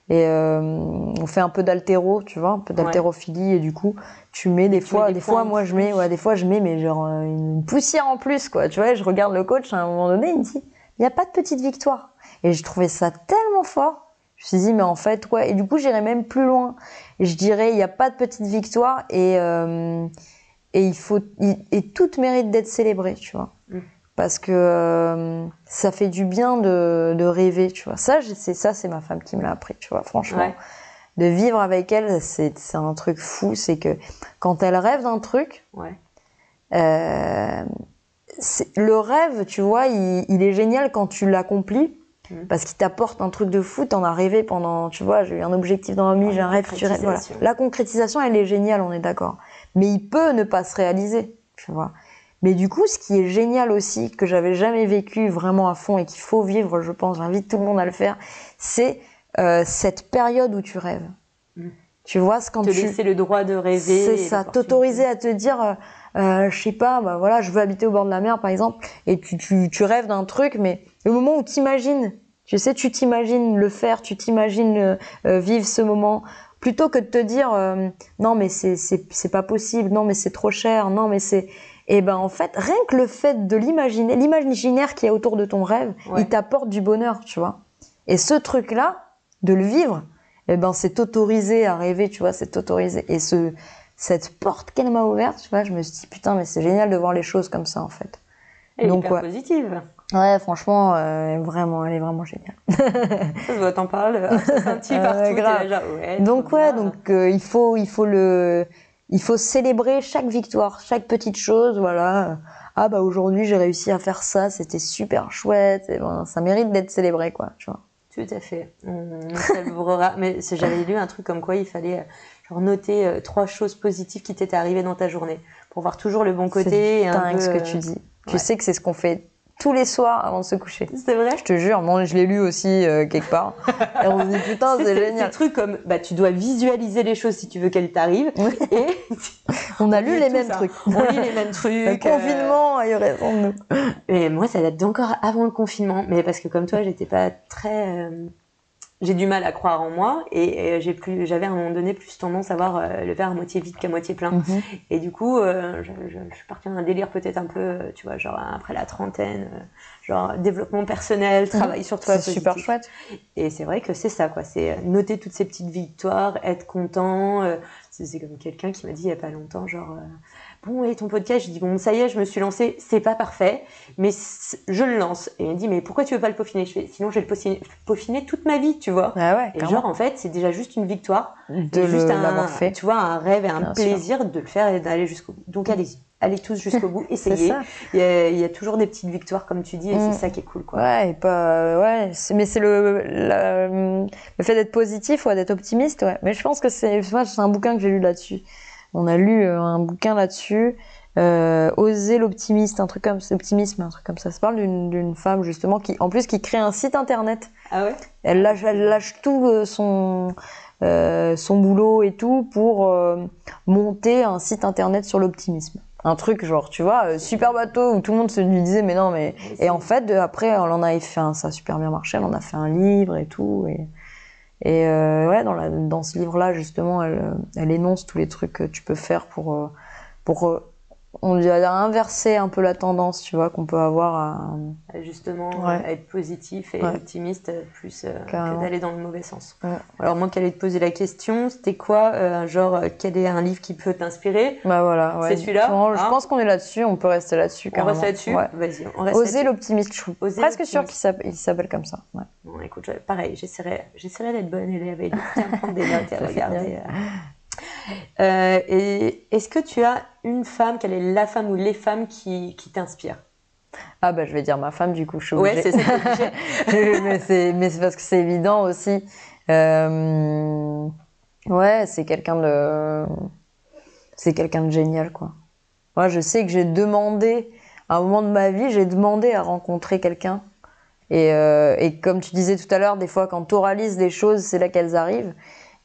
et euh, on fait un peu d'haltéro, tu vois, un peu d'haltérophilie et du coup tu mets des Tu fois, mets des des fois moi je mets, ouais, des fois je mets mais genre euh, une poussière en plus quoi, tu vois, je regarde le coach à un moment donné, il me dit il n'y a pas de petite victoire et j'ai trouvé ça tellement fort. Je me suis dit mais en fait ouais et du coup j'irais même plus loin et je dirais il n'y a pas de petite victoire et euh, et il faut et toute mérite d'être célébrée, tu vois. Mm. parce que euh, ça fait du bien de, de rêver, tu vois. Ça, c'est ça, c'est ma femme qui me l'a appris, tu vois, franchement. Ouais. De vivre avec elle, c'est un truc fou. C'est que quand elle rêve d'un truc, Ouais. euh, le rêve, tu vois, il, il est génial quand tu l'accomplis. Parce qu'il t'apporte un truc de fou, t'en as rêvé pendant, tu vois, j'ai eu un objectif dans ma vie, Ah, j'ai un la rêve, tu rêves, voilà. La concrétisation, elle est géniale, on est d'accord. Mais il peut ne pas se réaliser, tu vois. Mais du coup, ce qui est génial aussi, que j'avais jamais vécu vraiment à fond et qu'il faut vivre, je pense, j'invite tout le monde à le faire, c'est euh, cette période où tu rêves. Mhm. Tu vois, c'est quand Te tu... laisser le droit de rêver. C'est ça, t'autoriser à te dire, euh, euh, je sais pas, bah voilà, je veux habiter au bord de la mer par exemple, et tu, tu, tu rêves d'un truc, mais le moment où t'imagines, tu sais, tu t'imagines le faire, tu t'imagines euh, euh, vivre ce moment, plutôt que de te dire, euh, non mais c'est c'est pas possible, non mais c'est trop cher, non mais c'est, et ben en fait, rien que le fait de l'imaginer, l'imaginaire qui est autour de ton rêve, Ouais. il t'apporte du bonheur, tu vois. Et ce truc-là, de le vivre, eh ben c'est t'autoriser à rêver, tu vois, c'est t'autoriser. Et ce, cette porte qu'elle m'a ouverte, tu vois, je me suis dit putain, mais c'est génial de voir les choses comme ça en fait. Elle est Donc, hyper ouais. positive. Ouais, franchement, euh, vraiment, elle est vraiment géniale. Ça se voit, t'en parles. euh, Ça scintille Ouais, partout. t'es grave. là, genre, ouais, donc ouais, bien. donc euh, il faut, il faut le, il faut célébrer chaque victoire, chaque petite chose, voilà. Ah bah aujourd'hui j'ai réussi à faire ça, c'était super chouette, et ben ça mérite d'être célébré quoi, tu vois. Tout à fait. On, on célébrera. Mais j'avais lu un truc comme quoi il fallait euh, genre, noter euh, trois choses positives qui t'étaient arrivées dans ta journée pour voir toujours le bon côté. C'est dingue peu, ce que euh, tu dis. Tu ouais. sais que c'est ce qu'on fait tous les soirs avant de se coucher. C'est vrai. Je te jure, moi je l'ai lu aussi euh, quelque part. Et on se dit putain, c'est Des génial. trucs comme bah tu dois visualiser les choses si tu veux qu'elles t'arrivent et On a on lu les mêmes ça. trucs. On lit les mêmes trucs. Le confinement a eu raison de nous. Et moi, ça date d'encore avant le confinement. Mais parce que comme toi, j'étais pas très. euh, J'ai du mal à croire en moi et, j'ai plus, j'avais à un moment donné plus tendance à voir euh, le verre à moitié vide qu'à moitié plein. Mhm. Et du coup, euh, je, je- je suis partie dans un délire peut-être un peu, euh, tu vois, genre après la trentaine, genre développement personnel, travail sur toi. Mhm. C'est super chouette. Et c'est vrai que c'est ça, quoi. C'est noter toutes ces petites victoires, être content. c'est c'est comme quelqu'un qui m'a dit il y a pas longtemps, genre, euh, bon, et ton podcast Je dis, bon, ça y est, je me suis lancée. C'est pas parfait, mais je le lance. Et il me dit, mais pourquoi tu veux pas le peaufiner? Je fais, sinon, je vais le peaufiner, peaufiner toute ma vie, tu vois. Ah ouais, Et genre, en fait, c'est déjà juste une victoire. de juste un, l'avoir fait. tu vois, un rêve et un Bien sûr. plaisir de le faire et d'aller jusqu'au bout. Donc, allez-y. Allez tous jusqu'au bout, C'est essayez. ça. Il y, a, il y a toujours des petites victoires, comme tu dis, et Mm. c'est ça qui est cool, quoi. Ouais, et pas, ouais, c'est- mais c'est le, le fait d'être positif, ouais, d'être optimiste, ouais. Mais je pense que c'est un bouquin que j'ai lu là-dessus. On a lu euh, un bouquin là-dessus, euh, Oser l'optimiste, un truc comme, optimisme, un truc comme ça. Ça parle d'une, femme, justement, qui, en plus, qui crée un site internet. Ah ouais? Elle lâche, elle lâche tout euh, son, euh, son boulot et tout pour euh, monter un site internet sur l'optimisme. Un truc genre, tu vois, super bateau où tout le monde se lui disait mais non mais et en fait après on en avait fait un, ça a super bien marché, elle en a fait un livre et tout et et euh, ouais dans dans ce livre là justement elle euh, elle énonce tous les trucs que tu peux faire pour euh, pour on dirait inverser un peu la tendance tu vois qu'on peut avoir à justement Ouais. euh, être positif et Ouais. optimiste euh, plus euh, que d'aller dans le mauvais sens. Ouais. Alors moi qui allais te poser la question, c'était quoi euh, genre euh, quel est un livre qui peut t'inspirer? Bah voilà. C'est celui-là, je hein? pense qu'on est là-dessus on peut rester là-dessus On reste là-dessus? Vas-y, on reste Oser l'optimiste, je suis Oser presque sûre qu'il s'appelle, comme ça. Ouais. Bon, écoute, pareil, j'essaierai, d'être bonne élève et à prendre des notes et regarder. Euh. Et est-ce que tu as une femme, quelle est la femme ou les femmes qui, qui t'inspirent? Ah bah je vais dire ma femme du coup, je suis Ouais, c'est ça. mais c'est mais c'est parce que c'est évident aussi. Euh, Ouais, c'est quelqu'un de c'est quelqu'un de génial quoi. Moi, je sais que j'ai demandé à un moment de ma vie, j'ai demandé à rencontrer quelqu'un. Et, euh, et comme tu disais tout à l'heure, des fois quand tu oralises des choses, c'est là qu'elles arrivent.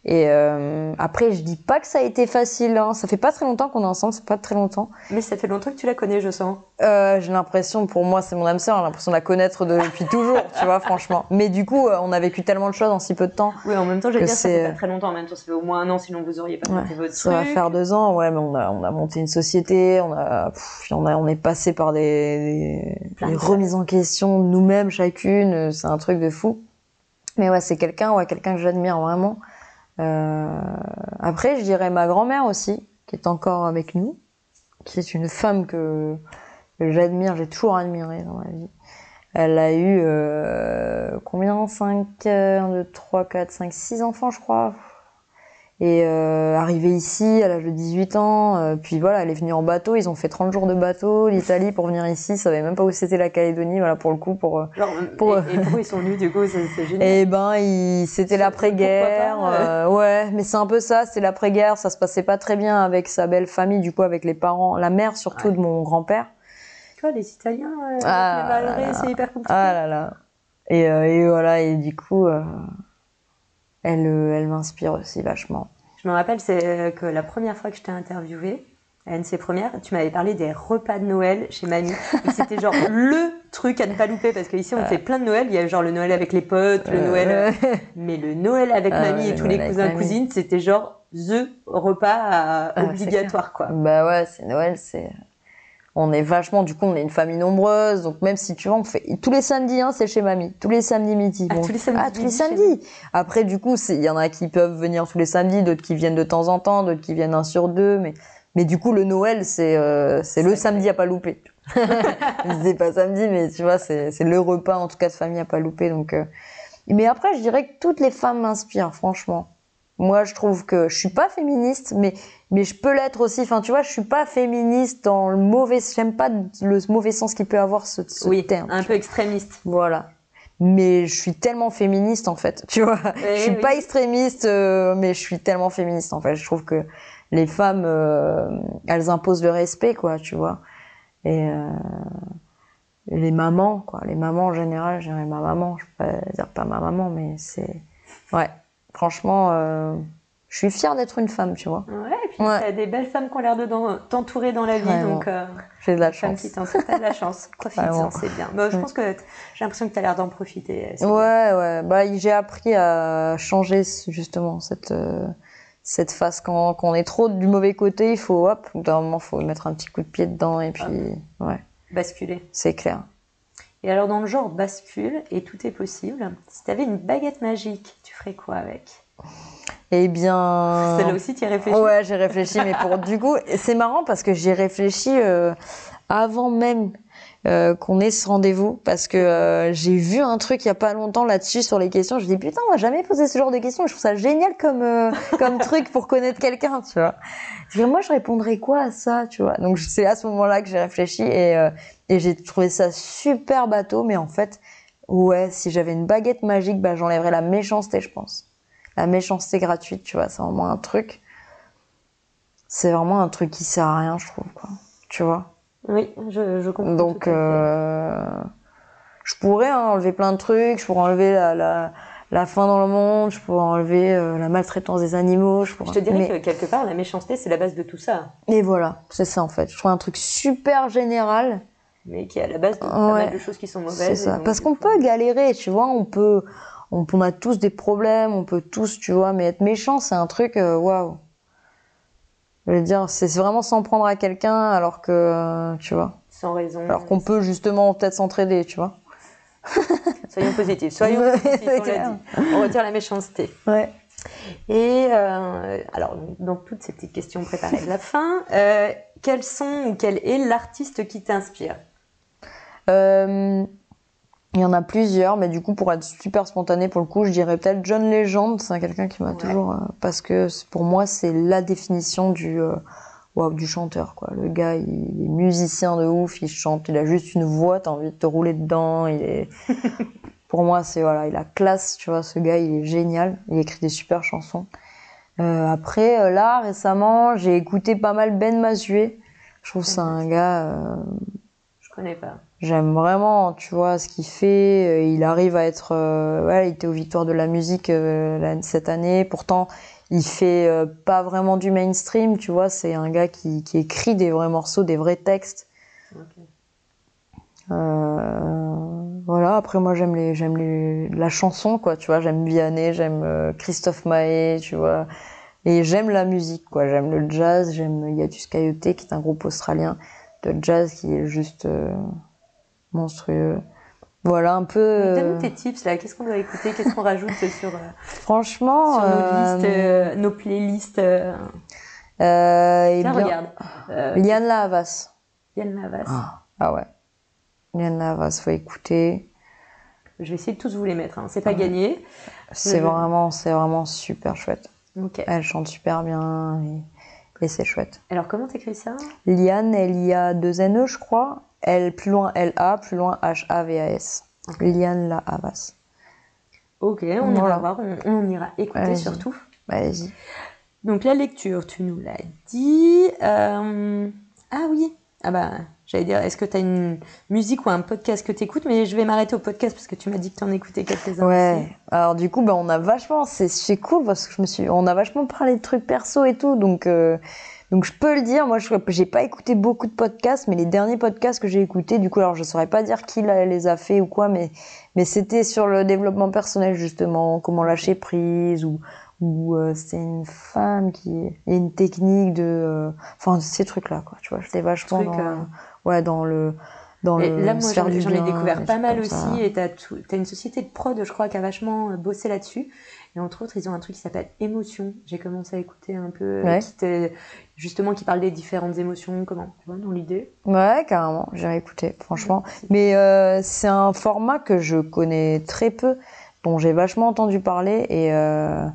Et euh, après, je dis pas que ça a été facile. Hein. Ça fait pas très longtemps qu'on est ensemble, c'est pas très longtemps. Mais ça fait longtemps que tu la connais, je sens. Euh, j'ai l'impression, pour moi, c'est mon âme sœur, j'ai l'impression de la connaître depuis toujours, tu vois, franchement. Mais du coup, euh, on a vécu tellement de choses en si peu de temps. Oui, en même temps, j'allais dire, ça fait pas très longtemps. En même temps, ça fait au moins un an, sinon vous auriez pas Ouais, fait votre Ça va truc. faire deux ans, ouais, mais on a, on a monté une société, on a, pff, on a, on est passé par des, remises en question nous-mêmes chacune, c'est un truc de fou. Mais ouais, c'est quelqu'un, ouais, quelqu'un que j'admire vraiment. Euh, après, je dirais ma grand-mère aussi, qui est encore avec nous, qui est une femme que j'admire, j'ai toujours admiré dans ma vie. Elle a eu euh, combien? 5, 1, 2, 3, 4, 5, 6 enfants, je crois. Et euh, arrivée ici à l'âge de 18 ans, euh, puis voilà, elle est venue en bateau, ils ont fait 30 jours de bateau, l'Italie pour venir ici, savait même pas où c'était la Calédonie, voilà pour le coup pour euh, Genre, Pour- et, et pourquoi ils sont venus du coup C'est c'est génial. et ben, il- c'était l'après-guerre. Euh, ouais, mais c'est un peu ça. C'était l'après-guerre. Ça se passait pas très bien avec sa belle famille, du coup, avec les parents, la mère surtout Ouais. de mon grand-père. Tu vois, les Italiens, euh, Ah, c'est hyper compliqué. Ah là là. Et, euh, et voilà. Et du coup, euh, elle, euh, elle m'inspire aussi vachement. Je me rappelle c'est euh, que la première fois que je t'ai interviewé, à une de ses premières, tu m'avais parlé des repas de Noël chez mamie. C'était genre le truc à ne pas louper parce qu'ici on fait plein de Noël. Il y a genre le Noël avec les potes, le Euh, Noël. euh. Mais le Noël avec Ah mamie et le tous les Noël cousins cousines, c'était genre the repas Ah, obligatoire quoi. Bah ouais, c'est Noël, c'est. On est vachement, du coup, on est une famille nombreuse, donc même si tu vois, on fait tous les samedis, hein, c'est chez mamie, tous les samedis midi. Ah, tous les samedis Ah, tous les samedis. Après, du coup, il y en a qui peuvent venir tous les samedis, d'autres qui viennent de temps en temps, d'autres qui viennent un sur deux, mais mais du coup, le Noël, c'est euh, c'est le samedi à pas louper. c'est pas samedi, mais tu vois, c'est c'est le repas en tout cas de famille à pas louper. Donc, euh. mais après, je dirais que toutes les femmes m'inspirent, franchement. Moi, je trouve que je suis pas féministe, mais mais je peux l'être aussi. Enfin, tu vois, je suis pas féministe dans le mauvais. J'aime pas le mauvais sens qu'il peut avoir ce, ce oui, terme. un peu extrémiste. Voilà. Mais je suis tellement féministe en fait, tu vois. Eh je suis oui. pas extrémiste, euh, mais je suis tellement féministe en fait. Je trouve que les femmes, euh, elles imposent le respect, quoi, tu vois. Et euh, les mamans, quoi. Les mamans en général, je dirais ma maman. Je peux pas dire pas ma maman, mais c'est. Ouais. Franchement, euh, je suis fière d'être une femme, tu vois. Ouais, et puis Ouais. t'as des belles femmes qui ont l'air de t'entourer dans la vie, Vraiment. donc euh, J'ai de la femme chance. qui t'entoure, t'as de la chance. Profite-en, c'est bien. Bah, je pense que j'ai l'impression que t'as l'air d'en profiter. c'est Ouais, ouais. Bah, j'ai appris à changer justement cette euh, cette face quand, quand on est trop du mauvais côté, il faut hop, d'un moment, faut mettre un petit coup de pied dedans et puis ouais, basculer. c'est clair. Et alors, dans le genre bascule, et tout est possible, si t'avais une baguette magique, tu ferais quoi avec? Eh bien, Celle-là aussi, tu y réfléchis. Ouais, j'ai réfléchi, mais pour du coup, c'est marrant parce que j'ai réfléchi euh, avant même euh, qu'on ait ce rendez-vous parce que euh, j'ai vu un truc il y a pas longtemps là-dessus sur les questions. Je dis putain, on m'a jamais posé ce genre de questions. Je trouve ça génial comme euh, comme truc pour connaître quelqu'un, tu vois. Je dis, moi, je répondrais quoi à ça, tu vois? Donc c'est à ce moment-là que j'ai réfléchi et euh, et j'ai trouvé ça super bateau, mais en fait, ouais, si j'avais une baguette magique, bah j'enlèverais la méchanceté, je pense. La méchanceté gratuite, tu vois, c'est vraiment un truc. C'est vraiment un truc qui sert à rien, je trouve, quoi. Tu vois? Oui, je, je comprends. Donc, euh, je pourrais hein, enlever plein de trucs. Je pourrais enlever la, la, la faim dans le monde. Je pourrais enlever euh, la maltraitance des animaux. Je, pourrais... Je te dirais mais, que quelque part, la méchanceté, c'est la base de tout ça, Et voilà, c'est ça en fait. Je trouve un truc super général. mais qui est à la base de pas Ouais. mal de choses qui sont mauvaises. C'est ça. donc, Parce qu'on peut galérer, tu vois. On peut, on, on a tous des problèmes. On peut tous, tu vois. Mais être méchant, c'est un truc, euh, waouh. Je veux dire, c'est vraiment s'en prendre à quelqu'un alors que, tu vois. Sans raison. Alors qu'on peut justement peut-être s'entraider, tu vois. Soyons positifs, soyons positifs, on l'a dit. On retire la méchanceté. Ouais. Et euh, alors, donc toutes ces petites questions préparées de la fin, euh, quels sont ou quel est l'artiste qui t'inspire? Euh, il y en a plusieurs, mais du coup, pour être super spontané, pour le coup, je dirais peut-être John Legend. C'est quelqu'un qui m'a Ouais. toujours. euh, parce que pour moi, c'est la définition du, euh, waouh, du chanteur. Quoi. Le gars, il est musicien de ouf, il chante, il a juste une voix, t'as envie de te rouler dedans. Il est... pour moi, c'est voilà, il a classe, tu vois. Ce gars, il est génial. Il écrit des super chansons. Euh, après, euh, là, récemment, j'ai écouté pas mal Ben Mazué. Je trouve que c'est un gars. euh, Je connais pas. J'aime vraiment, tu vois, ce qu'il fait. Euh, Il arrive à être, euh, ouais, il était aux Victoires de la musique euh, cette année. Pourtant, il fait euh, pas vraiment du mainstream, tu vois. C'est un gars qui, qui écrit des vrais morceaux, des vrais textes. Ok. Euh, voilà. Après, moi, j'aime les, j'aime les, la chanson, quoi. Tu vois, j'aime Vianney, j'aime Christophe Maé, tu vois. Et j'aime la musique, quoi. J'aime le jazz, j'aime Yadus Coyote, qui est un groupe australien de jazz qui est juste monstrueux. Voilà, un peu. euh, Donne-nous tes tips là, qu'est-ce qu'on doit écouter, qu'est-ce qu'on rajoute sur, euh, franchement. sur nos euh, listes, euh, nos playlists euh, euh, eh Tiens, bien, regarde. Euh, Liane La Havas. Yann Navas. Ah, Ah ouais. Liane Navas, faut écouter. Je vais essayer de tous vous les mettre. Hein. C'est pas gagné. C'est Je- vraiment, c'est vraiment super chouette. Ok. Elle chante super bien et, et c'est chouette. Alors comment t'écris ça? Liane, elle y a deux N-E, je crois. Elle, plus loin L-A, plus loin H-A-V-A-S. Liane La Havas. Ok, on ira voir. On, on ira écouter surtout. Vas-y. Donc la lecture, tu nous l'as dit. Euh, Ah oui. Ah bah, j'allais dire, est-ce que tu as une musique ou un podcast que tu écoutes Mais je vais m'arrêter au podcast parce que tu m'as dit que tu en écoutais quelques-uns. Ouais. aussi. Alors du coup, bah, on a vachement, c'est c'est cool parce que je me suis, on a vachement parlé de trucs perso et tout, donc euh, donc je peux le dire. Moi, je j'ai pas écouté beaucoup de podcasts, mais les derniers podcasts que j'ai écoutés, du coup, alors je saurais pas dire qui les a fait ou quoi, mais mais c'était sur le développement personnel justement, comment lâcher prise ou ou euh, c'est une femme qui et une technique de, euh, enfin ces trucs là quoi. Tu vois, j'étais vachement Trucs, dans, euh, ouais dans le dans Et le là, moi, j'en ai découvert pas mal aussi. ça. Et tu as, une société de prod, je crois, qui a vachement bossé là-dessus. Et entre autres, ils ont un truc qui s'appelle Émotion. J'ai commencé à écouter un peu, euh, Ouais. qui te- justement, qui parle des différentes émotions. Comment Tu vois, dans l'idée Ouais, carrément, j'ai écouté, franchement. Mais euh, c'est un format que je connais très peu, dont j'ai vachement entendu parler et, euh,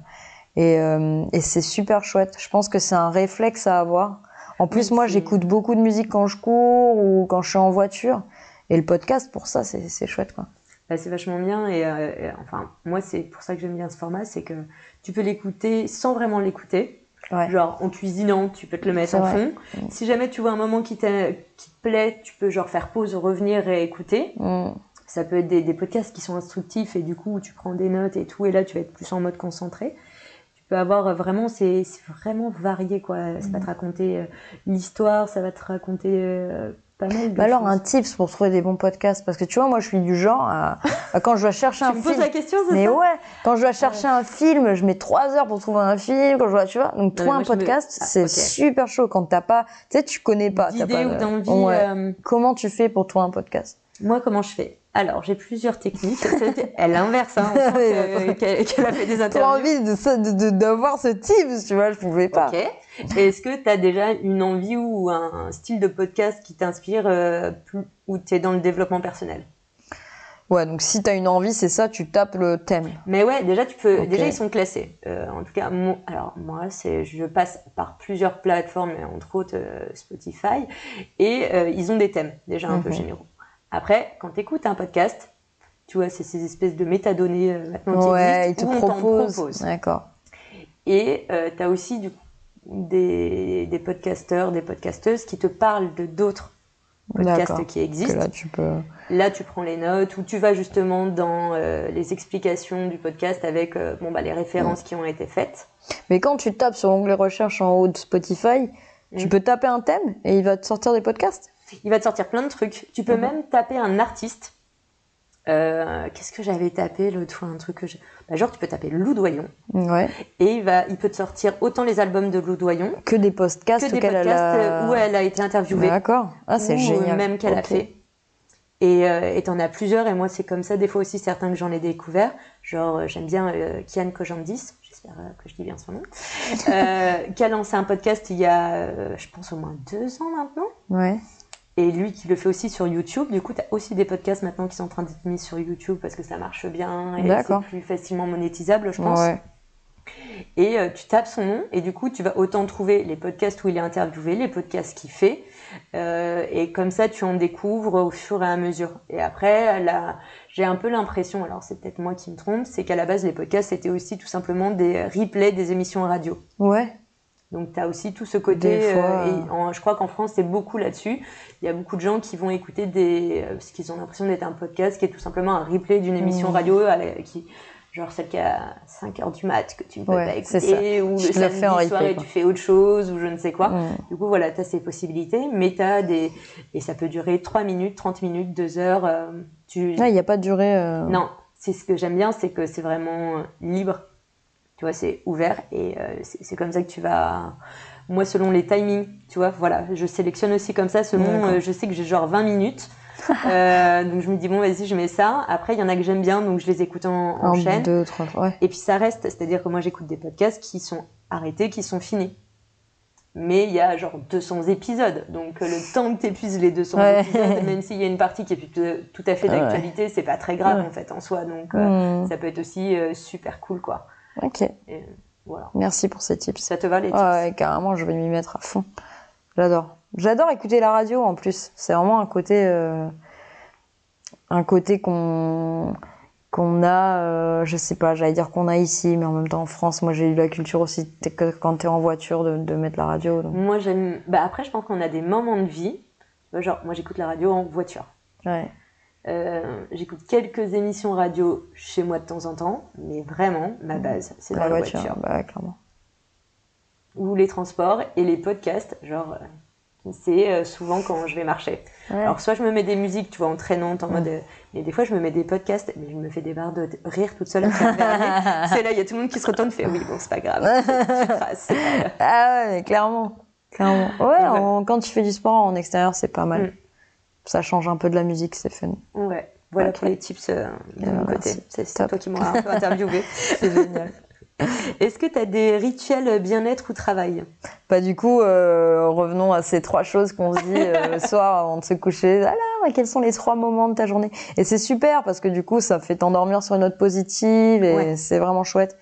et, euh, et c'est super chouette. Je pense que c'est un réflexe à avoir. En plus, moi, j'écoute beaucoup de musique quand je cours ou quand je suis en voiture. Et le podcast, pour ça, c'est chouette, quoi. Bah, c'est vachement bien et, euh, et, enfin moi c'est pour ça que j'aime bien ce format c'est que tu peux l'écouter sans vraiment l'écouter Ouais. genre en cuisinant tu peux te le mettre en vrai. fond si jamais tu vois un moment qui, qui te plaît tu peux genre faire pause revenir et écouter Mm. ça peut être des, des podcasts qui sont instructifs et du coup tu prends des notes et tout et là tu vas être plus en mode concentré tu peux avoir euh, vraiment c'est vraiment varié quoi ça Mm. va te raconter euh, l'histoire ça va te raconter euh, pas mal de Bah alors, un tips pour trouver des bons podcasts. Parce que tu vois, moi, je suis du genre à, à quand je dois chercher un tu me poses film. la question c'est Mais ça ouais, quand je dois chercher un film, je mets trois heures pour trouver un film. Quand je dois, tu vois, donc trouver un me- podcast, Ah, c'est super chaud quand t'as pas, tu sais, tu connais pas. t'as pas ou de- d'envie Ouais. euh, Comment tu fais pour trouver un podcast? Moi, comment je fais? Alors, j'ai plusieurs techniques. Elle inverse, hein, qu'elle a fait des T'as interviews. envie de ça, de- de- d'avoir ce tips, tu vois, je pouvais pas. Ok. Est-ce que tu as déjà une envie ou un, style de podcast qui t'inspire euh, plus, ou tu es dans le développement personnel? Ouais, donc si t'as une envie, c'est ça, tu tapes le thème. Mais ouais, déjà, tu peux. Déjà, ils sont classés. Euh, en tout cas, mon- alors moi, c'est, je passe par plusieurs plateformes, entre autres euh, Spotify, et euh, ils ont des thèmes déjà un peu Mhm. généraux. Après, quand tu écoutes un podcast, tu vois, c'est ces espèces de métadonnées maintenant qui Ouais, ils existent te on t'en proposent. propose. D'accord. Et tu as aussi du coup, des, des podcasteurs, des podcasteuses qui te parlent de d'autres podcasts qui existent. là, tu peux. Là, tu prends les notes ou tu vas justement dans euh, les explications du podcast avec euh, bon, bah, les références qui ont été faites. Mais quand tu tapes sur l'onglet recherche en haut de Spotify, tu Mm. peux taper un thème et il va te sortir des podcasts? Il va te sortir plein de trucs. Tu peux Mhm. même taper un artiste. Euh, Qu'est-ce que j'avais tapé l'autre fois Un truc que. Bah, genre, tu peux taper Loudoyon Ouais. et il, va, il peut te sortir autant les albums de Loudoyon Que des podcasts que des podcasts elle a... euh, où elle a été interviewée. D'accord. Ah, c'est euh, génial. même qu'elle a Ok. fait. Et euh, t'en as plusieurs, et moi c'est comme ça, des fois aussi certains que j'en ai découverts. Genre, j'aime bien euh, Kian Kojandis, j'espère que je dis bien son nom, qui a lancé un podcast il y a, je pense, au moins deux ans maintenant. Ouais. Et lui qui le fait aussi sur YouTube. Du coup, t'as aussi des podcasts maintenant qui sont en train d'être mis sur YouTube parce que ça marche bien et c'est plus facilement monétisable, je pense. Ouais. Et euh, tu tapes son nom et du coup tu vas autant trouver les podcasts où il est interviewé, les podcasts qu'il fait. Euh, et comme ça tu en découvres au fur et à mesure. Et après, j'ai un peu l'impression, alors c'est peut-être moi qui me trompe, c'est qu'à la base les podcasts c'était aussi tout simplement des replays des émissions radio. Ouais. Donc tu as aussi tout ce côté, fois, euh, et euh. en- je crois qu'en France c'est beaucoup là-dessus. Il y a beaucoup de gens qui vont écouter des, euh, parce qu'ils ont l'impression d'être un podcast qui est tout simplement un replay d'une émission Mmh. radio, à la- qui, genre celle qui à 5 heures du mat que tu ne peux Ouais, pas écouter, ou Tu le samedi fais en soir et tu fais autre chose, ou je ne sais quoi. Mm. Du coup voilà, tu as ces possibilités, mais tu as des, et ça peut durer 3 minutes, 30 minutes, 2 heures. euh, tu, il n'y a pas de durée. euh, non, c'est ce que j'aime bien, c'est que c'est vraiment libre. Tu vois, c'est ouvert et euh, c'est comme ça que tu vas. Moi, selon les timings, tu vois, voilà, je sélectionne aussi comme ça. Selon, euh, je sais que j'ai genre 20 minutes. Euh, donc je me dis, bon, vas-y, je mets ça. Après, il y en a que j'aime bien, donc je les écoute en, en en chaîne. deux, trois fois. Ouais. Et puis ça reste, c'est-à-dire que moi, j'écoute des podcasts qui sont arrêtés, qui sont finis. mais il y a genre 200 épisodes. Donc le temps que tu épuises les 200 Ouais. épisodes, même s'il y a une partie qui est plus- euh, tout à fait Ouais. d'actualité, c'est pas très grave Ouais. en fait en soi. Donc euh, Hmm. ça peut être aussi euh, super cool quoi. Ok, Et, voilà. merci pour ces tips. Ça te va les tips Ouais, carrément, je vais m'y mettre à fond. J'adore. J'adore écouter la radio en plus. C'est vraiment un côté, euh, un côté qu'on qu'on a, euh, je sais pas, j'allais dire qu'on a ici, mais en même temps en France, moi j'ai eu la culture aussi quand t'es en voiture de, de mettre la radio. donc, Moi j'aime. Bah, après, je pense qu'on a des moments de vie. Genre, moi j'écoute la radio en voiture. Ouais. Euh, j'écoute quelques émissions radio chez moi de temps en temps, mais vraiment, ma base, c'est La la voiture, voiture. bah clairement. Ou les transports et les podcasts, genre, euh, c'est euh, souvent quand je vais marcher. Ouais. Alors, soit je me mets des musiques, tu vois, entraînantes, en Mm. mode. Mais des fois, je me mets des podcasts, mais je me fais des barres de rire toute seule. c'est là, il y a tout le monde qui se retourne et fait Oui, bon, c'est pas grave. Tu grave. Ah ouais, mais clairement. Clairement. Ouais, en- quand tu fais du sport en extérieur, c'est pas mal. Mm. Ça change un peu de la musique, c'est fun. Ouais, voilà Ok. pour les tips euh, de mon côté. C'est toi qui m'auras un peu interviewé. C'est génial. Est-ce que tu as des rituels bien-être ou travail? Bah du coup, euh, revenons à ces trois choses qu'on se dit euh, le soir avant de se coucher. Alors, quels sont les trois moments de ta journée? Et c'est super parce que du coup, ça fait t'endormir sur une note positive et Ouais. c'est vraiment chouette.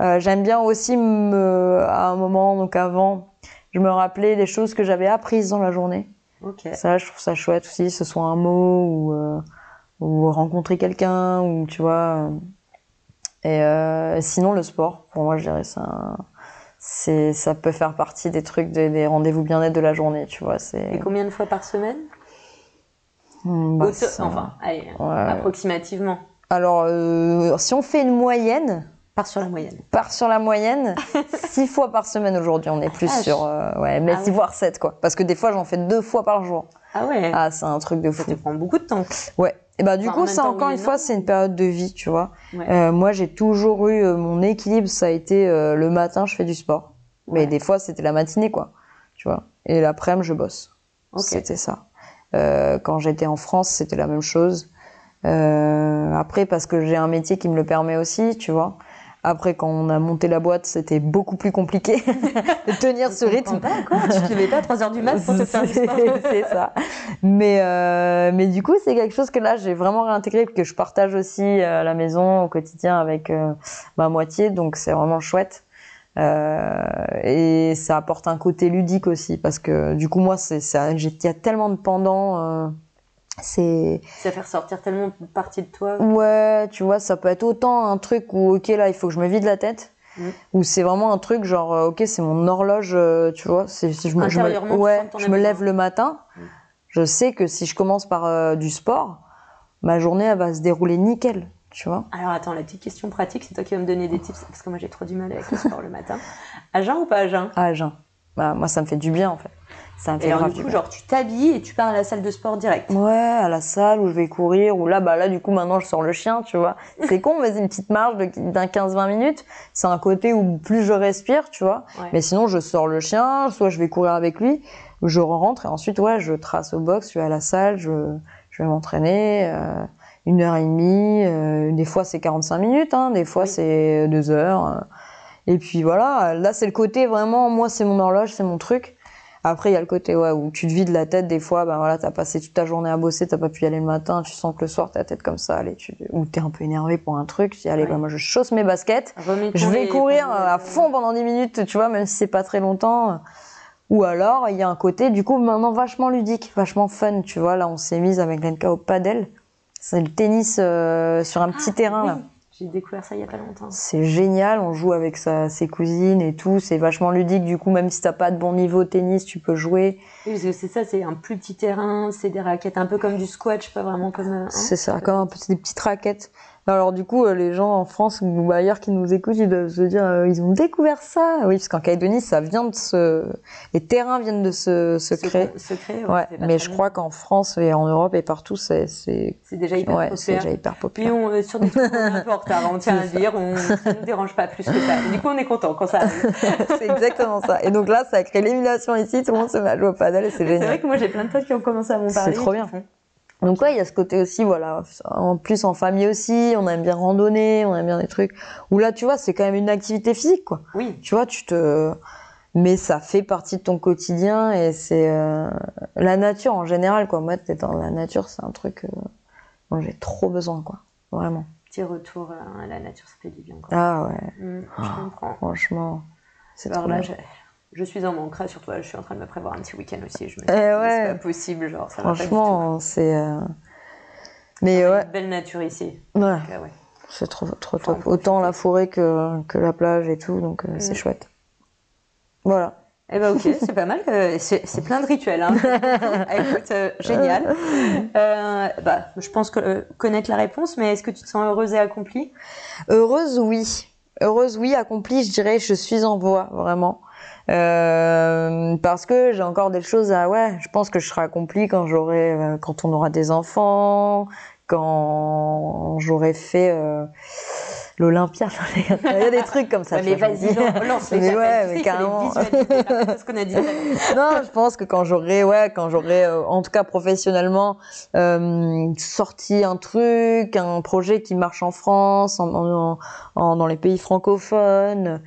Euh, J'aime bien aussi me, à un moment, donc avant, je me rappelais les choses que j'avais apprises dans la journée. Ça, je trouve ça chouette aussi, que ce soit un mot ou, euh, ou rencontrer quelqu'un ou tu vois. Et euh, sinon, le sport, pour moi, je dirais ça. C'est, ça peut faire partie des trucs, des, des rendez-vous bien-être de la journée, tu vois. Et C'est. combien de fois par semaine? Hmm, bah, Auto- Enfin, allez, Ouais. approximativement. Alors, euh, si on fait une moyenne, Part sur la moyenne. part sur la moyenne, six fois par semaine aujourd'hui, on est plus vache. sur, euh, ouais, mais Ah six ouais. voire sept quoi. Parce que des fois, j'en fais deux fois par jour. Ah ouais Ah, c'est un truc de Ça fou. te prend beaucoup de temps. Ouais. Et bah du Enfin, en coup, même ça encore une fois, c'est une période de vie, tu vois. Ouais. Euh, moi, j'ai toujours eu euh, mon équilibre, ça a été le matin, je fais du sport. Mais Ouais. des fois, c'était la matinée, quoi. Tu vois. Et l'après-midi, je bosse. Ok. C'était ça. Quand j'étais en France, c'était la même chose. Après, parce que j'ai un métier qui me le permet aussi, tu vois. Après, quand on a monté la boîte, c'était beaucoup plus compliqué de tenir ce rythme. Pas, quoi Tu te levais pas à 3h du mat pour te faire du sport c'est ça. Mais, euh, mais du coup, c'est quelque chose que là, j'ai vraiment réintégré, que je partage aussi euh, à la maison, au quotidien, avec euh, ma moitié. Donc, c'est vraiment chouette. Euh, et ça apporte un côté ludique aussi, parce que du coup, moi, c'est ça. Il y a tellement de pendant. C'est Ça fait ressortir tellement de partie de toi. Ouais, tu vois, ça peut être autant un truc où, ok, là, il faut que je me vide la tête, Mm. ou c'est vraiment un truc genre, euh, ok, c'est mon horloge, euh, tu vois, c'est, si je me, je me- ouais, je me lève le matin, Mm. je sais que si je commence par euh, du sport, ma journée, elle va se dérouler nickel, tu vois. Alors attends, la petite question pratique, c'est toi qui vas me donner des tips, parce que moi j'ai trop du mal avec le sport le matin. À jeun ou pas à jeun? À jeun. Bah, moi, ça me fait du bien, en fait. Ça me Et fait alors grave du coup, bien. genre tu t'habilles et tu pars à la salle de sport direct. Ouais, à la salle où je vais courir, ou là, bah là, du coup, maintenant, je sors le chien, tu vois. C'est con, mais c'est une petite marche d'un 15-20 minutes. C'est un côté où plus je respire, tu vois. Ouais. Mais sinon, je sors le chien, soit je vais courir avec lui, je rentre, et ensuite, ouais, je trace au box, je vais à la salle, je, je vais m'entraîner, euh, une heure et demie, euh, des fois, c'est 45 minutes, hein, des fois, Oui. c'est deux heures. euh. Et puis voilà, là, c'est le côté vraiment, moi, c'est mon horloge, c'est mon truc. Après, il y a le côté ouais, où tu te vides la tête des fois, ben voilà, t'as passé toute ta journée à bosser, t'as pas pu y aller le matin, tu sens que le soir t'as la tête comme ça, allez, tu... ou t'es un peu énervé pour un truc, tu dis allez, Ouais. bah, moi je chausse mes baskets, je vais les- courir euh, à fond pendant 10 minutes, tu vois, même si c'est pas très longtemps. Ou alors, il y a un côté, du coup, maintenant vachement ludique, vachement fun, tu vois, là on s'est mise avec Lenka au padel, c'est le tennis euh, sur un petit Ah, terrain oui. là. J'ai découvert ça il y a pas longtemps. C'est génial, on joue avec sa, ses cousines et tout, c'est vachement ludique, du coup, même si t'as pas de bon niveau au tennis, tu peux jouer. Oui, parce que c'est ça, c'est un plus petit terrain, c'est des raquettes un peu comme du squash, pas vraiment comme. euh, hein C'est ça, comme un peu c'est des petites raquettes. Alors du coup, euh, les gens en France ou ailleurs qui nous écoutent, ils doivent se dire, euh, ils ont découvert ça. Oui, parce qu'en Calédonie, ça vient de se, les terrains viennent de se, se créer. Secret, Ouais, mais je crois qu'en France et en Europe et partout, c'est, c'est, c'est déjà hyper ouais, c'est populaire. déjà hyper Puis populaire. on, euh, sur des trucs, on est un peu en retard, on tient à dire, on, ça ne dérange pas plus que ça. Du coup, on est content quand ça arrive. c'est exactement ça. Et donc là, ça a créé l'émulation ici, tout le monde se met à jouer au paddle et c'est C'est génial. vrai que moi, j'ai plein de potes qui ont commencé à m'en C'est parler. trop et qui bien. Donc ouais, il y a ce côté aussi, voilà. En plus, en famille aussi, on aime bien randonner, on aime bien des trucs. Où là, tu vois, c'est quand même une activité physique, quoi. Oui, Tu vois, tu te. mais ça fait partie de ton quotidien et c'est euh, la nature en général quoi. Moi, être dans la nature, c'est un truc euh, dont j'ai trop besoin quoi, vraiment. Petit retour à la nature, ça fait du bien. Quoi. Ah ouais. Mm, je comprends. Franchement, c'est trop là, bien. Je, suis en manque, là, je suis en train de me prévoir un petit week-end aussi. Je me dis, Eh ouais. c'est pas possible, genre, ça Franchement, c'est. euh, Mais tout. ouais, Une belle nature ici. ouais, Donc, euh, ouais. c'est trop, trop top. Autant la forêt que, que la plage et tout, donc euh, c'est Mm. chouette. Voilà. Eh ben ok, c'est pas mal. c'est c'est plein de rituels. Hein. Ah, Écoute, euh, génial. Euh, bah, je pense que, euh, connaître la réponse, mais est-ce que tu te sens heureuse et accomplie? Heureuse, oui. Heureuse, oui. Accomplie, je dirais, je suis en voie, vraiment. Euh, parce que j'ai encore des choses à. Ouais, je pense que je serai accomplie quand j'aurai, euh, quand on aura des enfants, quand j'aurai fait euh, l'Olympia. Il y a des trucs comme ça. Ouais, Mais vas-y, lance- Mais ouais, mais carrément. ce qu'on a dit. non, je pense que quand j'aurai, ouais, quand j'aurai, euh, en tout cas professionnellement, sorti un truc, un projet qui marche en France, en, en- en- dans les pays francophones,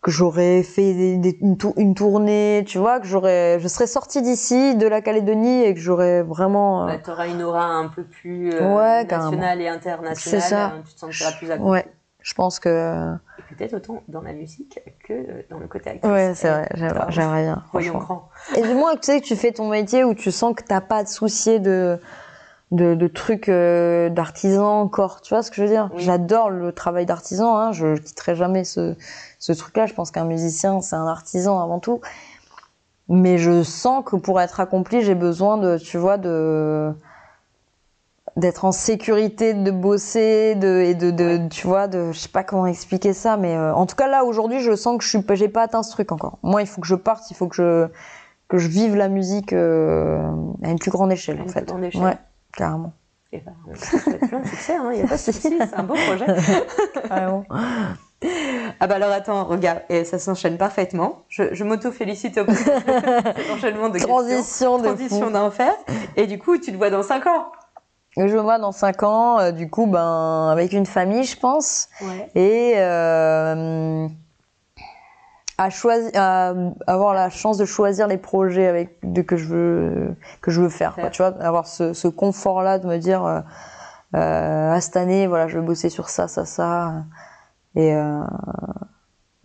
que j'aurais fait des- des- une, tour- une tournée, tu vois, que j'aurais, je serais sortie d'ici, de la Calédonie, et que j'aurais vraiment, euh, Bah, tu auras une aura un peu plus euh, Ouais, nationale et internationale. C'est ça. euh, Tu te sentiras plus accomplie. ouais, je pense que, Et peut-être autant dans la musique que euh, dans le côté actrice. ouais, c'est vrai, j'aimerais bien. Voyons grand. Et du moins, tu sais que tu fais ton métier où tu sens que t'as pas de souci de, de, de trucs euh, d'artisan encore. Tu vois ce que je veux dire? Oui. J'adore le travail d'artisan. Hein, je quitterai jamais ce, ce truc-là. Je pense qu'un musicien, c'est un artisan avant tout. Mais je sens que pour être accompli, j'ai besoin de, tu vois, de d'être en sécurité, de bosser, de et de, de tu vois, de je sais pas comment expliquer ça, mais euh, en tout cas là aujourd'hui, je sens que je suis, pas- j'ai pas atteint ce truc encore. Moi, il faut que je parte, il faut que je que je vive la musique euh, à une plus grande échelle À en une fait. plus grande échelle. Ouais, carrément. Et ben, plein de succès, il n'y a pas de souci, c'est un beau projet. Carrément. Ah bah alors attends, regarde, et ça s'enchaîne parfaitement. Je, je m'auto-félicite au enchaînement de. Transition de Transition d'enfer. Et du coup, tu te vois dans 5 ans. Je me vois dans 5 ans, euh, du coup, ben avec une famille, je pense. Ouais. et euh, à choisir à avoir la chance de choisir les projets avec de, que je veux que je veux faire quoi, tu vois avoir ce, ce confort là de me dire euh, euh, à cette année voilà je vais bosser sur ça ça ça et euh,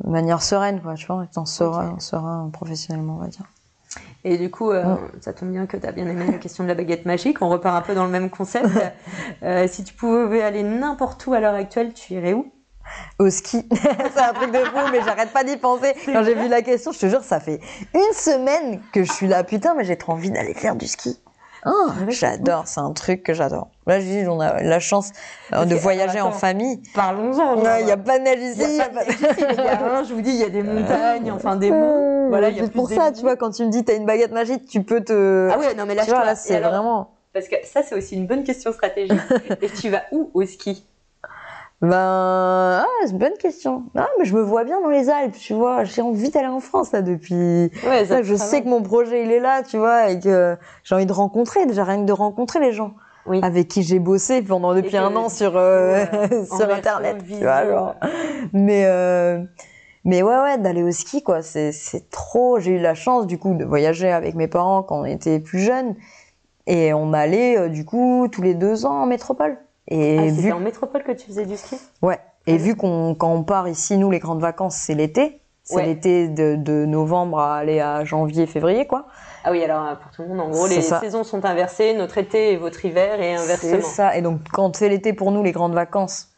de manière sereine quoi tu vois étant serein serein professionnellement on va dire Et du coup, euh, Mm. ça tombe bien que tu as bien aimé la question de la baguette magique. On repart un peu dans le même concept. Euh, si tu pouvais aller n'importe où à l'heure actuelle, tu irais où? Au ski. c'est un truc de fou, mais j'arrête pas d'y penser. Quand j'ai vu la question, je te jure, ça fait une semaine que je suis là. Putain, mais j'ai trop envie d'aller faire du ski. Oh, j'adore, c'est un truc que j'adore. Là, je dis, on a la chance euh, Parce de voyager en famille. Parlons-en. Il n'y a pas de neige ici. Il y a pas de neige ici, hein. Je vous dis, il y a des montagnes, enfin des monts. Voilà, y a C'est pour ça, tu vois, quand tu me dis t'as une baguette magique, tu peux te. Ah ouais, non mais là, tu vois, là, c'est alors, vraiment. Parce que ça, c'est aussi une bonne question stratégique. Et tu vas où au ski? Ben, ah, c'est une bonne question. Ah, mais je me vois bien dans les Alpes, tu vois. J'ai envie d'aller en France, là, depuis. Ouais, Ça, je sais que mon projet, il est là, tu vois, et que j'ai envie de rencontrer, déjà rien que de rencontrer les gens Oui. avec qui j'ai bossé pendant depuis un an sur, euh, Ouais, sur Internet, tu vois, genre. Mais, euh, mais ouais, ouais, d'aller au ski, quoi, c'est, c'est trop. J'ai eu la chance, du coup, de voyager avec mes parents quand on était plus jeunes. Et on allait, euh, du coup, tous les deux ans en métropole. Et Ah, vu c'était en métropole que tu faisais du ski? Ouais. Et Ouais. vu qu'on quand on part ici, nous les grandes vacances, c'est l'été. C'est Ouais. l'été de, de novembre à aller à janvier, février, quoi. Ah oui, alors euh, pour tout le monde, en gros, C'est les ça. saisons sont inversées, notre été et votre hiver et C'est inversement. ça. Et donc quand c'est l'été pour nous les grandes vacances,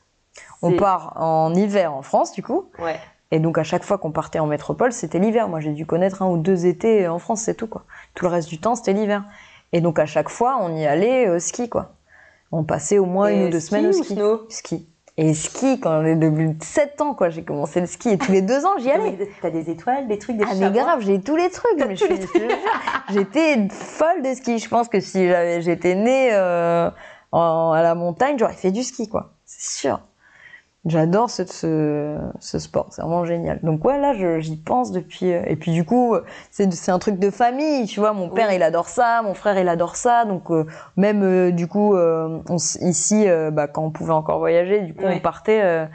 on C'est- part en hiver en France, du coup. Ouais. Et donc à chaque fois qu'on partait en métropole, c'était l'hiver. Moi, j'ai dû connaître un ou deux étés en France, c'est tout, quoi. Tout le reste du temps, c'était l'hiver. Et donc à chaque fois, on y allait au ski, quoi. On passait au moins Et une ou deux ski semaines au ou ski. snow? Ski. Et ski, quand j'ai depuis 7 ans, quoi, j'ai commencé le ski et tous les deux ans, j'y allais. T'as des étoiles, des trucs, des Ah mais grave, j'ai tous les trucs. T'as mais tous je les suis- je te jure, J'étais folle de ski. Je pense que si j'avais, j'étais née euh, en- à la montagne, j'aurais fait du ski, quoi. C'est sûr. J'adore ce, ce, ce sport, c'est vraiment génial. Donc ouais, là, j'y pense depuis. euh, Et puis du coup, c'est c'est un truc de famille, tu vois. Mon père, Oui. il adore ça, mon frère, il adore ça. Donc euh, même euh, du coup, euh, on ici, euh, bah, quand on pouvait encore voyager, du coup, on partait, euh,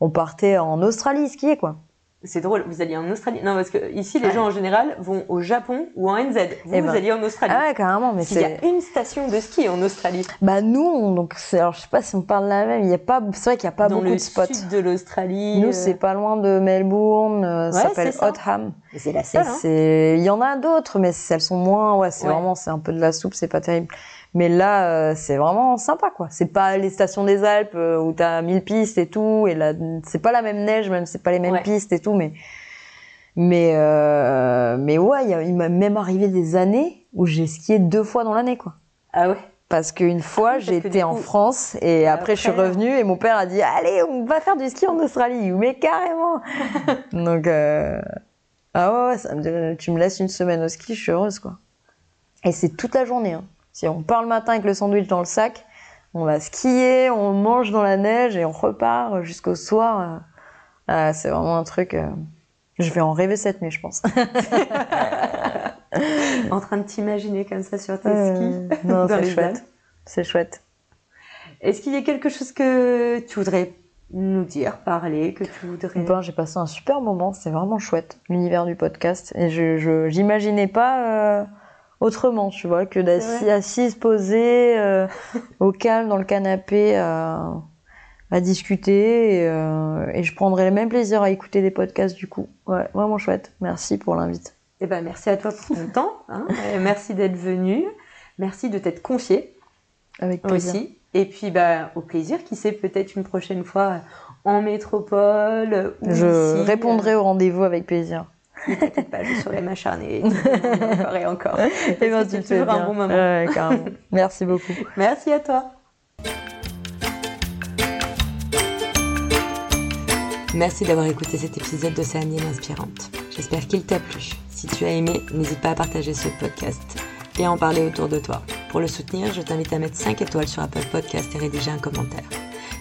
on partait en Australie skier, quoi. C'est drôle, vous alliez en Australie. Non, parce que ici, les Ouais. gens en général vont au Japon ou en NZ. Vous, Eh vous ben. alliez en Australie. Ah ouais, carrément, mais Il y c'est. a une station de ski en Australie. Bah nous, on- donc c'est, alors je sais pas si on parle de la même. Il y a pas, c'est vrai qu'il y a pas dans beaucoup le de spots. sud de l'Australie. Nous, euh, c'est pas loin de Melbourne. euh, ça Ouais, s'appelle c'est ça. Otham. mais C'est la seule. hein. c'est, il y en a d'autres, mais elles sont moins. Ouais, c'est Ouais. vraiment, c'est un peu de la soupe, c'est pas terrible. Mais là, euh, c'est vraiment sympa, quoi. C'est pas les stations des Alpes euh, où t'as 1000 pistes et tout, et là, c'est pas la même neige, même c'est pas les mêmes Ouais. pistes et tout, mais, mais, euh, mais ouais, il m'a même arrivé des années où j'ai skié deux fois dans l'année, quoi. Ah ouais? Parce qu'une fois, Ah oui, que j'étais en coup- France et après, je suis Après- revenue et mon père a dit Allez, on va faire du ski en Australie. Mais carrément Donc, euh, ah ouais, ouais, ça me- tu me laisses une semaine au ski, je suis heureuse, quoi. Et c'est toute la journée. hein. Si on part le matin avec le sandwich dans le sac, on va skier, on mange dans la neige et on repart jusqu'au soir. euh. Ah, c'est vraiment un truc. euh, Je vais en rêver cette nuit, je pense. En train de t'imaginer comme ça sur tes Euh, skis. non, c'est chouette. C'est chouette. Est-ce qu'il y a quelque chose que tu voudrais nous dire, parler, que tu voudrais. Ben, j'ai passé un super moment, c'est vraiment chouette, l'univers du podcast. Et je, j'imaginais pas euh, autrement, tu vois, que C'est d'assis, vrai. assise, posée, euh, au calme, dans le canapé, à, à discuter. Et, euh, et je prendrais le même plaisir à écouter des podcasts du coup. Ouais, vraiment chouette. Merci pour l'invite. Eh ben, merci à toi pour ton temps. hein. Merci d'être venu. Merci de t'être confié Avec plaisir. aussi. Et puis, bah, au plaisir. Qui sait, peut-être une prochaine fois en métropole. Ou Je ici. répondrai au rendez-vous avec plaisir. Ne t'inquiète pas, je saurais m'acharner. encore et encore. Et ben, que tu toujours un bien. bon moment. Ouais, carrément. Merci beaucoup. Merci à toi. Merci d'avoir écouté cet épisode d'Océanienne Inspirante. J'espère qu'il t'a plu. Si tu as aimé, n'hésite pas à partager ce podcast et à en parler autour de toi. Pour le soutenir, je t'invite à mettre 5 étoiles sur Apple Podcast et rédiger un commentaire.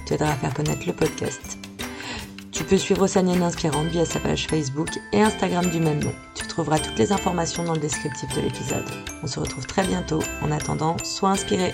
Tu aideras à faire connaître le podcast. Tu peux suivre Océanienne Inspirante via sa page Facebook et Instagram du même nom. Tu trouveras toutes les informations dans le descriptif de l'épisode. On se retrouve très bientôt. En attendant, sois inspiré.